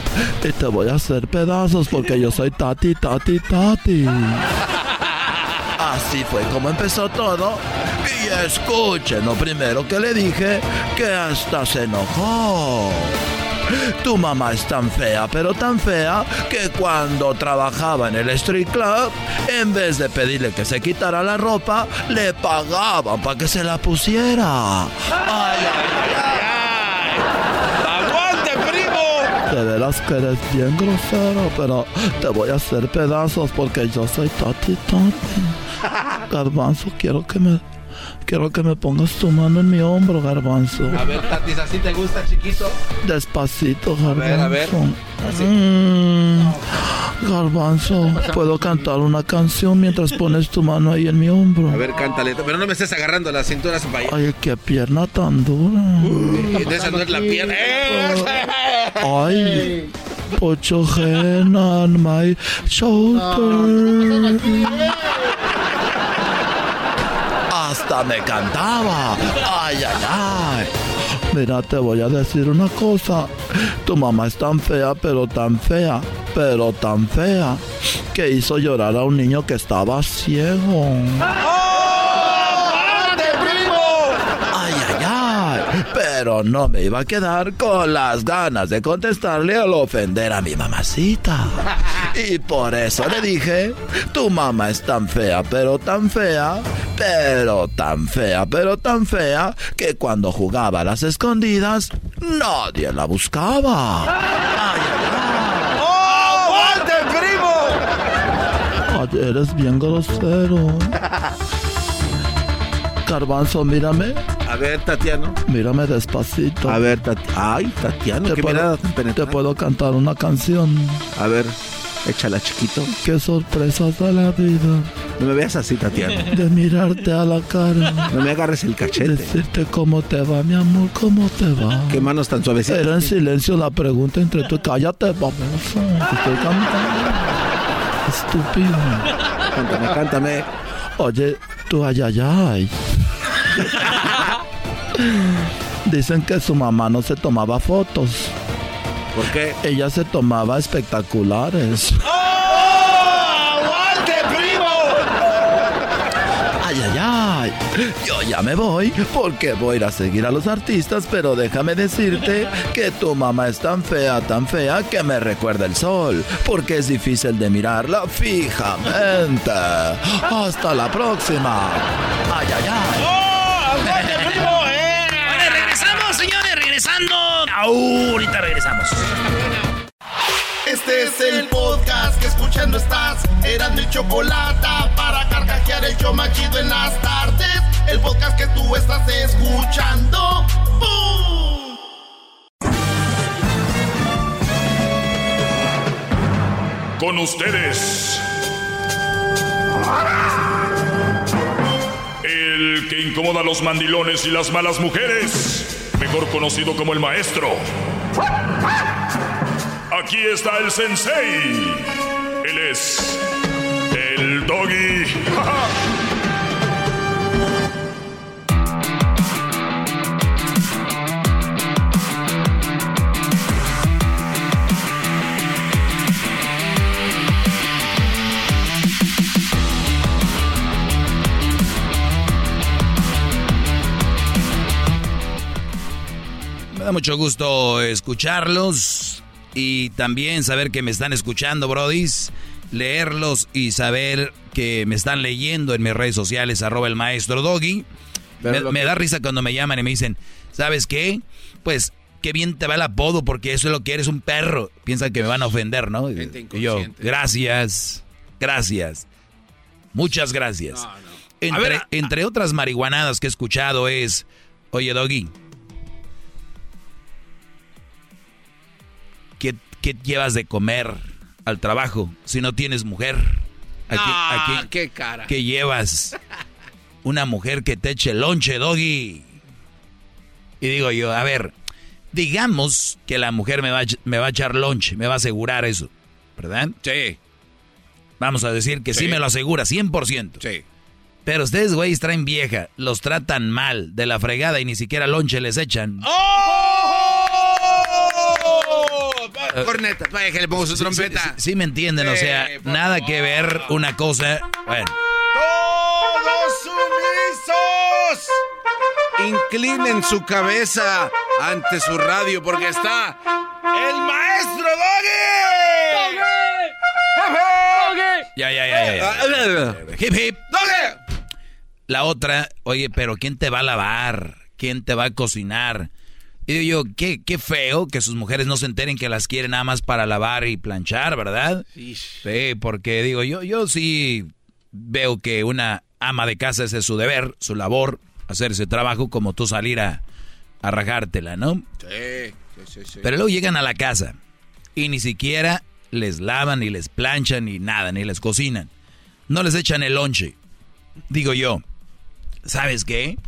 y te voy a hacer pedazos porque yo soy Tati, Tati, Tati. Así fue como empezó todo. Y escuchen lo primero que le dije, que hasta se enojó. Tu mamá es tan fea, pero tan fea, que cuando trabajaba en el street club, en vez de pedirle que se quitara la ropa, le pagaban para que se la pusiera. Ay, ay, ay. ¡Aguante, primo! De veras que eres bien grosero, pero te voy a hacer pedazos porque yo soy Tati Tati. Garbanzo, quiero que me quiero que me pongas tu mano en mi hombro, Garbanzo. A ver, Tatis, ¿así te gusta, chiquito? Despacito, Garbanzo. ver, a ver. Así. Mm, garbanzo, puedo cantar una canción mientras pones tu mano ahí en mi hombro. A ver, cántale. Pero no me estés agarrando la cintura allá. Ay, qué pierna tan dura. De esa no es la pierna. ¡Eh! Ay, put your hand on my shoulder. Hasta me cantaba. Ay, ay, ay. Mira, te voy a decir una cosa. Tu mamá es tan fea, pero tan fea, pero tan fea, que hizo llorar a un niño que estaba ciego. Ay, ay, ay. Pero no me iba a quedar con las ganas de contestarle al ofender a mi mamacita. Y por eso le dije, tu mamá es tan fea, pero tan fea, pero tan fea, pero tan fea, que cuando jugaba a las escondidas, nadie la buscaba. ¡Oh, Walter, primo! Ay, eres bien grosero. Garbanzo, mírame. A ver, Tatiano. Mírame despacito. A ver, Tatiano. Ay, Tatiano, Te qué puedo, mirada tan te puedo cantar una canción. A ver, échala, chiquito. Qué sorpresas de la vida. No me veas así, Tatiano. De mirarte a la cara. No me agarres el cachete. Decirte cómo te va, mi amor, cómo te va. Qué manos tan suavecitas. Era en silencio la pregunta entre tú. Cállate, baboso. Estoy cantando. Estúpido. Cántame, cántame. Oye, tú ay, ay, ay. Dicen que su mamá no se tomaba fotos. ¿Por qué? Ella se tomaba espectaculares. ¡Walter, primo! Ay, ay, ay. Yo ya me voy porque voy a ir a seguir a los artistas, pero déjame decirte que tu mamá es tan fea, tan fea que me recuerda el sol, porque es difícil de mirarla fijamente. Hasta la próxima. Ay, ay, ay. Bueno, regresamos, señores, regresando. Ahorita regresamos. Este es el podcast que escuchando estás. Eran mi chocolate para carcajear el yo machido en las tardes. El podcast que tú estás escuchando. ¡Bum! Con ustedes. El que incomoda a los mandilones y las malas mujeres. Mejor conocido como el maestro. Aquí está el sensei. Él es el doggy. Me da mucho gusto escucharlos y también saber que me están escuchando, brodis. Leerlos y saber que me están leyendo en mis redes sociales, arroba el maestro Doggy. Me, da risa cuando me llaman y me dicen, ¿sabes qué? Pues qué bien te va el apodo porque eso es lo que eres un perro. Piensan que me van a ofender, ¿no? Gente Y yo, gracias, gracias. Muchas gracias. Entre, ver, a- entre otras marihuanadas que he escuchado es, oye Doggy, ¿qué, llevas de comer al trabajo si no tienes mujer? Aquí, Ah, aquí- qué cara. ¿Qué llevas? Una mujer que te eche lonche, Doggy. Y digo yo, a ver, digamos que la mujer me va, a ech- me va a echar lonche, me va a asegurar eso, ¿verdad? Sí. Vamos a decir que sí, Sí. me lo asegura, 100%. Sí. Pero ustedes, güeyes, traen vieja, los tratan mal, de la fregada y ni siquiera lonche les echan. ¡Oh! Corneta, vaya que le pongo su Sí, trompeta. Sí, sí, sí me entienden, o sea, por nada que ver una cosa. Bueno, ¡Todos sumisos! Inclinen su cabeza ante su radio porque está el maestro Doggy. ya, ya, ya, ya. ya. Hip, hip. ¡Doggy! La otra, oye, pero ¿quién te va a lavar? ¿Quién te va a cocinar? Y digo yo, qué, qué feo que sus mujeres no se enteren que las quieren nada más para lavar y planchar, ¿verdad? Sí, porque digo, yo, yo sí veo que una ama de casa ese es su deber, su labor, hacer ese trabajo como tú salir a, a rajártela, ¿no? Sí, sí, sí, sí. Pero luego llegan a la casa y ni siquiera les lavan, ni les planchan, ni nada, ni les cocinan. No les echan el lonche. Digo yo, ¿sabes qué?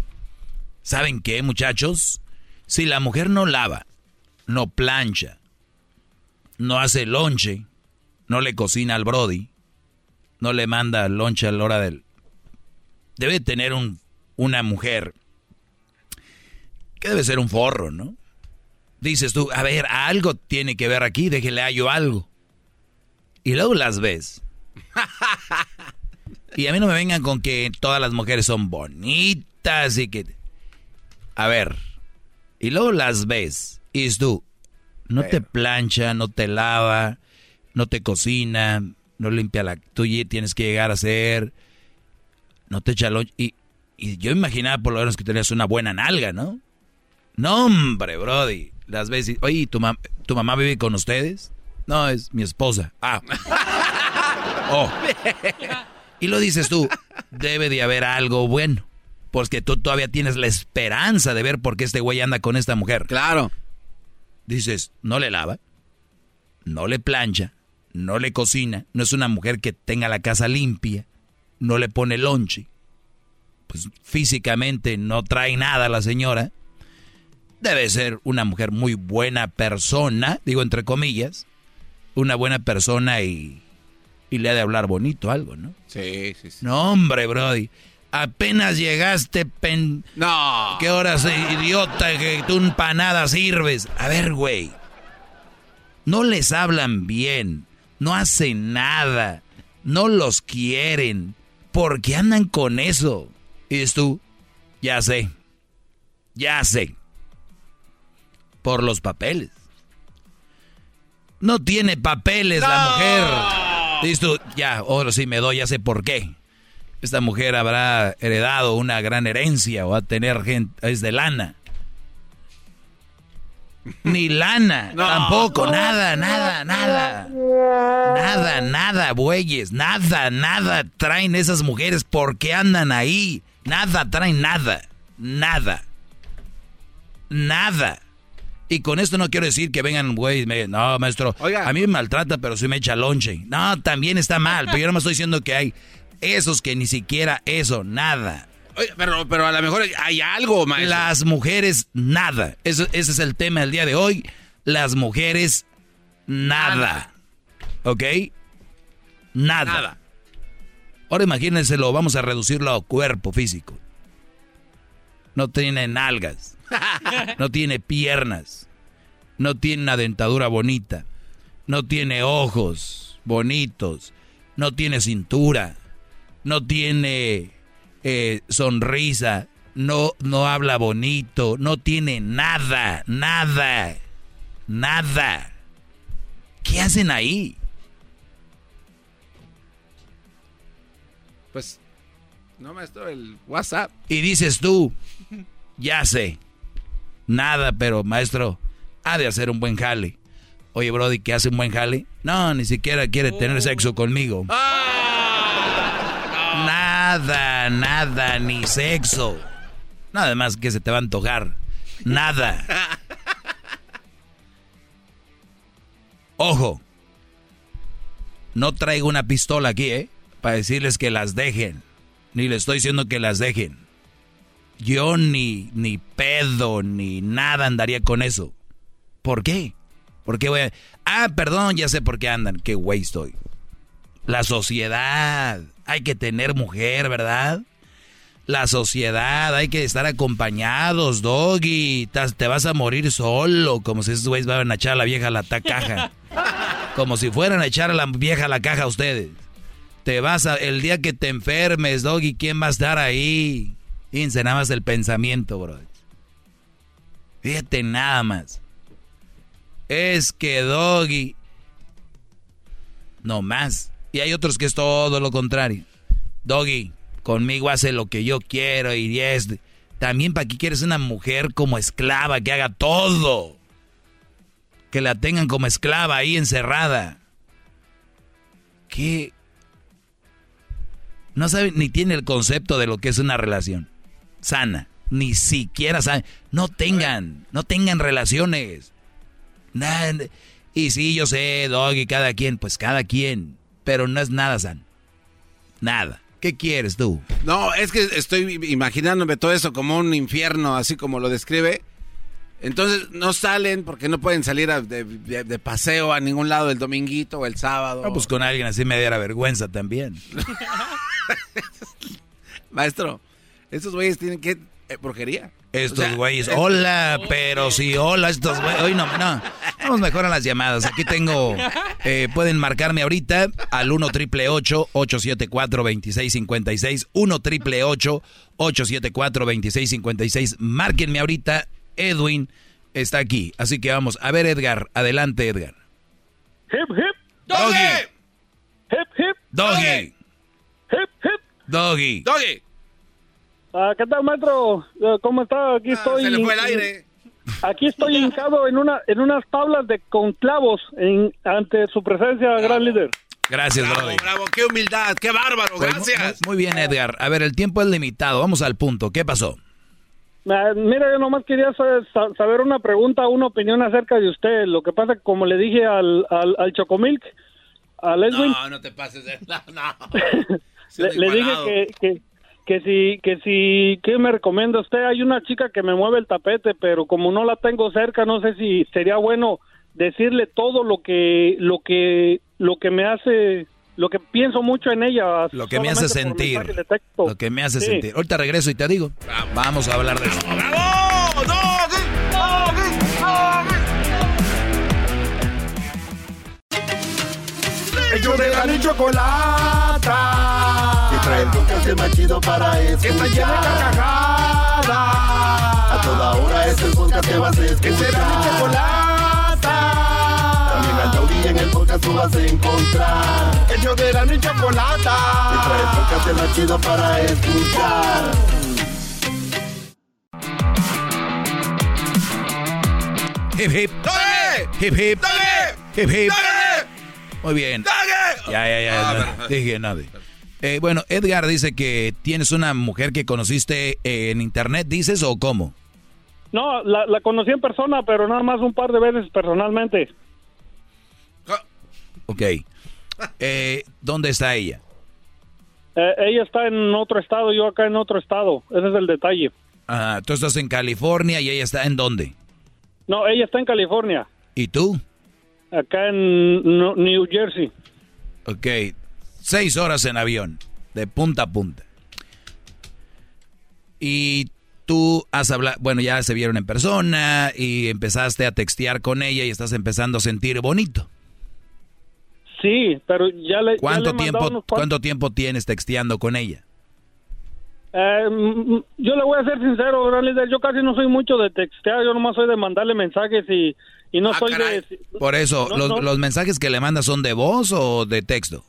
¿Saben qué, muchachos? Si la mujer no lava, no plancha, no hace lonche, no le cocina al Brody, no le manda lonche a la hora del... Debe tener un, una mujer que debe ser un forro, ¿no? Dices tú, a ver, algo tiene que ver aquí, déjele hallo algo. Y luego las ves. y a mí no me vengan con que todas las mujeres son bonitas y que... A ver, y luego las ves y tú, no te plancha, no te lava, no te cocina, no limpia la... Tú tienes que llegar a hacer... No te echa y, y yo imaginaba por lo menos que tenías una buena nalga, ¿no? No, hombre, Brody. Las ves y, oye, ¿tu, ¿tu mamá vive con ustedes? No, es mi esposa. Ah. Oh. Y lo dices tú, debe de haber algo bueno. Porque tú todavía tienes la esperanza de ver por qué este güey anda con esta mujer. Claro. Dices, no le lava, no le plancha, no le cocina, no es una mujer que tenga la casa limpia, no le pone lonche. Pues físicamente no trae nada la señora. Debe ser una mujer muy buena persona, digo entre comillas, una buena persona y, y le ha de hablar bonito algo, ¿no? Sí, sí, sí. No, hombre, Brody. Apenas llegaste, pen... No. ¿Qué horas, idiota, que tú empanada sirves? A ver, güey. No les hablan bien. No hacen nada. No los quieren. ¿Por qué andan con eso? Y dices tú, ya sé. Ya sé. Por los papeles. No tiene papeles la mujer. Dices tú, ya, ahora sí me doy, ya sé por qué. Esta mujer habrá heredado una gran herencia o va a tener gente, es de lana. Ni lana, tampoco, nada, nada, nada. Nada, nada, bueyes, nada, nada traen esas mujeres porque andan ahí. Nada traen nada, nada. Nada. Y con esto no quiero decir que vengan, güey, no, maestro, a mí me maltrata, pero sí me echa lonche. No, también está mal, pero yo no me estoy diciendo que hay esos que ni siquiera eso, nada. pero, pero a lo mejor hay algo, maestro. Las mujeres, nada. ese es el tema del día de hoy. Las mujeres, nada. ¿Ok? Nada. nada. Ahora imagínense, lo vamos a reducirlo a cuerpo físico. No tiene nalgas. No tiene piernas. No tiene una dentadura bonita. No tiene ojos bonitos. No tiene cintura. No tiene eh, sonrisa. No, no habla bonito. No tiene nada. Nada. Nada. ¿Qué hacen ahí? Pues, no, maestro, el WhatsApp. Y dices tú, ya sé. Nada, pero maestro, ha de hacer un buen jale. Oye, Brody, ¿qué hace un buen jale? No, ni siquiera quiere tener oh. sexo conmigo. Ah. Nada, nada, ni sexo. Nada más que se te va a antojar. Nada. Ojo. No traigo una pistola aquí, ¿eh? Para decirles que las dejen. Ni les estoy diciendo que las dejen. Yo ni, ni pedo, ni nada andaría con eso. ¿Por qué? ¿Por qué voy a... Ah, perdón, ya sé por qué andan. Qué güey estoy. La sociedad. Hay que tener mujer, ¿verdad? La sociedad, hay que estar acompañados, doggy. Te vas a morir solo, como si esos güeyes van a echar a la vieja a la caja. Como si fueran a echar a la vieja a la caja a ustedes. Te vas a, el día que te enfermes, doggy, ¿quién va a estar ahí? Fíjense nada más el pensamiento, bro. Fíjate nada más. Es que Doggy. No más. Y hay otros que es todo lo contrario. Doggy, conmigo hace lo que yo quiero y es. También para qué quieres una mujer como esclava que haga todo. Que la tengan como esclava ahí encerrada. ¿Qué? No sabe ni tiene el concepto de lo que es una relación sana. Ni siquiera saben. No tengan, no tengan relaciones. Nada. Y sí, yo sé, Doggy, cada quien, pues cada quien. Pero no es nada sano. Nada. ¿Qué quieres tú? No, es que estoy imaginándome todo eso como un infierno, así como lo describe. Entonces no salen porque no pueden salir de, paseo a ningún lado el dominguito o el sábado. pues con alguien así me diera vergüenza también. Maestro, estos güeyes tienen que... Eh, brujería. Estos güeyes, hola, pero sí, hola, estos güeyes. Hoy no, no. Vamos mejor a las llamadas. Aquí tengo, eh, pueden marcarme ahorita al 1 triple 874 2656 1 triple 874 2656 Márquenme ahorita, Edwin está aquí. Así que vamos, a ver Edgar, adelante Edgar. Hip, hip. Doggy. Hip, hip. Doggy. Hip, hip. Doggy. Doggy. Ah, ¿Qué tal, maestro? Eh, ¿Cómo está? Aquí estoy. Ah, se le fue el aire. Aquí estoy hincado en una en unas tablas de con clavos en, ante su presencia, gran líder. Gracias, Bravo, Brody. bravo, qué humildad, qué bárbaro, Pues, gracias. Muy, muy bien, Edgar. A ver, el tiempo es limitado. Vamos al punto. ¿Qué pasó? Ah, Mira, yo nomás quería sa- sa- saber una pregunta, una opinión acerca de usted. Lo que pasa, como le dije al, al, al Chocomilk, al Edwin, No, no te pases de... No, no. le, le dije que, que si, que si, ¿qué me recomienda usted? Hay una chica que me mueve el tapete, pero como no la tengo cerca, no sé si sería bueno decirle todo lo que, lo que, lo que me hace, lo que pienso mucho en ella. Lo que me hace sentir. Lo que me hace Sí. sentir. Ahorita regreso y te digo. Vamos a hablar de eso. ¡Bravo! ¡Doggy! ¡Doggy! Ellos de la chocolata. El podcast más chido para escuchar. Que está llena de carcajadas. A toda hora es el podcast que vas a escuchar. Que será mi chocolata. También al taurí en el podcast tú vas a encontrar. Ellos de la ni chocolata. Trae el podcast más chido para escuchar. Hip hip. Hip hip. Hip hip. Muy bien. Ya, ya, ya. Ah, no, dije nada. Eh, bueno, Edgar dice que tienes una mujer que conociste eh, en internet, dices, o cómo? No, la, la conocí en persona, pero nada más un par de veces personalmente. Ok. Eh, ¿Dónde está ella? Eh, ella está en otro estado, yo acá en otro estado. Ese es el detalle. Ah, tú estás en California y ella está en dónde? No, ella está en California, ¿Y tú? acá en New Jersey. Ok. Seis horas en avión, de punta a punta. Y tú has hablado, bueno, ya se vieron en persona y empezaste a textear con ella y estás empezando a sentir bonito. Sí, pero ya le. ya ¿Cuánto le tiempo, unos cuánto tiempo tienes texteando con ella? Eh, yo le voy a ser sincero, gran líder. Yo casi no soy mucho de textear. Yo nomás soy de mandarle mensajes y, y no soy de. Por eso, No, los, no. los mensajes que le mandas son de voz o de texto?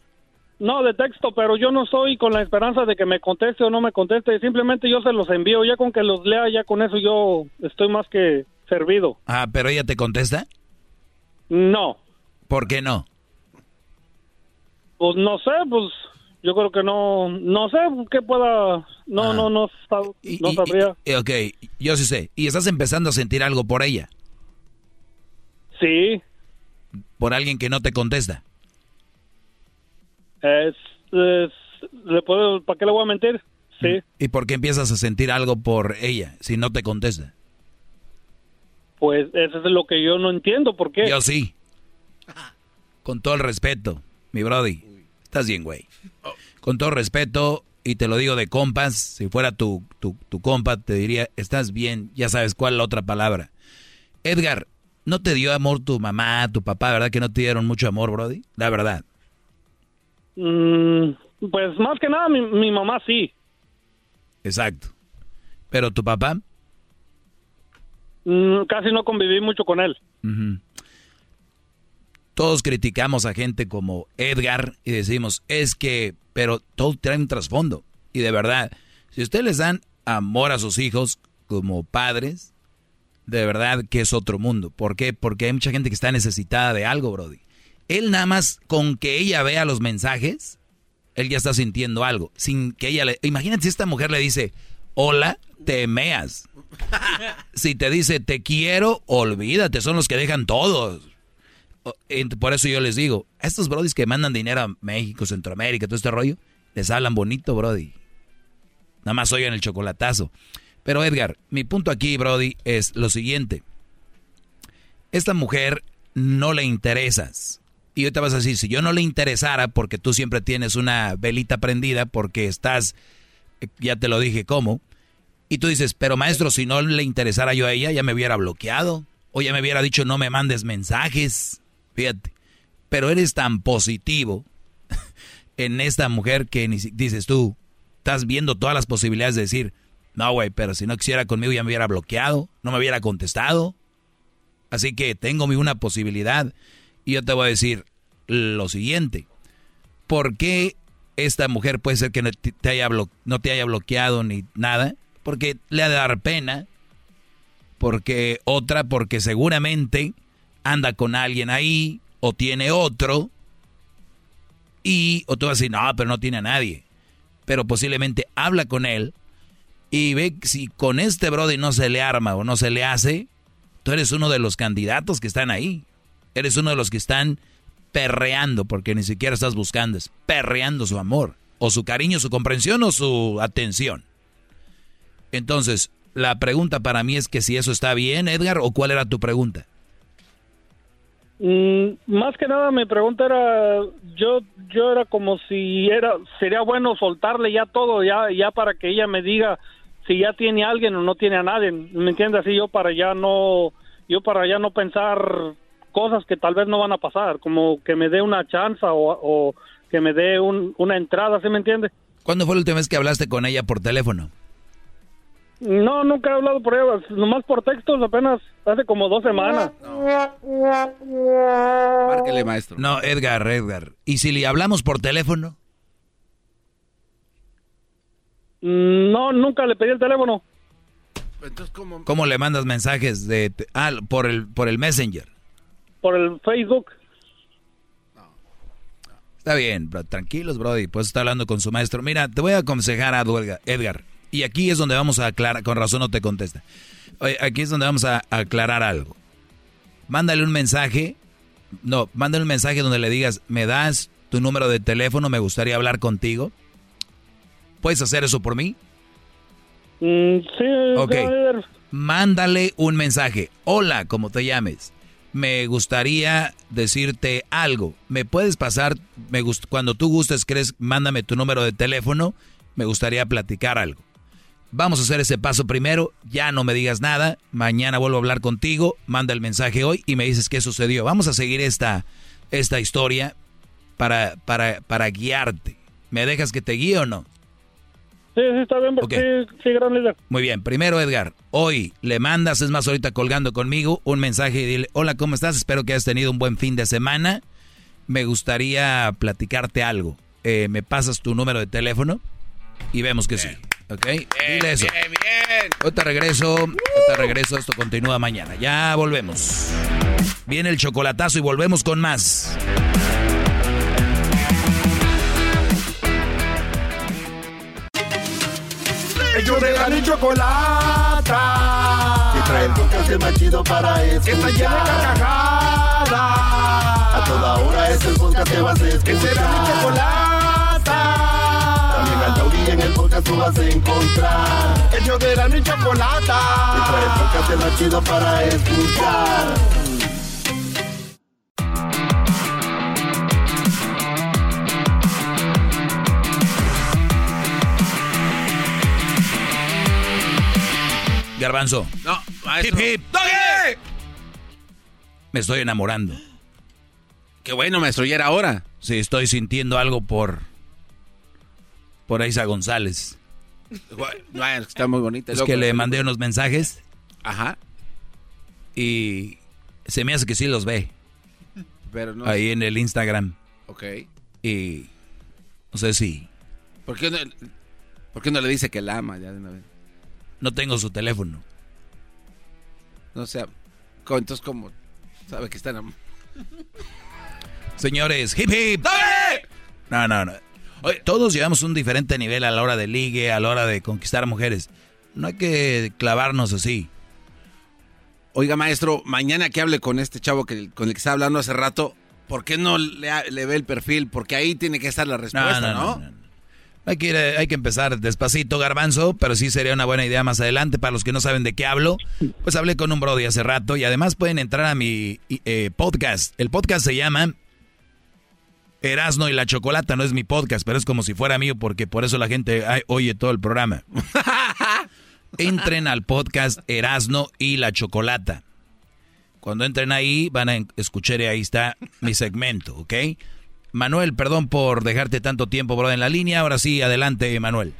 No, de texto, pero yo no estoy con la esperanza de que me conteste o no me conteste. Simplemente yo se los envío. Ya con que los lea, ya con eso yo estoy más que servido. Ah, pero ella te contesta. No, ¿Por qué no? pues no sé, pues yo creo que no, no sé qué pueda, no, no, no, sab- no sabría. Eh, ok, yo sí sé. ¿Y estás empezando a sentir algo por ella? Sí, ¿Por alguien que no te contesta? Es, es le puedo, ¿para qué le voy a mentir? Sí, ¿Y por qué empiezas a sentir algo por ella si no te contesta? pues eso es lo que yo no entiendo, ¿por qué? Yo sí. Con todo el respeto, mi brody. Estás bien, güey. Con todo respeto, y te lo digo de compas, si fuera tu, tu, tu compa, te diría, estás bien, ya sabes cuál la otra palabra. Edgar, ¿no te dio amor tu mamá, tu papá, verdad que no te dieron mucho amor, brody? La verdad. Mm, pues más que nada mi, mi mamá sí, Exacto. Pero tu papá, Mm, casi no conviví mucho con él. Todos criticamos a gente como Edgar y decimos, es que, pero todo trae un trasfondo. Y de verdad, si ustedes les dan amor a sus hijos como padres, de verdad que es otro mundo. ¿Por qué? Porque hay mucha gente que está necesitada de algo, Brody. Él nada más con que ella vea los mensajes, él ya está sintiendo algo. Sin que ella le... Imagínate si esta mujer le dice, hola, te meas. Si te dice te quiero, olvídate, son los que dejan todos. Por eso yo les digo, a estos brodis que mandan dinero a México, Centroamérica, todo este rollo, les hablan bonito, brody. Nada más oigan el chocolatazo. Pero Edgar, mi punto aquí, brody, es lo siguiente. Esta mujer no le interesas. Y ahorita vas a decir, si yo no le interesara, porque tú siempre tienes una velita prendida, porque estás, eh, ya te lo dije cómo, Y tú dices, pero maestro, si no le interesara yo a ella, ya me hubiera bloqueado. O ya me hubiera dicho, no me mandes mensajes. Fíjate. Pero eres tan positivo en esta mujer que ni, dices tú, estás viendo todas las posibilidades de decir, no, güey, pero si no quisiera conmigo ya me hubiera bloqueado, no me hubiera contestado. Así que tengo una posibilidad. Y yo te voy a decir lo siguiente. ¿Por qué esta mujer puede ser que no te haya, bloqueado ni nada? Porque le ha de dar pena. Porque otra, porque seguramente anda con alguien ahí o tiene otro. Y, o tú vas a decir, no, pero no tiene a nadie. Pero posiblemente habla con él y ve si con este Brody no se le arma o no se le hace, tú eres uno de los candidatos que están ahí. Eres uno de los que están perreando, porque ni siquiera estás buscando, es perreando su amor, o su cariño, su comprensión o su atención. Entonces, la pregunta para mí es que si eso está bien, Edgar, o cuál era tu pregunta. Mm, más que nada mi pregunta era, yo, yo era como si era, sería bueno soltarle ya todo, ya, ya para que ella me diga si ya tiene a alguien o no tiene a nadie, ¿me entiendes? Así yo para ya no, yo para ya no pensar cosas que tal vez no van a pasar, como que me dé una chance o, que me dé una entrada, ¿sí me entiende? ¿Cuándo fue la última vez que hablaste con ella por teléfono? No, nunca he hablado por ella, nomás por textos apenas hace como dos semanas. Márquele, maestro. No, Edgar, Edgar. ¿Y si le hablamos por teléfono? No, nunca le pedí el teléfono. Entonces, ¿cómo? ¿Cómo le mandas mensajes de ah, por el por el Messenger? Por el Facebook. Está bien, bro, tranquilos, Brody. Pues está hablando con su maestro. Mira, te voy a aconsejar a Edgar. Y aquí es donde vamos a aclarar, con razón no te contesta. aquí es donde vamos a aclarar algo. Mándale un mensaje. No, mándale un mensaje donde le digas, me das tu número de teléfono, me gustaría hablar contigo. ¿Puedes hacer eso por mí? Mm, sí. Ok. Mándale un mensaje. Hola, como te llames. Me gustaría decirte algo. ¿Me puedes pasar? Me cuando tú gustes, crees, mándame tu número de teléfono. Me gustaría platicar algo. Vamos a hacer ese paso primero. Ya no me digas nada. Mañana vuelvo a hablar contigo. Manda el mensaje hoy y me dices qué sucedió. Vamos a seguir esta, esta historia para, para, para guiarte. ¿Me dejas que te guíe o no? Sí, sí, está bien, porque sí, gran líder. Muy bien, primero Edgar, hoy le mandas, es más ahorita colgando conmigo, un mensaje y dile, hola, ¿cómo estás? Espero que hayas tenido un buen fin de semana. Me gustaría platicarte algo. Eh, ¿Me pasas tu número de teléfono? Y vemos que sí. ¿Ok? dile eso. Bien, bien. Ahorita regreso, ahorita regreso, esto continúa mañana. Ya volvemos. Viene el chocolatazo y volvemos con más. Ellos de la ni chocolata. Que trae el podcast más chido para escuchar. Que está llena de carcajadas. A toda hora es el podcast que vas a escuchar. Que será mi chocolata. También al taurí en el podcast tú vas a encontrar. Ellos de la ni chocolata. Que trae el podcast más chido para escuchar. Garbanzo. No, maestro. Hip, hip. Me estoy enamorando. Qué bueno, maestro, ya era hora. Sí, estoy sintiendo algo por. por Isa González. está muy bonita. Es que le mandé unos mensajes. Ajá. Y se me hace que sí los ve. Pero no. Ahí en el Instagram. Ok. Y. No sé si. ¿Por qué no, ¿por qué no le dice que la ama ya de una vez? No tengo su teléfono. No sé, entonces como sabe que están... Señores, hip hip. ¡Dale! No, no, no. todos llevamos un diferente nivel a la hora de ligue, a la hora de conquistar mujeres. No hay que clavarnos así. Oiga, maestro, mañana que hable con este chavo que, con el que estaba hablando hace rato, ¿por qué no le, ve el perfil? Porque ahí tiene que estar la respuesta, ¿no? Hay que, hay que empezar despacito, garbanzo, pero sí sería una buena idea más adelante. Para los que no saben de qué hablo, pues hablé con un brody hace rato y además pueden entrar a mi eh, podcast. El podcast se llama Erasno y la Chocolata, no es mi podcast, pero es como si fuera mío porque por eso la gente oye todo el programa. entren al podcast Erasno y la Chocolata. Cuando entren ahí, van a escuchar y ahí está mi segmento, ¿ok? Manuel, perdón por dejarte tanto tiempo, bro, en la línea. Ahora sí, adelante, Manuel.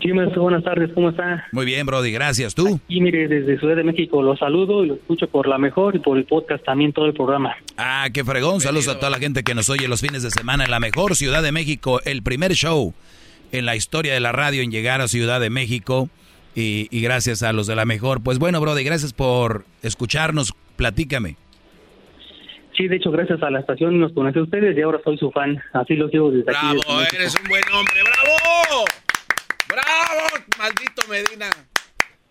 Sí, maestro, buenas tardes, ¿cómo está? Muy bien, Brody, gracias. ¿Tú? Y mire, desde Ciudad de México lo saludo y lo escucho por la mejor y por el podcast también todo el programa. Ah, qué fregón. Saludos a toda la gente que nos oye los fines de semana en la mejor Ciudad de México. El primer show en la historia de la radio en llegar a Ciudad de México. Y, y gracias a los de la mejor. Pues bueno, Brody, gracias por escucharnos. Platícame. Sí, de hecho, gracias a la estación nos conocí a ustedes y ahora soy su fan. Así lo sigo desde aquí. ¡Bravo! ¡Eres un buen hombre! ¡Bravo! ¡Bravo! Maldito Medina.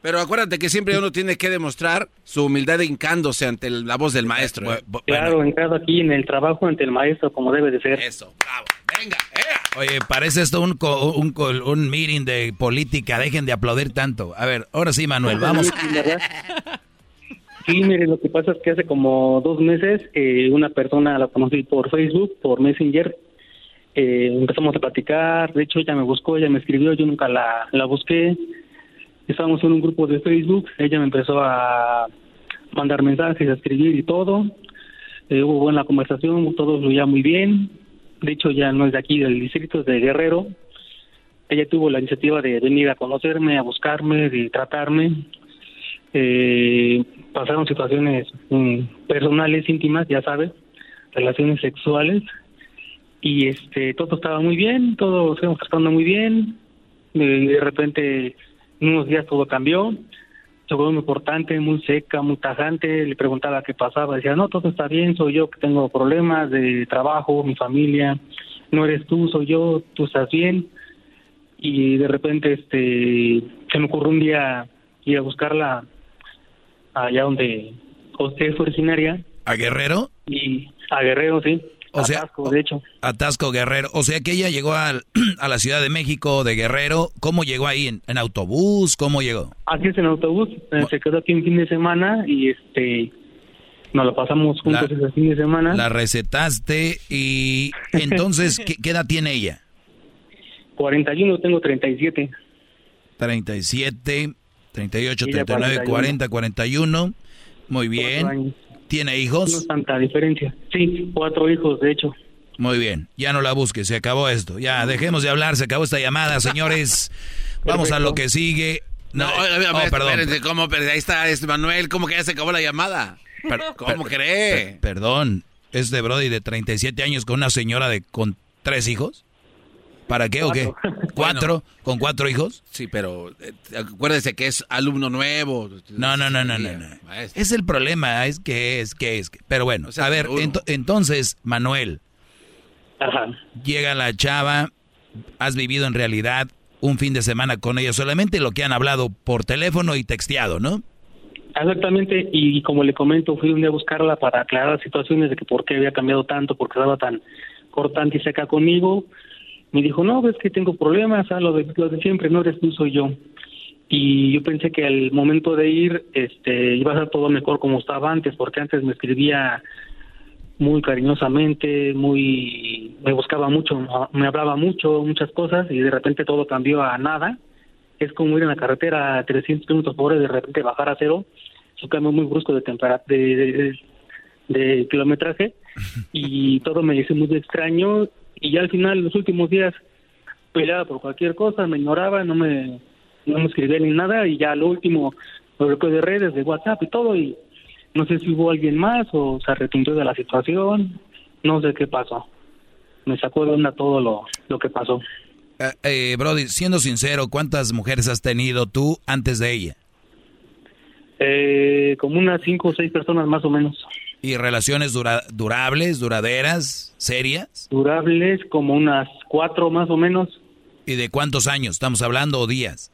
Pero acuérdate que siempre uno tiene que demostrar su humildad hincándose ante el- la voz del maestro. ¿eh? Claro, entrado aquí en el trabajo ante el maestro como debe de ser. Eso, bravo. Venga, Oye, parece esto un, co- un, co- un meeting de política. Dejen de aplaudir tanto. A ver, ahora sí, Manuel, vamos. Sí, mire, lo que pasa es que hace como dos meses eh, una persona la conocí por Facebook, por Messenger. Eh, empezamos a platicar, de hecho ella me buscó, ella me escribió, yo nunca la, la busqué. Estábamos en un grupo de Facebook, ella me empezó a mandar mensajes, a escribir y todo. Eh, hubo buena conversación, todo fluía muy bien. De hecho ya no es de aquí, del distrito, es de Guerrero. Ella tuvo la iniciativa de venir a conocerme, a buscarme, de tratarme eh, pasaron situaciones mm, personales íntimas ya sabes relaciones sexuales y este todo estaba muy bien todo estamos tratando muy bien de repente en unos días todo cambió se volvió muy importante muy seca muy tajante le preguntaba qué pasaba decía no todo está bien soy yo que tengo problemas de trabajo mi familia no eres tú soy yo tú estás bien y de repente este se me ocurrió un día ir a buscarla allá donde usted es originaria ¿A Guerrero? y a Guerrero, sí. O sea, Atasco, de hecho. Atasco Guerrero. O sea que ella llegó al- a la Ciudad de México de Guerrero. ¿Cómo llegó ahí? ¿En, en autobús? ¿Cómo llegó? Así es en autobús, eh, se quedó aquí un fin de semana y este nos lo pasamos juntos ese fin de semana. La recetaste y entonces, ¿qué, qué edad tiene ella? 41, tengo 37. 37, 38, Ella 39, 40, 41. Muy bien. ¿Tiene No hijos? es tanta diferencia. Sí, cuatro hijos, de hecho. Muy bien. Ya no la busques, se acabó esto. Ya, dejemos de hablar, se acabó esta llamada, señores. Vamos a lo que sigue. No, No, oye, oye, oh, perdón. espérense, ¿cómo? Pero ahí está este Manuel, ¿cómo que ya se acabó la llamada? ¿Cómo Per- cree? per- perdón, es de Brody de 37 años con una señora de con tres hijos. ¿Para qué o qué? ¿Cuatro? ¿Con cuatro hijos? Sí, pero eh, acuérdese que es alumno nuevo. No, no, no, no, no. Es el problema, es que es, que es. que- Pero bueno, O sea, a ver, entonces, Manuel, llega la chava, has vivido en realidad un fin de semana con ella, solamente lo que han hablado por teléfono y texteado, ¿no? Exactamente, y como le comento, fui un día a buscarla para aclarar situaciones de que por qué había cambiado tanto, por qué estaba tan cortante y seca conmigo. Me dijo, no, ves que tengo problemas, ah, lo, de, lo de siempre, no eres tú, soy yo. Y yo pensé que al momento de ir este, iba a ser todo mejor como estaba antes, porque antes me escribía muy cariñosamente, muy me buscaba mucho, me hablaba mucho, muchas cosas, y de repente todo cambió a nada. Es como ir en la carretera a 300 kilómetros por hora y de repente bajar a cero. Es un cambio muy brusco de, tempera- de, de, de kilometraje y todo me hizo muy extraño. Y ya al final, los últimos días, peleaba por cualquier cosa, me ignoraba, no me, no me escribía ni nada. Y ya lo último, lo bloqueó de redes, de WhatsApp y todo. Y no sé si hubo alguien más o se arrepintió de la situación. No sé qué pasó. Me sacó de onda todo lo, lo que pasó. Eh, eh, Brody, siendo sincero, ¿cuántas mujeres has tenido tú antes de ella? Eh, como unas cinco o seis personas más o menos. ¿Y relaciones dura- durables, duraderas, serias? Durables como unas cuatro más o menos. ¿Y de cuántos años estamos hablando o días?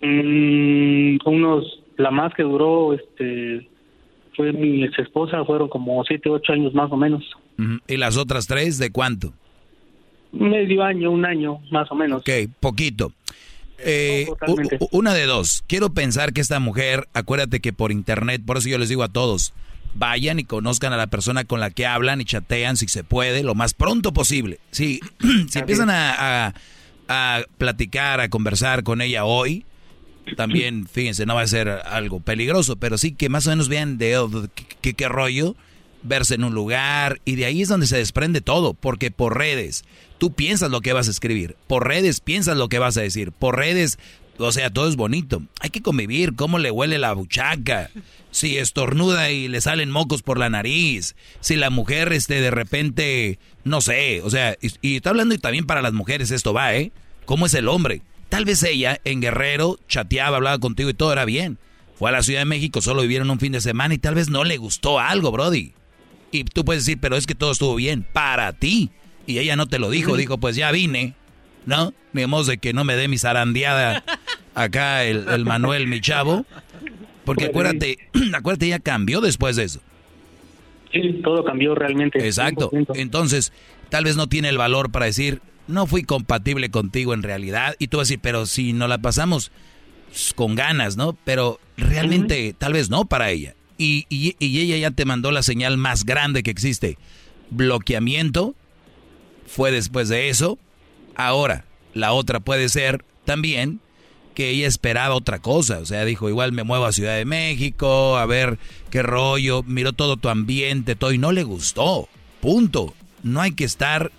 Mm, unos, la más que duró, este, fue mi ex esposa, fueron como siete, ocho años más o menos. ¿Y las otras tres de cuánto? Medio año, un año, más o menos. Ok, poquito. Eh, una de dos. Quiero pensar que esta mujer, acuérdate que por internet, por eso yo les digo a todos, vayan y conozcan a la persona con la que hablan y chatean si se puede, lo más pronto posible. Si, si empiezan a, a- a platicar, a conversar con ella hoy, también, fíjense, no va a ser algo peligroso, pero sí que más o menos vean de oh, qué, qué rollo, verse en un lugar, y de ahí es donde se desprende todo, porque por redes tú piensas lo que vas a escribir, por redes piensas lo que vas a decir, por redes, o sea, todo es bonito. Hay que convivir, cómo le huele la buchaca, si estornuda y le salen mocos por la nariz, si la mujer, este, de repente, no sé, o sea, y, está hablando y también para las mujeres esto va, ¿eh? ¿Cómo es el hombre? Tal vez ella en Guerrero chateaba, hablaba contigo y todo era bien. Fue a la Ciudad de México, solo vivieron un fin de semana y tal vez no le gustó algo, Brody. Y tú puedes decir, pero es que todo estuvo bien para ti. Y ella no te lo dijo, dijo, pues ya vine, ¿no? Modo de que no me dé mi zarandeada acá el, Manuel, mi chavo. Porque acuérdate, acuérdate, ella cambió después de eso. Sí, todo cambió realmente. Exacto. Entonces, tal vez no tiene el valor para decir, no fui compatible contigo en realidad. Y tú vas a decir, pero si no la pasamos con ganas, ¿no? Pero realmente tal vez no para ella. Y, y, ella ya te mandó la señal más grande que existe. Bloqueamiento fue después de eso. Ahora, la otra puede ser también que ella esperaba otra cosa. O sea, dijo, igual me muevo a Ciudad de México, a ver qué rollo. Miró todo tu ambiente, todo, y no le gustó. Punto. No hay que estar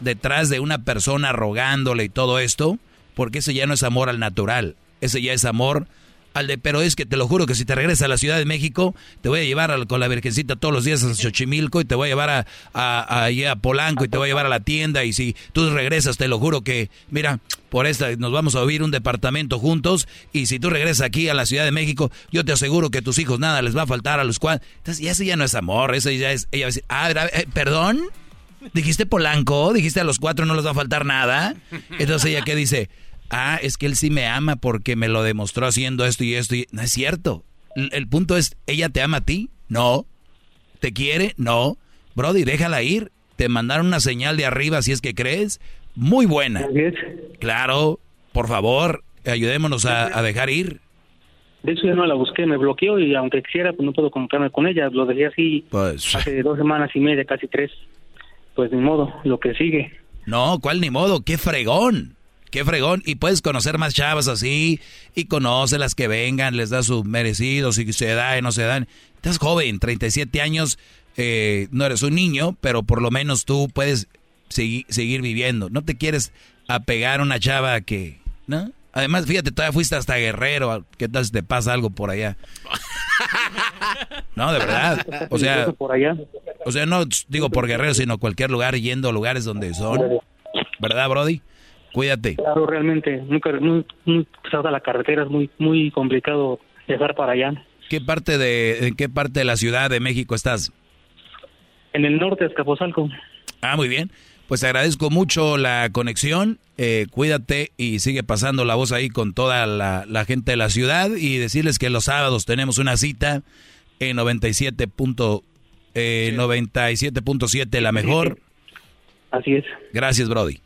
detrás de una persona rogándole y todo esto, porque ese ya no es amor al natural, ese ya es amor al de, pero es que te lo juro que si te regresas a la Ciudad de México, te voy a llevar con la Virgencita todos los días a Xochimilco y te voy a llevar a, a, a, Polanco y te voy a llevar a la tienda y si tú regresas, te lo juro que, mira, por esta nos vamos a vivir un departamento juntos y si tú regresas aquí a la Ciudad de México, yo te aseguro que tus hijos nada les va a faltar a los cuales... Entonces, ese ya no es amor, ese ya es, ella va a decir, ah, eh, perdón. Dijiste Polanco, dijiste a los cuatro no les va a faltar nada. Entonces ella que dice, ah, es que él sí me ama porque me lo demostró haciendo esto y esto. Y... No es cierto. El, punto es, ¿ella te ama a ti? No. ¿Te quiere? No. Brody, déjala ir. Te mandaron una señal de arriba si es que crees. Muy buena. Claro, por favor, ayudémonos a, dejar ir. De hecho, yo no la busqué, me bloqueó y aunque quisiera, pues no puedo comunicarme con ella. Lo dejé así pues, hace dos semanas y media, casi tres pues ni modo, lo que sigue. No, ¿cuál ni modo? ¡Qué fregón! ¡Qué fregón! Y puedes conocer más chavas así, y conoce las que vengan, les da sus merecidos, si se da y no se dan. Estás joven, 37 años, eh, no eres un niño, pero por lo menos tú puedes seguir, seguir viviendo. No te quieres apegar a una chava que, ¿no? Además, fíjate, todavía fuiste hasta Guerrero. ¿Qué tal si te pasa algo por allá? No, de verdad. O sea, o sea, no digo por Guerrero, sino cualquier lugar yendo a lugares donde son. ¿Verdad, Brody? Cuídate. Claro, realmente. Nunca, muy, muy la carretera, es muy, muy complicado llegar para allá. ¿Qué parte de, ¿En qué parte de la Ciudad de México estás? En el norte, Escapozalco. Ah, muy bien. Pues agradezco mucho la conexión, eh, cuídate y sigue pasando la voz ahí con toda la, gente de la ciudad y decirles que los sábados tenemos una cita en 97.7, eh, 97 la mejor. Así es. Gracias, Brody.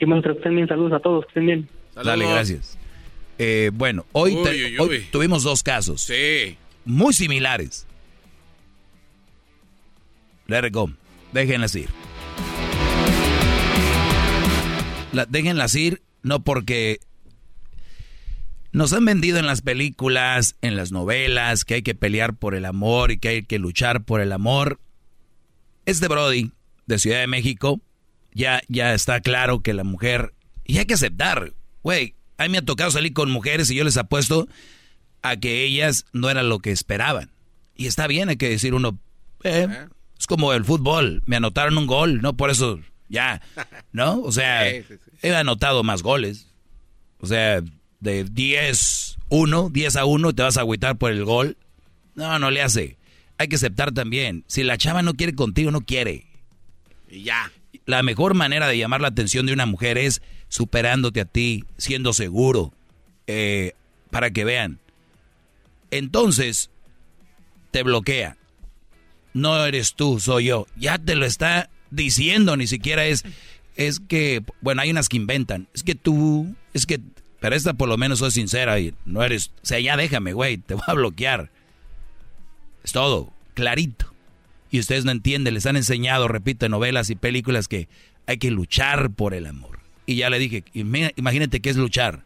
Y que estén bien, saludos a todos, que estén bien. Dale, gracias. Eh, bueno, hoy, tuvimos dos casos. Sí. Muy similares. Let it go. Déjenlas ir la, déjenlas ir, no porque nos han vendido en las películas, en las novelas, que hay que pelear por el amor y que hay que luchar por el amor. Este Brody, de Ciudad de México, ya, ya está claro que la mujer, y hay que aceptar, güey, a mí me ha tocado salir con mujeres y yo les apuesto a que ellas no eran lo que esperaban. Y está bien, hay que decir uno, eh, es como el fútbol, me anotaron un gol, no por eso ya, ¿no? O sea, he anotado más goles. O sea, de 10, 1, 10 a 1, te vas a agüitar por el gol. No, no le hace. Hay que aceptar también. Si la chava no quiere contigo, no quiere. Y ya. La mejor manera de llamar la atención de una mujer es superándote a ti, siendo seguro, eh, para que vean. Entonces, te bloquea. No eres tú, soy yo. Ya te lo está diciendo, ni siquiera es, es que, bueno, hay unas que inventan, es que tú, es que, pero esta por lo menos soy sincera y no eres, o sea, ya déjame, güey, te voy a bloquear. Es todo, clarito. Y ustedes no entienden, les han enseñado, repito, en novelas y películas que hay que luchar por el amor. Y ya le dije, imagínate qué es luchar.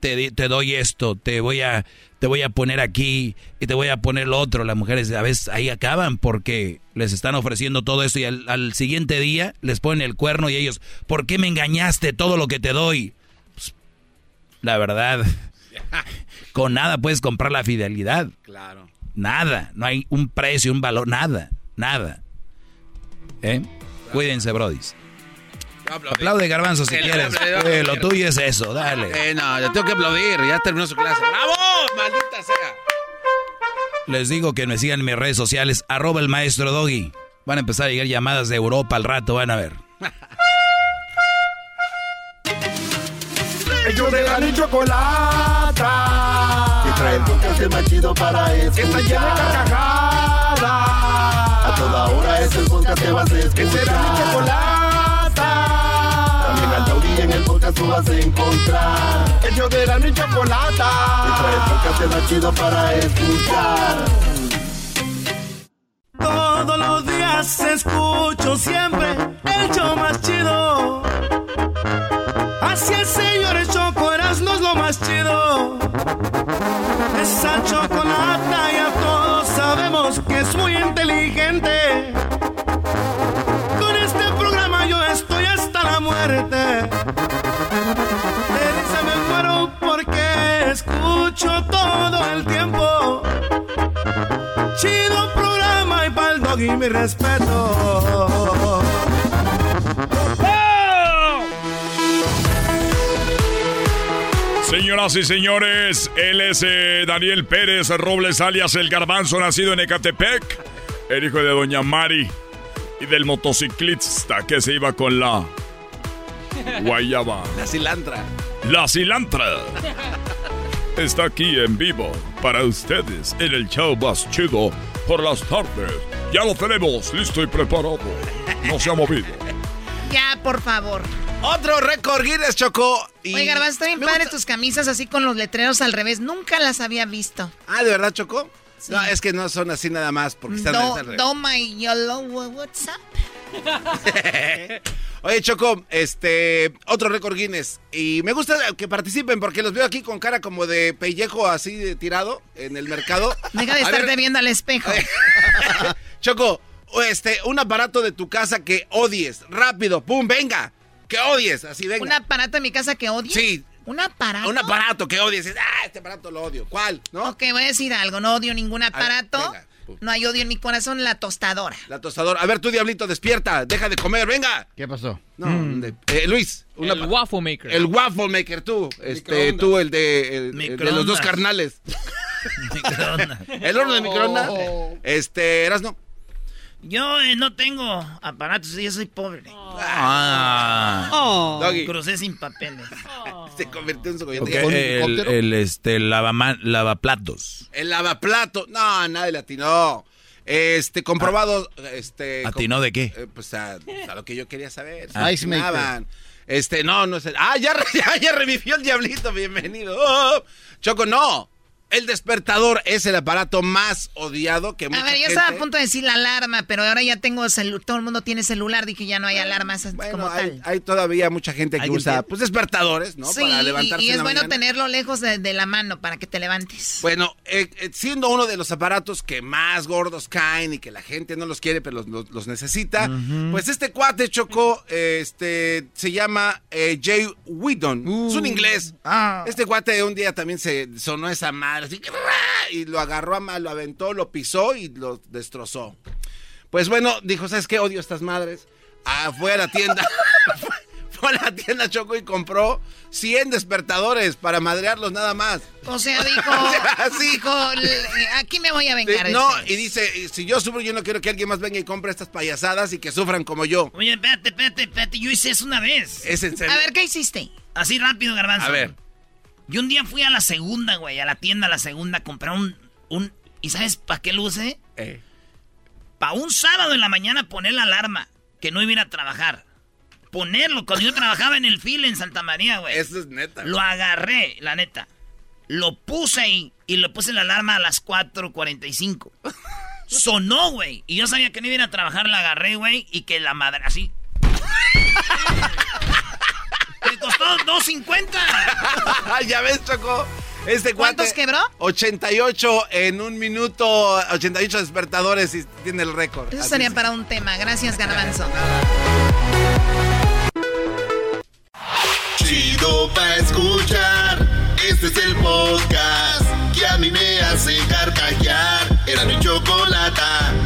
te, te doy esto, te voy a te voy a poner aquí y te voy a poner lo otro. Las mujeres a veces ahí acaban porque les están ofreciendo todo eso y al, siguiente día les ponen el cuerno y ellos, ¿por qué me engañaste todo lo que te doy? Pues, la verdad, con nada puedes comprar la fidelidad. Claro. Nada, no hay un precio, un valor, nada, nada. ¿Eh? Cuídense, brodis. Aplaude Garbanzo si quieres. Eh, lo tuyo es eso, dale. Eh, no, yo tengo que aplaudir, ya terminó su clase. ¡Bravo! ¡Maldita sea! Les digo que me sigan en mis redes sociales, arroba el maestro Doggy. Van a empezar a llegar llamadas de Europa al rato, van a ver. Ellos de la ni chocolata. El podcast más chido para escuchar. Que está llena de carcajadas. A toda hora es el podcast que vas a escuchar. Que será mi chocolata en el podcast tú vas a encontrar. El yo de la ni chocolata. Y trae podcast más chido para escuchar. Todos los días escucho siempre mi respeto. Señoras y señores, él es eh, Daniel Pérez Robles alias El Garbanzo, nacido en Ecatepec, el hijo de Doña Mari y del motociclista que se iba con la guayaba. La cilantra. La cilantra está aquí en vivo para ustedes en el show más chido por las tardes. Ya lo tenemos listo y preparado. No se ha movido. Ya, por favor. Otro récord Guinness, Chocó. Y Oye, Garbanzo, está bien padre tus camisas así con los letreros al revés. Nunca las había visto. Ah, ¿de verdad, Chocó? No, es que no son así nada más porque están do, al revés. Do my yellow, what's up? Oye, Choco, este, otro récord Guinness. Y me gusta que participen porque los veo aquí con cara como de pellejo así tirado en el mercado. Deja de estarte viendo al espejo. Choco, este, un aparato de tu casa que odies. Rápido, pum, venga. Que odies, así venga. ¿Un aparato en mi casa que odies? Sí. ¿Un aparato? Un aparato que odies. Ah, este aparato lo odio. ¿Cuál? ¿No? Ok, voy a decir algo. No odio ningún aparato. No hay odio en mi corazón, la tostadora. La tostadora. A ver, tú, diablito, despierta. Deja de comer, venga. ¿Qué pasó? No, mm. eh, Luis. el waffle maker. El waffle maker, tú. Este, tú, el de, de los dos carnales. el horno de microondas. Oh. Este, eras no. Yo eh, no tengo aparatos, yo soy pobre. Ah. Oh. Crucé sin papeles. Se convirtió en su okay. el, el, este, lavaplatos. El lavaplato. No, nadie le atinó. Este, comprobado. este, ¿Atinó de qué? Eh, pues a, lo que yo quería saber. Ah, este, no, no sé. Ah, ya, ya, ya revivió el diablito, bienvenido. Oh, Choco, no. El despertador es el aparato más odiado que mucha A ver, yo estaba a punto de decir la alarma, pero ahora ya tengo celular, todo el mundo tiene celular, dije ya no hay alarmas como hay, tal. Hay todavía mucha gente que usa pues despertadores, ¿no? Sí, para levantarse y, es bueno tenerlo lejos de, la mano para que te levantes. Bueno, eh, eh, siendo uno de los aparatos que más gordos caen y que la gente no los quiere, pero los, necesita, pues este cuate chocó, este, se llama eh, Jay Whedon, es un uh. inglés. Ah. Este cuate un día también se sonó esa madre y lo agarró a mal, lo aventó, lo pisó y lo destrozó. Pues bueno, dijo, ¿sabes qué? Odio a estas madres. Ah, fue a la tienda. fue a la tienda Choco y compró 100 despertadores para madrearlos nada más. O sea, dijo, dijo aquí me voy a vengar. no, y dice, si yo sufro, yo no quiero que alguien más venga y compre estas payasadas y que sufran como yo. Oye, espérate, espérate, espérate, yo hice eso una vez. ¿Es en serio? A ver, ¿qué hiciste? Así rápido, garbanzo. A ver. Yo un día fui a la segunda, güey, a la tienda a la segunda a comprar un, un ¿y sabes para qué lo usé? Eh. Para un sábado en la mañana poner la alarma, que no iba a ir a trabajar. Ponerlo, cuando yo trabajaba en el fil en Santa María, güey. Eso es neta. Lo agarré, la neta. Lo puse ahí y le puse la alarma a las 4.45. Sonó, güey. Y yo sabía que no iba a ir a trabajar, la agarré, güey, y que la madre así. 2.50. ya ves, Choco. Este ¿Cuántos quebró? 88 en un minuto, 88 despertadores y tiene el récord. Eso sería para un tema. Gracias, Garbanzo. Chido pa escuchar. Este es el podcast que a mí me hace carcajear. Era mi chocolate.